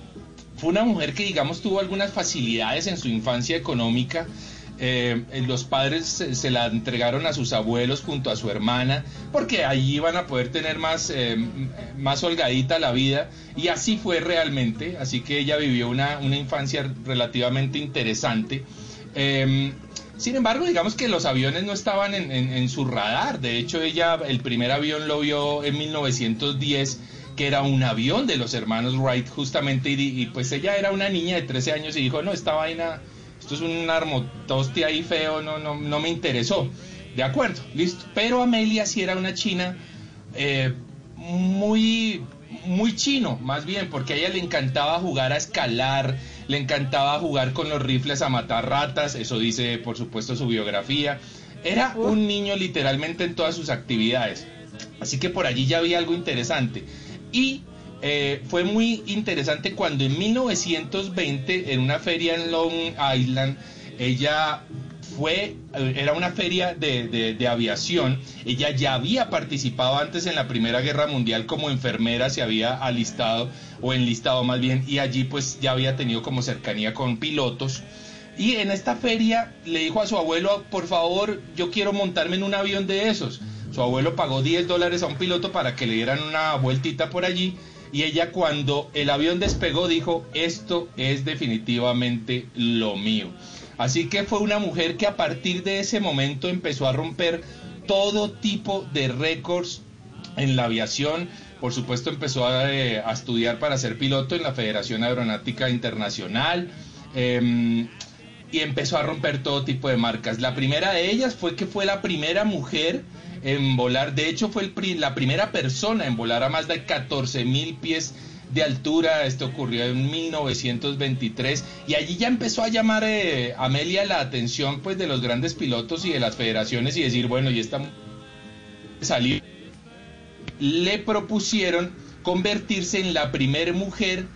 Fue una mujer que, digamos, tuvo algunas facilidades en su infancia económica. Eh, los padres se, la entregaron a sus abuelos junto a su hermana, porque allí iban a poder tener más, eh, más holgadita la vida, y así fue realmente. Así que ella vivió una, una infancia relativamente interesante. Eh, sin embargo, digamos que los aviones no estaban en, en- en su radar. De hecho, ella el primer avión lo vio en 1910, que era un avión de los hermanos Wright, justamente, y, pues ella era una niña de 13 años y dijo, no, esta vaina, esto es un armotoste ahí feo, no, no, no me interesó. De acuerdo, listo. Pero Amelia sí era una china eh, muy, muy chino, más bien, porque a ella le encantaba jugar a escalar, le encantaba jugar con los rifles a matar ratas, eso dice por supuesto su biografía. Era un niño literalmente en todas sus actividades. Así que por allí ya había algo interesante. Y eh, fue muy interesante cuando en 1920, en una feria en Long Island, ella fue, eh, era una feria de, de- de aviación. Ella ya había participado antes en la Primera Guerra Mundial como enfermera, se había alistado o enlistado más bien, y allí pues ya había tenido como cercanía con pilotos. Y en esta feria le dijo a su abuelo, por favor, yo quiero montarme en un avión de esos. Su abuelo pagó 10 dólares a un piloto para que le dieran una vueltita por allí. Y ella cuando el avión despegó dijo, esto es definitivamente lo mío. Así que fue una mujer que a partir de ese momento empezó a romper todo tipo de récords en la aviación. Por supuesto empezó a, eh, estudiar para ser piloto en la Federación Aeronáutica Internacional. Em, y empezó a romper todo tipo de marcas. La primera de ellas fue que fue la primera mujer en volar, de hecho fue la primera persona en volar a más de 14 mil pies de altura, esto ocurrió en 1923 y allí ya empezó a llamar eh, Amelia la atención pues de los grandes pilotos y de las federaciones y decir, bueno, y esta salió le propusieron convertirse en la primera mujer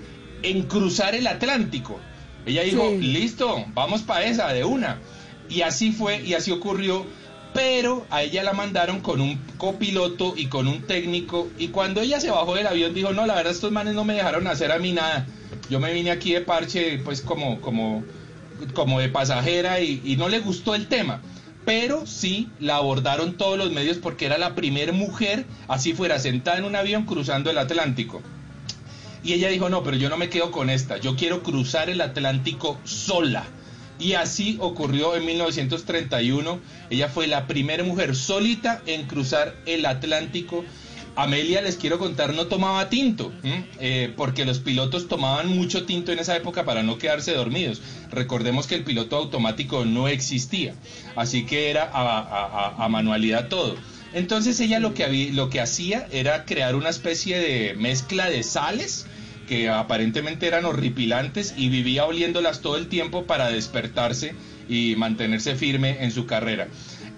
en cruzar el Atlántico. Ella dijo, Sí. listo, vamos para esa de una. Y así fue y así ocurrió, pero a ella la mandaron con un copiloto y con un técnico y cuando ella se bajó del avión dijo, no, la verdad estos manes no me dejaron hacer a mí nada. Yo me vine aquí de parche pues como, como, como de pasajera y, y no le gustó el tema. Pero sí la abordaron todos los medios porque era la primera mujer, así fuera, sentada en un avión cruzando el Atlántico. Y ella dijo, no, pero yo no me quedo con esta, yo quiero cruzar el Atlántico sola. Y así ocurrió en 1931. Ella fue la primera mujer solita en cruzar el Atlántico. Amelia, les quiero contar, no tomaba tinto. Eh, porque los pilotos tomaban mucho tinto en esa época para no quedarse dormidos. Recordemos que el piloto automático no existía, así que era a, manualidad todo. Entonces ella lo que, lo que hacía era crear una especie de mezcla de sales que aparentemente eran horripilantes y vivía oliéndolas todo el tiempo para despertarse y mantenerse firme en su carrera.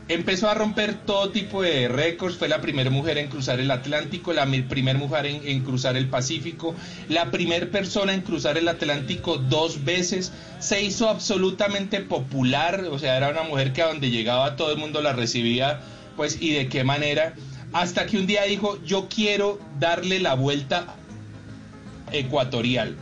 Empezó a romper todo tipo de récords, fue la primera mujer en cruzar el Atlántico, la primera mujer en, cruzar el Pacífico, la primera persona en cruzar el Atlántico dos veces, se hizo absolutamente popular, o sea, era una mujer que a donde llegaba todo el mundo la recibía, pues, y de qué manera, hasta que un día dijo, yo quiero darle la vuelta ecuatorial.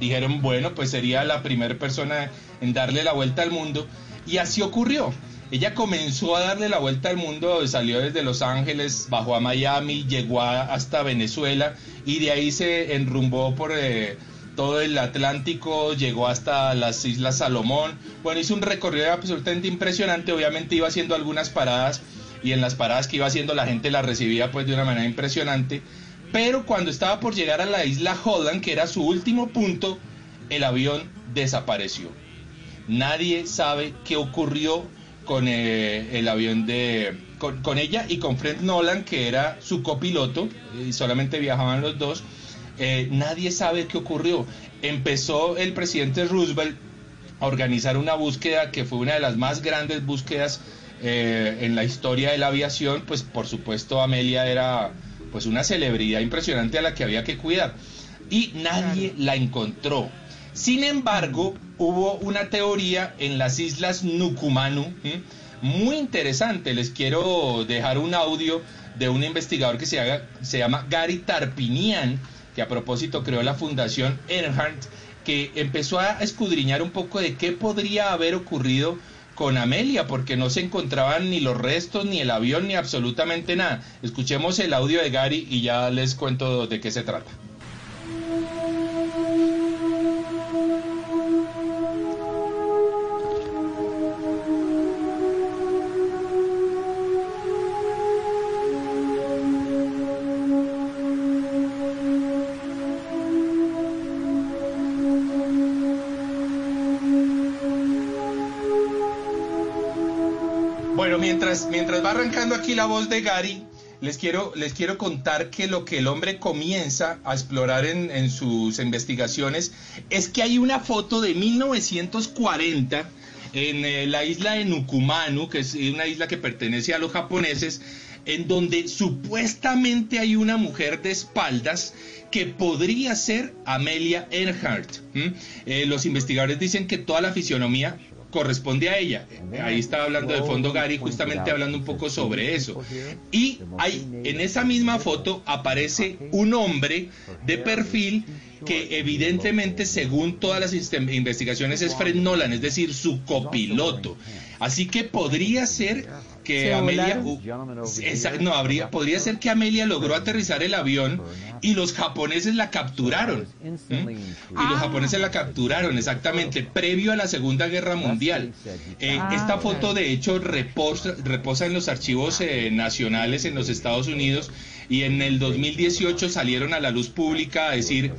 Dijeron, bueno, pues sería la primera persona en darle la vuelta al mundo. Y así ocurrió. Ella comenzó a darle la vuelta al mundo, salió desde Los Ángeles, bajó a Miami, llegó hasta Venezuela y de ahí se enrumbó por eh, todo el Atlántico, llegó hasta las Islas Salomón. Bueno, hizo un recorrido absolutamente impresionante, obviamente iba haciendo algunas paradas y en las paradas que iba haciendo la gente la recibía pues de una manera impresionante. Pero cuando estaba por llegar a la isla Holland, que era su último punto, el avión desapareció. Nadie sabe qué ocurrió con eh, el avión de con, ella y con Fred Nolan, que era su copiloto, y solamente viajaban los dos. Eh, nadie sabe qué ocurrió. Empezó el presidente Roosevelt a organizar una búsqueda que fue una de las más grandes búsquedas eh, en la historia de la aviación. Pues por supuesto Amelia era pues una celebridad impresionante a la que había que cuidar y nadie la encontró. Sin embargo, hubo una teoría en las islas Nucumanu muy interesante. Les quiero dejar un audio de un investigador que se, haga- se llama Gary Tarpinian, que a propósito creó la Fundación Earhart, que empezó a escudriñar un poco de qué podría haber ocurrido con Amelia, porque no se encontraban ni los restos, ni el avión, ni absolutamente nada. Escuchemos el audio de Gary y ya les cuento de qué se trata. Mientras, mientras va arrancando aquí la voz de Gary, les quiero, les quiero contar que lo que el hombre comienza a explorar en, en sus investigaciones es que hay una foto de 1940 en eh, la isla de Nukumanu, que es una isla que pertenece a los japoneses, en donde supuestamente hay una mujer de espaldas que podría ser Amelia Earhart. Eh, los investigadores dicen que toda la fisionomía corresponde a ella. Ahí estaba hablando de fondo Gary, justamente hablando un poco sobre eso. Y hay, en esa misma foto aparece un hombre de perfil que evidentemente, según todas las investigaciones, es Fred Nolan, es decir, su copiloto. Así que podría ser que ¿Se Amelia, uh, esa- no habría, podría ser que Amelia logró aterrizar el avión y los japoneses la capturaron. Y los japoneses la capturaron exactamente previo a la Segunda Guerra Mundial. Eh, Ah, esta foto de hecho reposa, reposa en los archivos eh, nacionales en los Estados Unidos y en el 2018 salieron a la luz pública a decir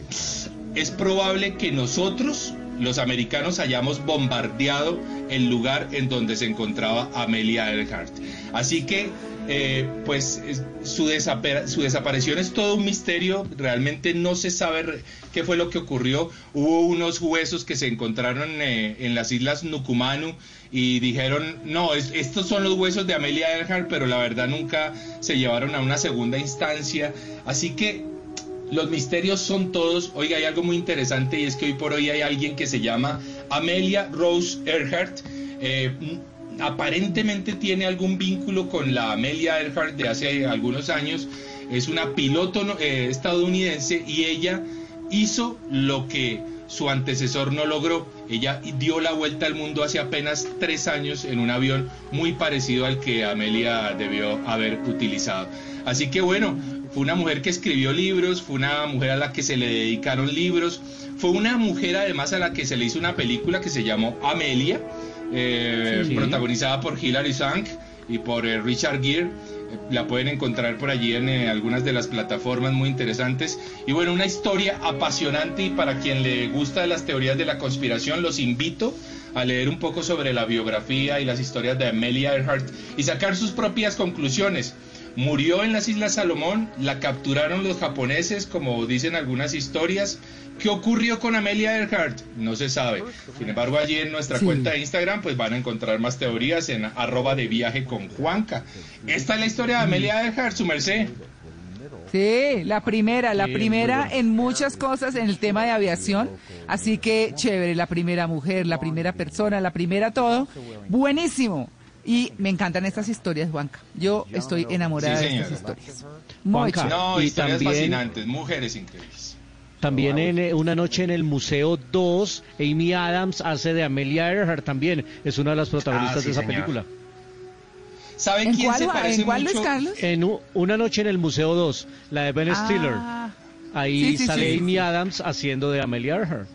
es probable que nosotros los americanos hayamos bombardeado el lugar en donde se encontraba Amelia Earhart. Así que, eh, pues, es- su, desaparición es todo un misterio. Realmente no se sabe qué fue lo que ocurrió. Hubo unos huesos que se encontraron eh, en las islas Nucumanu y dijeron, no, es- estos son los huesos de Amelia Earhart, pero la verdad nunca se llevaron a una segunda instancia. Así que los misterios son todos. Oiga, hay algo muy interesante y es que hoy por hoy hay alguien que se llama Amelia Rose Earhart. Eh, aparentemente tiene algún vínculo con la Amelia Earhart de hace algunos años. Es una piloto eh, estadounidense y ella hizo lo que su antecesor no logró. Ella dio la vuelta al mundo hace apenas tres años en un avión muy parecido al que Amelia debió haber utilizado. Así que bueno, fue una mujer que escribió libros, fue una mujer a la que se le dedicaron libros, fue una mujer además a la que se le hizo una película que se llamó Amelia, eh, Sí. protagonizada por Hilary Swank y por eh, Richard Gere. Eh, La pueden encontrar por allí en eh, algunas de las plataformas muy interesantes. Y bueno, una historia apasionante y para quien le gusta las teorías de la conspiración, los invito a leer un poco sobre la biografía y las historias de Amelia Earhart y sacar sus propias conclusiones. Murió en las Islas Salomón, la capturaron los japoneses, como dicen algunas historias. ¿Qué ocurrió con Amelia Earhart? No se sabe. Sin embargo, allí en nuestra Sí. cuenta de Instagram, pues van a encontrar más teorías en arroba de viaje con Juanca. Esta es la historia de Amelia Earhart, su merced. Sí, la primera, la primera en muchas cosas en el tema de aviación. Así que chévere, la primera mujer, la primera persona, la primera todo. Buenísimo. Y me encantan estas historias, Juanca. Yo estoy enamorada Sí, de estas historias. Muy Juanca. No, Y historias también- fascinantes, mujeres increíbles. También en eh, Una Noche en el Museo 2, Amy Adams hace de Amelia Earhart también. Es una de las protagonistas Ah, sí, de esa señor. película. ¿Sabe ¿En quién cuál, se parece ¿En cuál, Luis mucho? Carlos? En Una Noche en el Museo 2, la de Ben Stiller. Ah, Ahí sí, sí, sale sí, Amy. Adams haciendo de Amelia Earhart.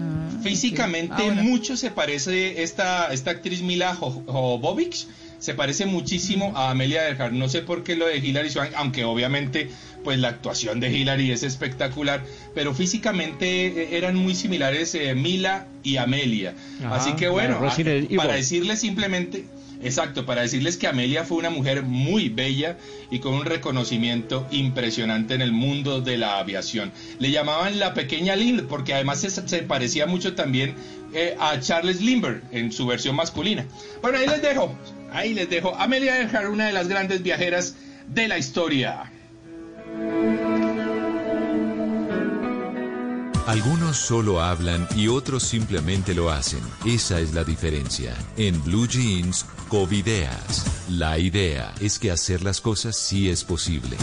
Ah, Físicamente. Ah, bueno. mucho se parece esta, esta actriz Mila Jo- Jovovich, se parece muchísimo a Amelia Earhart. No sé por qué lo de Hilary Swank, aunque obviamente pues la actuación de Hilary es espectacular, pero físicamente eh, eran muy similares eh, Mila y Amelia. Ajá, Así que bueno, a- para decirles simplemente, exacto, para decirles que Amelia fue una mujer muy bella y con un reconocimiento impresionante en el mundo de la aviación. Le llamaban la pequeña Lind porque además se, parecía mucho también eh, a Charles Lindbergh en su versión masculina. Bueno, ahí les dejo, ahí les dejo. Amelia Earhart, una de las grandes viajeras de la historia. Algunos solo hablan y otros simplemente lo hacen. Esa es la diferencia. En Blue Jeans, Covideas. La idea es que hacer las cosas sí es posible.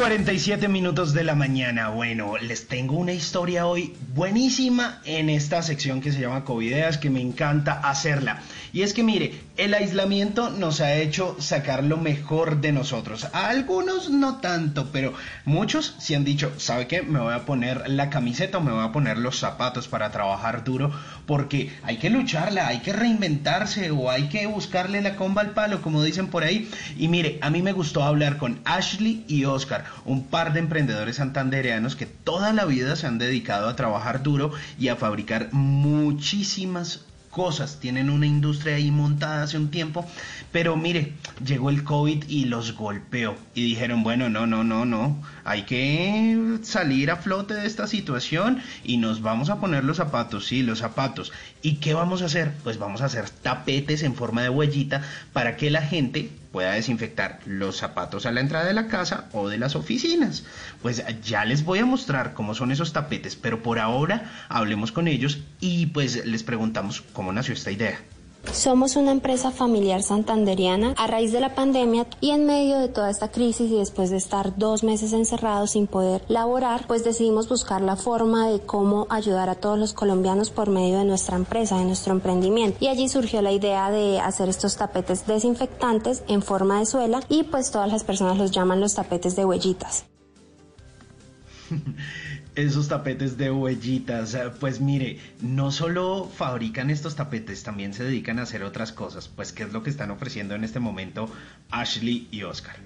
9.47 minutos de la mañana. Bueno, les tengo una historia hoy buenísima en esta sección que se llama Covideas, que me encanta hacerla. Y es que mire, el aislamiento nos ha hecho sacar lo mejor de nosotros. A algunos no tanto, pero muchos sí han dicho, ¿sabe qué? Me voy a poner la camiseta o me voy a poner los zapatos para trabajar duro, porque hay que lucharla, hay que reinventarse o hay que buscarle la comba al palo, como dicen por ahí. Y mire, a mí me gustó hablar con Ashley y Oscar, un par de emprendedores santandereanos que toda la vida se han dedicado a trabajar duro y a fabricar muchísimas cosas, tienen una industria ahí montada hace un tiempo, pero mire, llegó el COVID y los golpeó y dijeron, bueno, no, no, no, no, hay que salir a flote de esta situación y nos vamos a poner los zapatos, sí, los zapatos. ¿Y qué vamos a hacer? Pues vamos a hacer tapetes en forma de huellita para que la gente pueda desinfectar los zapatos a la entrada de la casa o de las oficinas. Pues ya les voy a mostrar cómo son esos tapetes, pero por ahora hablemos con ellos y pues les preguntamos cómo nació esta idea. Somos una empresa familiar santanderiana a raíz de la pandemia y en medio de toda esta crisis y después de estar dos meses encerrados sin poder laborar, pues decidimos buscar la forma de cómo ayudar a todos los colombianos por medio de nuestra empresa, de nuestro emprendimiento. Y allí surgió la idea de hacer estos tapetes desinfectantes en forma de suela y pues todas las personas los llaman los tapetes de huellitas. [LAUGHS] Esos tapetes de huellitas, pues mire, no solo fabrican estos tapetes, también se dedican a hacer otras cosas, pues qué es lo que están ofreciendo en este momento Ashley y Oscar.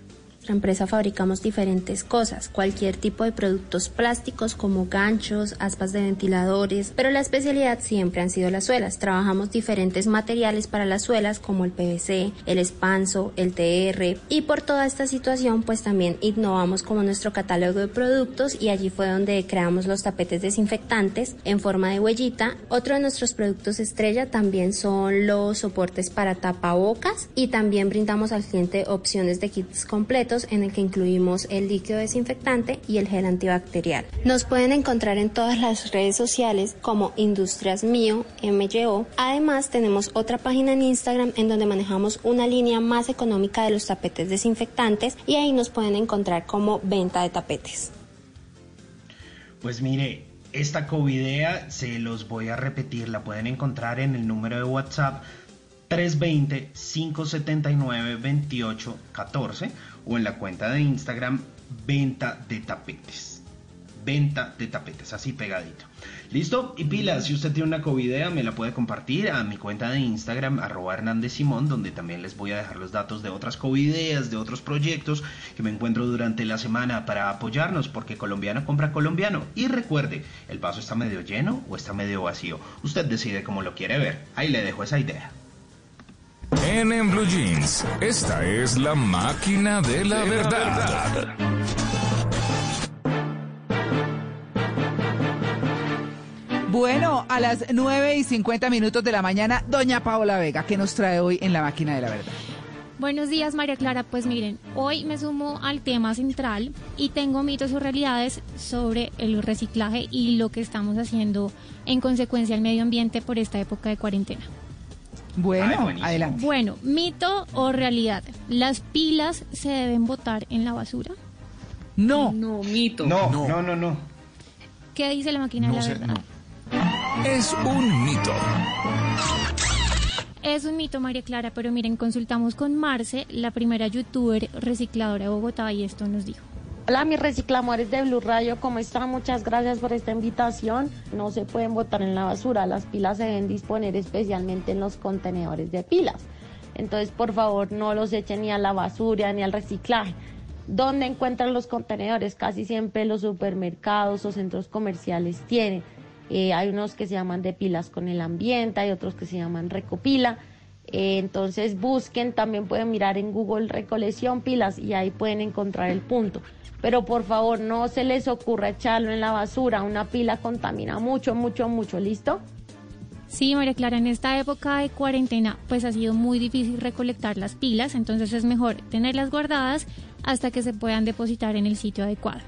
Nuestra empresa fabricamos diferentes cosas, cualquier tipo de productos plásticos como ganchos, aspas de ventiladores, pero la especialidad siempre han sido las suelas. Trabajamos diferentes materiales para las suelas como el PVC, el espanso, el TR y por toda esta situación pues también innovamos como nuestro catálogo de productos y allí fue donde creamos los tapetes desinfectantes en forma de huellita. Otro de nuestros productos estrella también son los soportes para tapabocas y también brindamos al cliente opciones de kits completos en el que incluimos el líquido desinfectante y el gel antibacterial. Nos pueden encontrar en todas las redes sociales como Industrias Mío, MYO. Además tenemos otra página en Instagram en donde manejamos una línea más económica de los tapetes desinfectantes y ahí nos pueden encontrar como venta de tapetes. Pues mire, esta covidea se los voy a repetir, la pueden encontrar en el número de WhatsApp 320-579-2814 o en la cuenta de Instagram Venta de Tapetes. Venta de tapetes, así pegadito. ¿Listo? Y pila, si usted tiene una covidea, me la puede compartir a mi cuenta de Instagram, arroba Hernández Simón, donde también les voy a dejar los datos de otras covideas, de otros proyectos que me encuentro durante la semana para apoyarnos, porque colombiano compra colombiano. Y recuerde, el vaso está medio lleno o está medio vacío. Usted decide cómo lo quiere ver. Ahí le dejo esa idea. En, en Blue Jeans, esta es la máquina de la verdad. Bueno, a las 9 y 50 minutos de la mañana, doña Paola Vega, ¿qué nos trae hoy en la máquina de la verdad? Buenos días, María Clara. Pues miren, hoy me sumo al tema central y tengo mitos o realidades sobre el reciclaje y lo que estamos haciendo en consecuencia al medio ambiente por esta época de cuarentena. Bueno, adelante. Bueno, mito o realidad. ¿Las pilas se deben botar en la basura? No. No, mito. No, no, no, no. ¿Qué dice la máquina de la verdad? Es un mito. Es un mito, María Clara, pero miren, consultamos con Marce, la primera youtuber recicladora de Bogotá, y esto nos dijo. Hola, mis reciclamores de Blue Radio, ¿cómo están? Muchas gracias por esta invitación. No se pueden botar en la basura, las pilas se deben disponer especialmente en los contenedores de pilas. Entonces, por favor, no los echen ni a la basura ni al reciclaje. ¿Dónde encuentran los contenedores? Casi siempre los supermercados o centros comerciales tienen. Eh, hay unos que se llaman de pilas con el ambiente, hay otros que se llaman recopila. Eh, entonces busquen, también pueden mirar en Google recolección pilas y ahí pueden encontrar el punto. Pero por favor, no se les ocurra echarlo en la basura. Una pila contamina mucho, mucho, mucho. ¿Listo? Sí, María Clara, en esta época de cuarentena pues ha sido muy difícil recolectar las pilas, entonces es mejor tenerlas guardadas hasta que se puedan depositar en el sitio adecuado.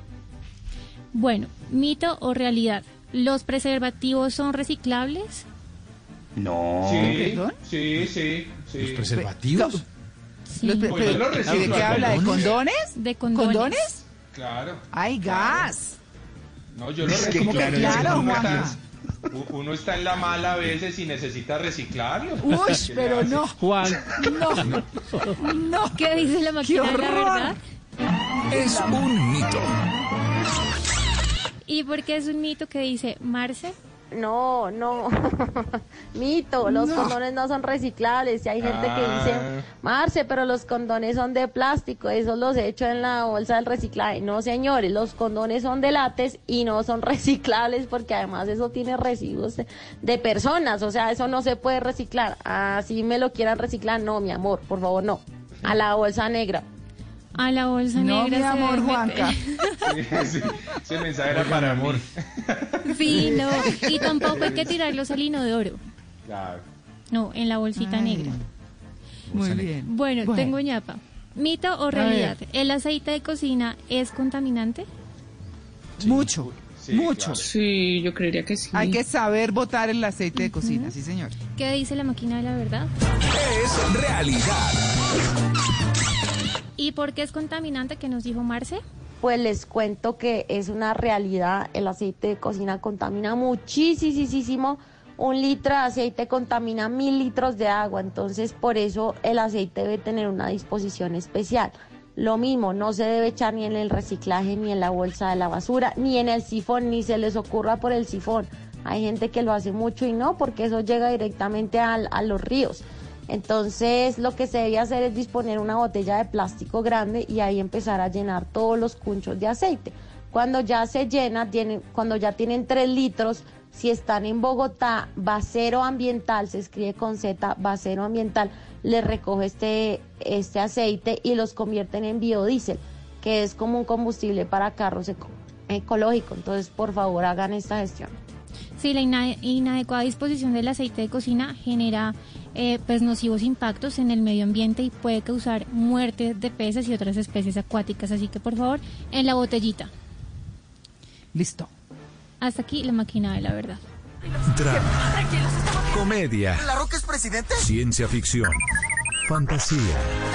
Bueno, mito o realidad, ¿los preservativos son reciclables? No. Sí, sí, sí, sí. ¿Los preservativos? Sí. Los pre- Pues ¿De qué habla? ¿De condones? De condones. ¿Condones? Claro. ¡Ay, gas! No, yo lo Es que reciclo. claro, claro, uno, está, uno en la mala a veces y necesita reciclarlo. Uy, ¿Qué [LAUGHS] le pero no. [LAUGHS] Juan. No, no. ¿Qué dice la máquina de la horror! verdad? Es un mito. ¿Y por qué es un mito que dice Marce? No, no. [LAUGHS] Mito, los No. condones no son reciclables. Y hay gente que Ah. dice, Marce, pero los condones son de plástico, esos los he hecho en la bolsa del reciclaje. No, señores, los condones son de látex y no son [LAUGHS] reciclables porque además eso tiene residuos de, de personas. O sea, eso no se puede reciclar. Así me lo quieran reciclar, no, mi amor, por favor, no. A la bolsa negra. A la bolsa No, negra mi se amor, Juanca. [LAUGHS] Sí, ese mensaje era para amor. Sí, no. [LAUGHS] Y tampoco hay que tirarlos al inodoro. Claro. No, en la bolsita Ay. negra. Muy bien. Bueno, Bueno. tengo ñapa. ¿Mito o realidad? ¿El aceite de cocina es contaminante? Mucho, mucho. Sí, yo creería que sí. Hay que saber botar el aceite de cocina, sí, señor. ¿Qué dice la máquina de la verdad? Es realidad. ¿Y por qué es contaminante que nos dijo Marce? Pues les cuento que es una realidad, el aceite de cocina contamina muchísimo. Un litro de aceite contamina mil litros de agua, entonces por eso el aceite debe tener una disposición especial. Lo mismo, no se debe echar ni en el reciclaje, ni en la bolsa de la basura, ni en el sifón, ni se les ocurra por el sifón. Hay gente que lo hace mucho y no, porque eso llega directamente a los ríos. Entonces lo que se debe hacer es disponer una botella de plástico grande y ahí empezar a llenar todos los cunchos de aceite. Cuando ya se llena, tienen, cuando ya tienen 3 litros, si están en Bogotá, Basero Ambiental, se escribe con Z, Basero Ambiental, les recoge este, este aceite y los convierten en biodiesel, que es como un combustible para carros eco- ecológicos. Entonces, por favor, hagan esta gestión. Sí, la ina- inadecuada disposición del aceite de cocina genera eh, pues nocivos impactos en el medio ambiente y puede causar muerte de peces y otras especies acuáticas. Así que por favor, en la botellita. Listo. Hasta aquí la máquina de la verdad. Drama, comedia, ¿La Roca es presidente? ciencia ficción, fantasía,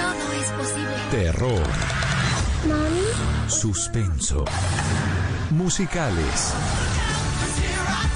Todo es posible. terror, suspenso, musicales.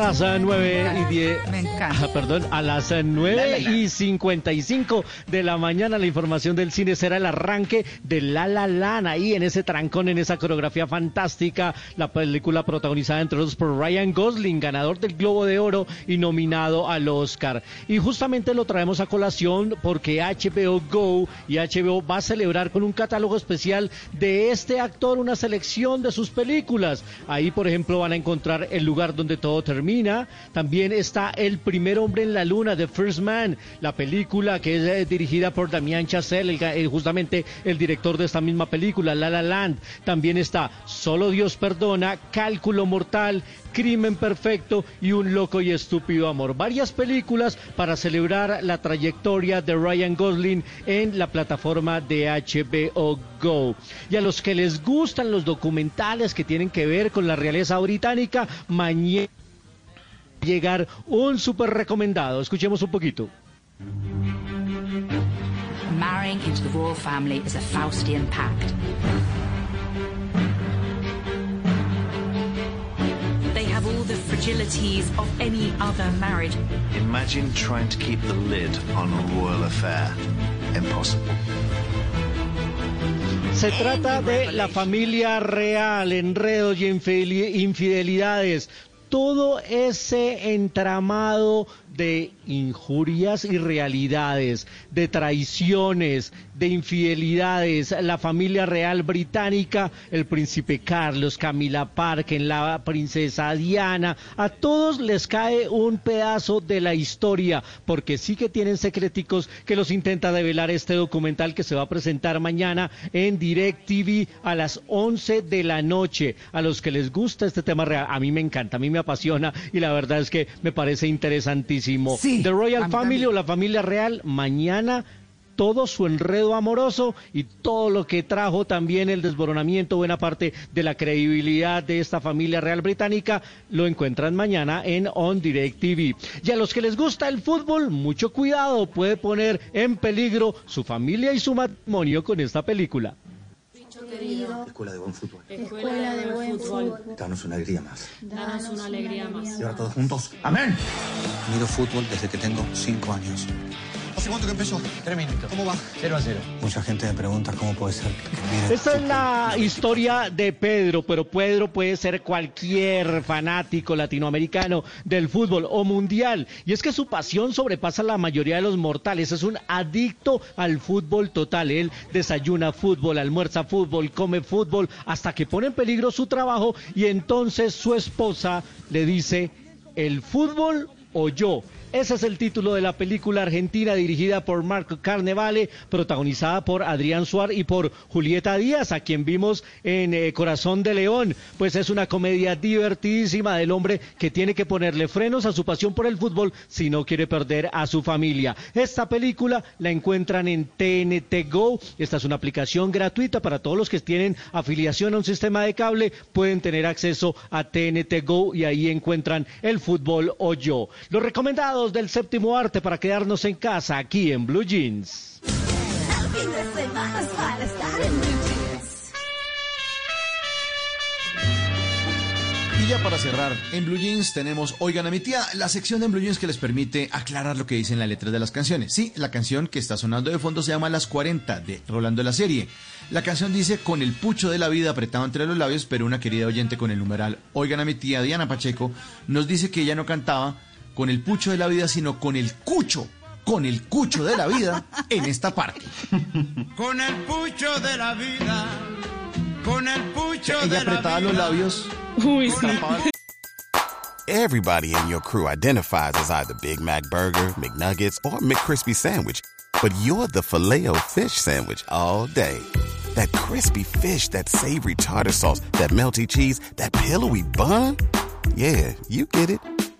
Las eh, 9 y 10. Ah, perdón, a las eh, 9 y 55 de la mañana la información del cine será el arranque de La La Land. Ahí en ese trancón, en esa coreografía fantástica, la película protagonizada entre otros por Ryan Gosling, ganador del Globo de Oro y nominado al Oscar. Y justamente lo traemos a colación porque HBO Go y HBO va a celebrar con un catálogo especial de este actor una selección de sus películas. Ahí, por ejemplo, van a encontrar El lugar donde todo termina. También está El primer hombre en la luna, The First Man, la película que es eh, dirigida por Damián Chazelle, el eh, justamente el director de esta misma película, La La Land. También está Solo Dios perdona, Cálculo mortal, Crimen perfecto y Un loco y estúpido amor. Varias películas para celebrar la trayectoria de Ryan Gosling en la plataforma de HBO Go. Y a los que les gustan los documentales que tienen que ver con la realeza británica, mañana llegar un súper recomendado. Escuchemos un poquito. Marrying into the royal family is a Faustian pact. They have all the fragilities of any other marriage. Imagine trying to keep the lid on a royal affair. Impossible. Se trata de la familia real, enredos y infideli- infidelidades. Todo ese entramado de injurias y realidades, de traiciones, de infidelidades, la familia real británica, el príncipe Carlos, Camila Parker, la princesa Diana, a todos les cae un pedazo de la historia, porque sí que tienen secreticos que los intenta develar este documental que se va a presentar mañana en Direct TV a las 11 de la noche. A los que les gusta este tema real, a mí me encanta, a mí me apasiona y la verdad es que me parece interesantísimo. The Royal Family o la familia real, mañana todo su enredo amoroso y todo lo que trajo también el desboronamiento, buena parte de la credibilidad de esta familia real británica, lo encuentran mañana en On Direct TV. Y a los que les gusta el fútbol, mucho cuidado, puede poner en peligro su familia y su matrimonio con esta película. Escuela de buen fútbol. Escuela de buen fútbol. Danos una alegría más. Danos una alegría más. Y ahora todos juntos. ¡Amén! Miro fútbol desde que tengo cinco años. Cuánto que empezó? Tres minutos. ¿Cómo va? 0 a 0. Mucha gente me pregunta cómo puede ser que Esta es la historia de Pedro, pero Pedro puede ser cualquier fanático latinoamericano del fútbol o mundial. Y es que su pasión sobrepasa la mayoría de los mortales. Es un adicto al fútbol total. Él desayuna fútbol, almuerza fútbol, come fútbol, hasta que pone en peligro su trabajo y entonces su esposa le dice, el fútbol o yo. Ese es el título de la película argentina dirigida por Marco Carnevale, protagonizada por Adrián Suar y por Julieta Díaz, a quien vimos en eh, Corazón de León. Pues es una comedia divertidísima del hombre que tiene que ponerle frenos a su pasión por el fútbol si no quiere perder a su familia. Esta película la encuentran en TNT Go. Esta es una aplicación gratuita para todos los que tienen afiliación a un sistema de cable. Pueden tener acceso a TNT Go y ahí encuentran el fútbol o yo. Los del séptimo arte para quedarnos en casa aquí en Blue Jeans. Y ya para cerrar, en Blue Jeans tenemos Oigan a mi tía, la sección de Blue Jeans que les permite aclarar lo que dicen las letras de las canciones. Sí, la canción que está sonando de fondo se llama Las 40 de Rolando la serie. La canción dice con el pucho de la vida apretado entre los labios, pero una querida oyente con el numeral Oigan a mi tía Diana Pacheco nos dice que ella no cantaba con el pucho de la vida, sino con el cucho, con el cucho de la vida en esta parte. Con el pucho de la vida, con el pucho Ella de la apretaba los vida. labios. Uy, sí. Everybody in your crew identifies as either Big Mac Burger, McNuggets, or McCrispy Sandwich. But you're the filet fish Sandwich all day. That crispy fish, that savory tartar sauce, that melty cheese, that pillowy bun. Yeah, you get it.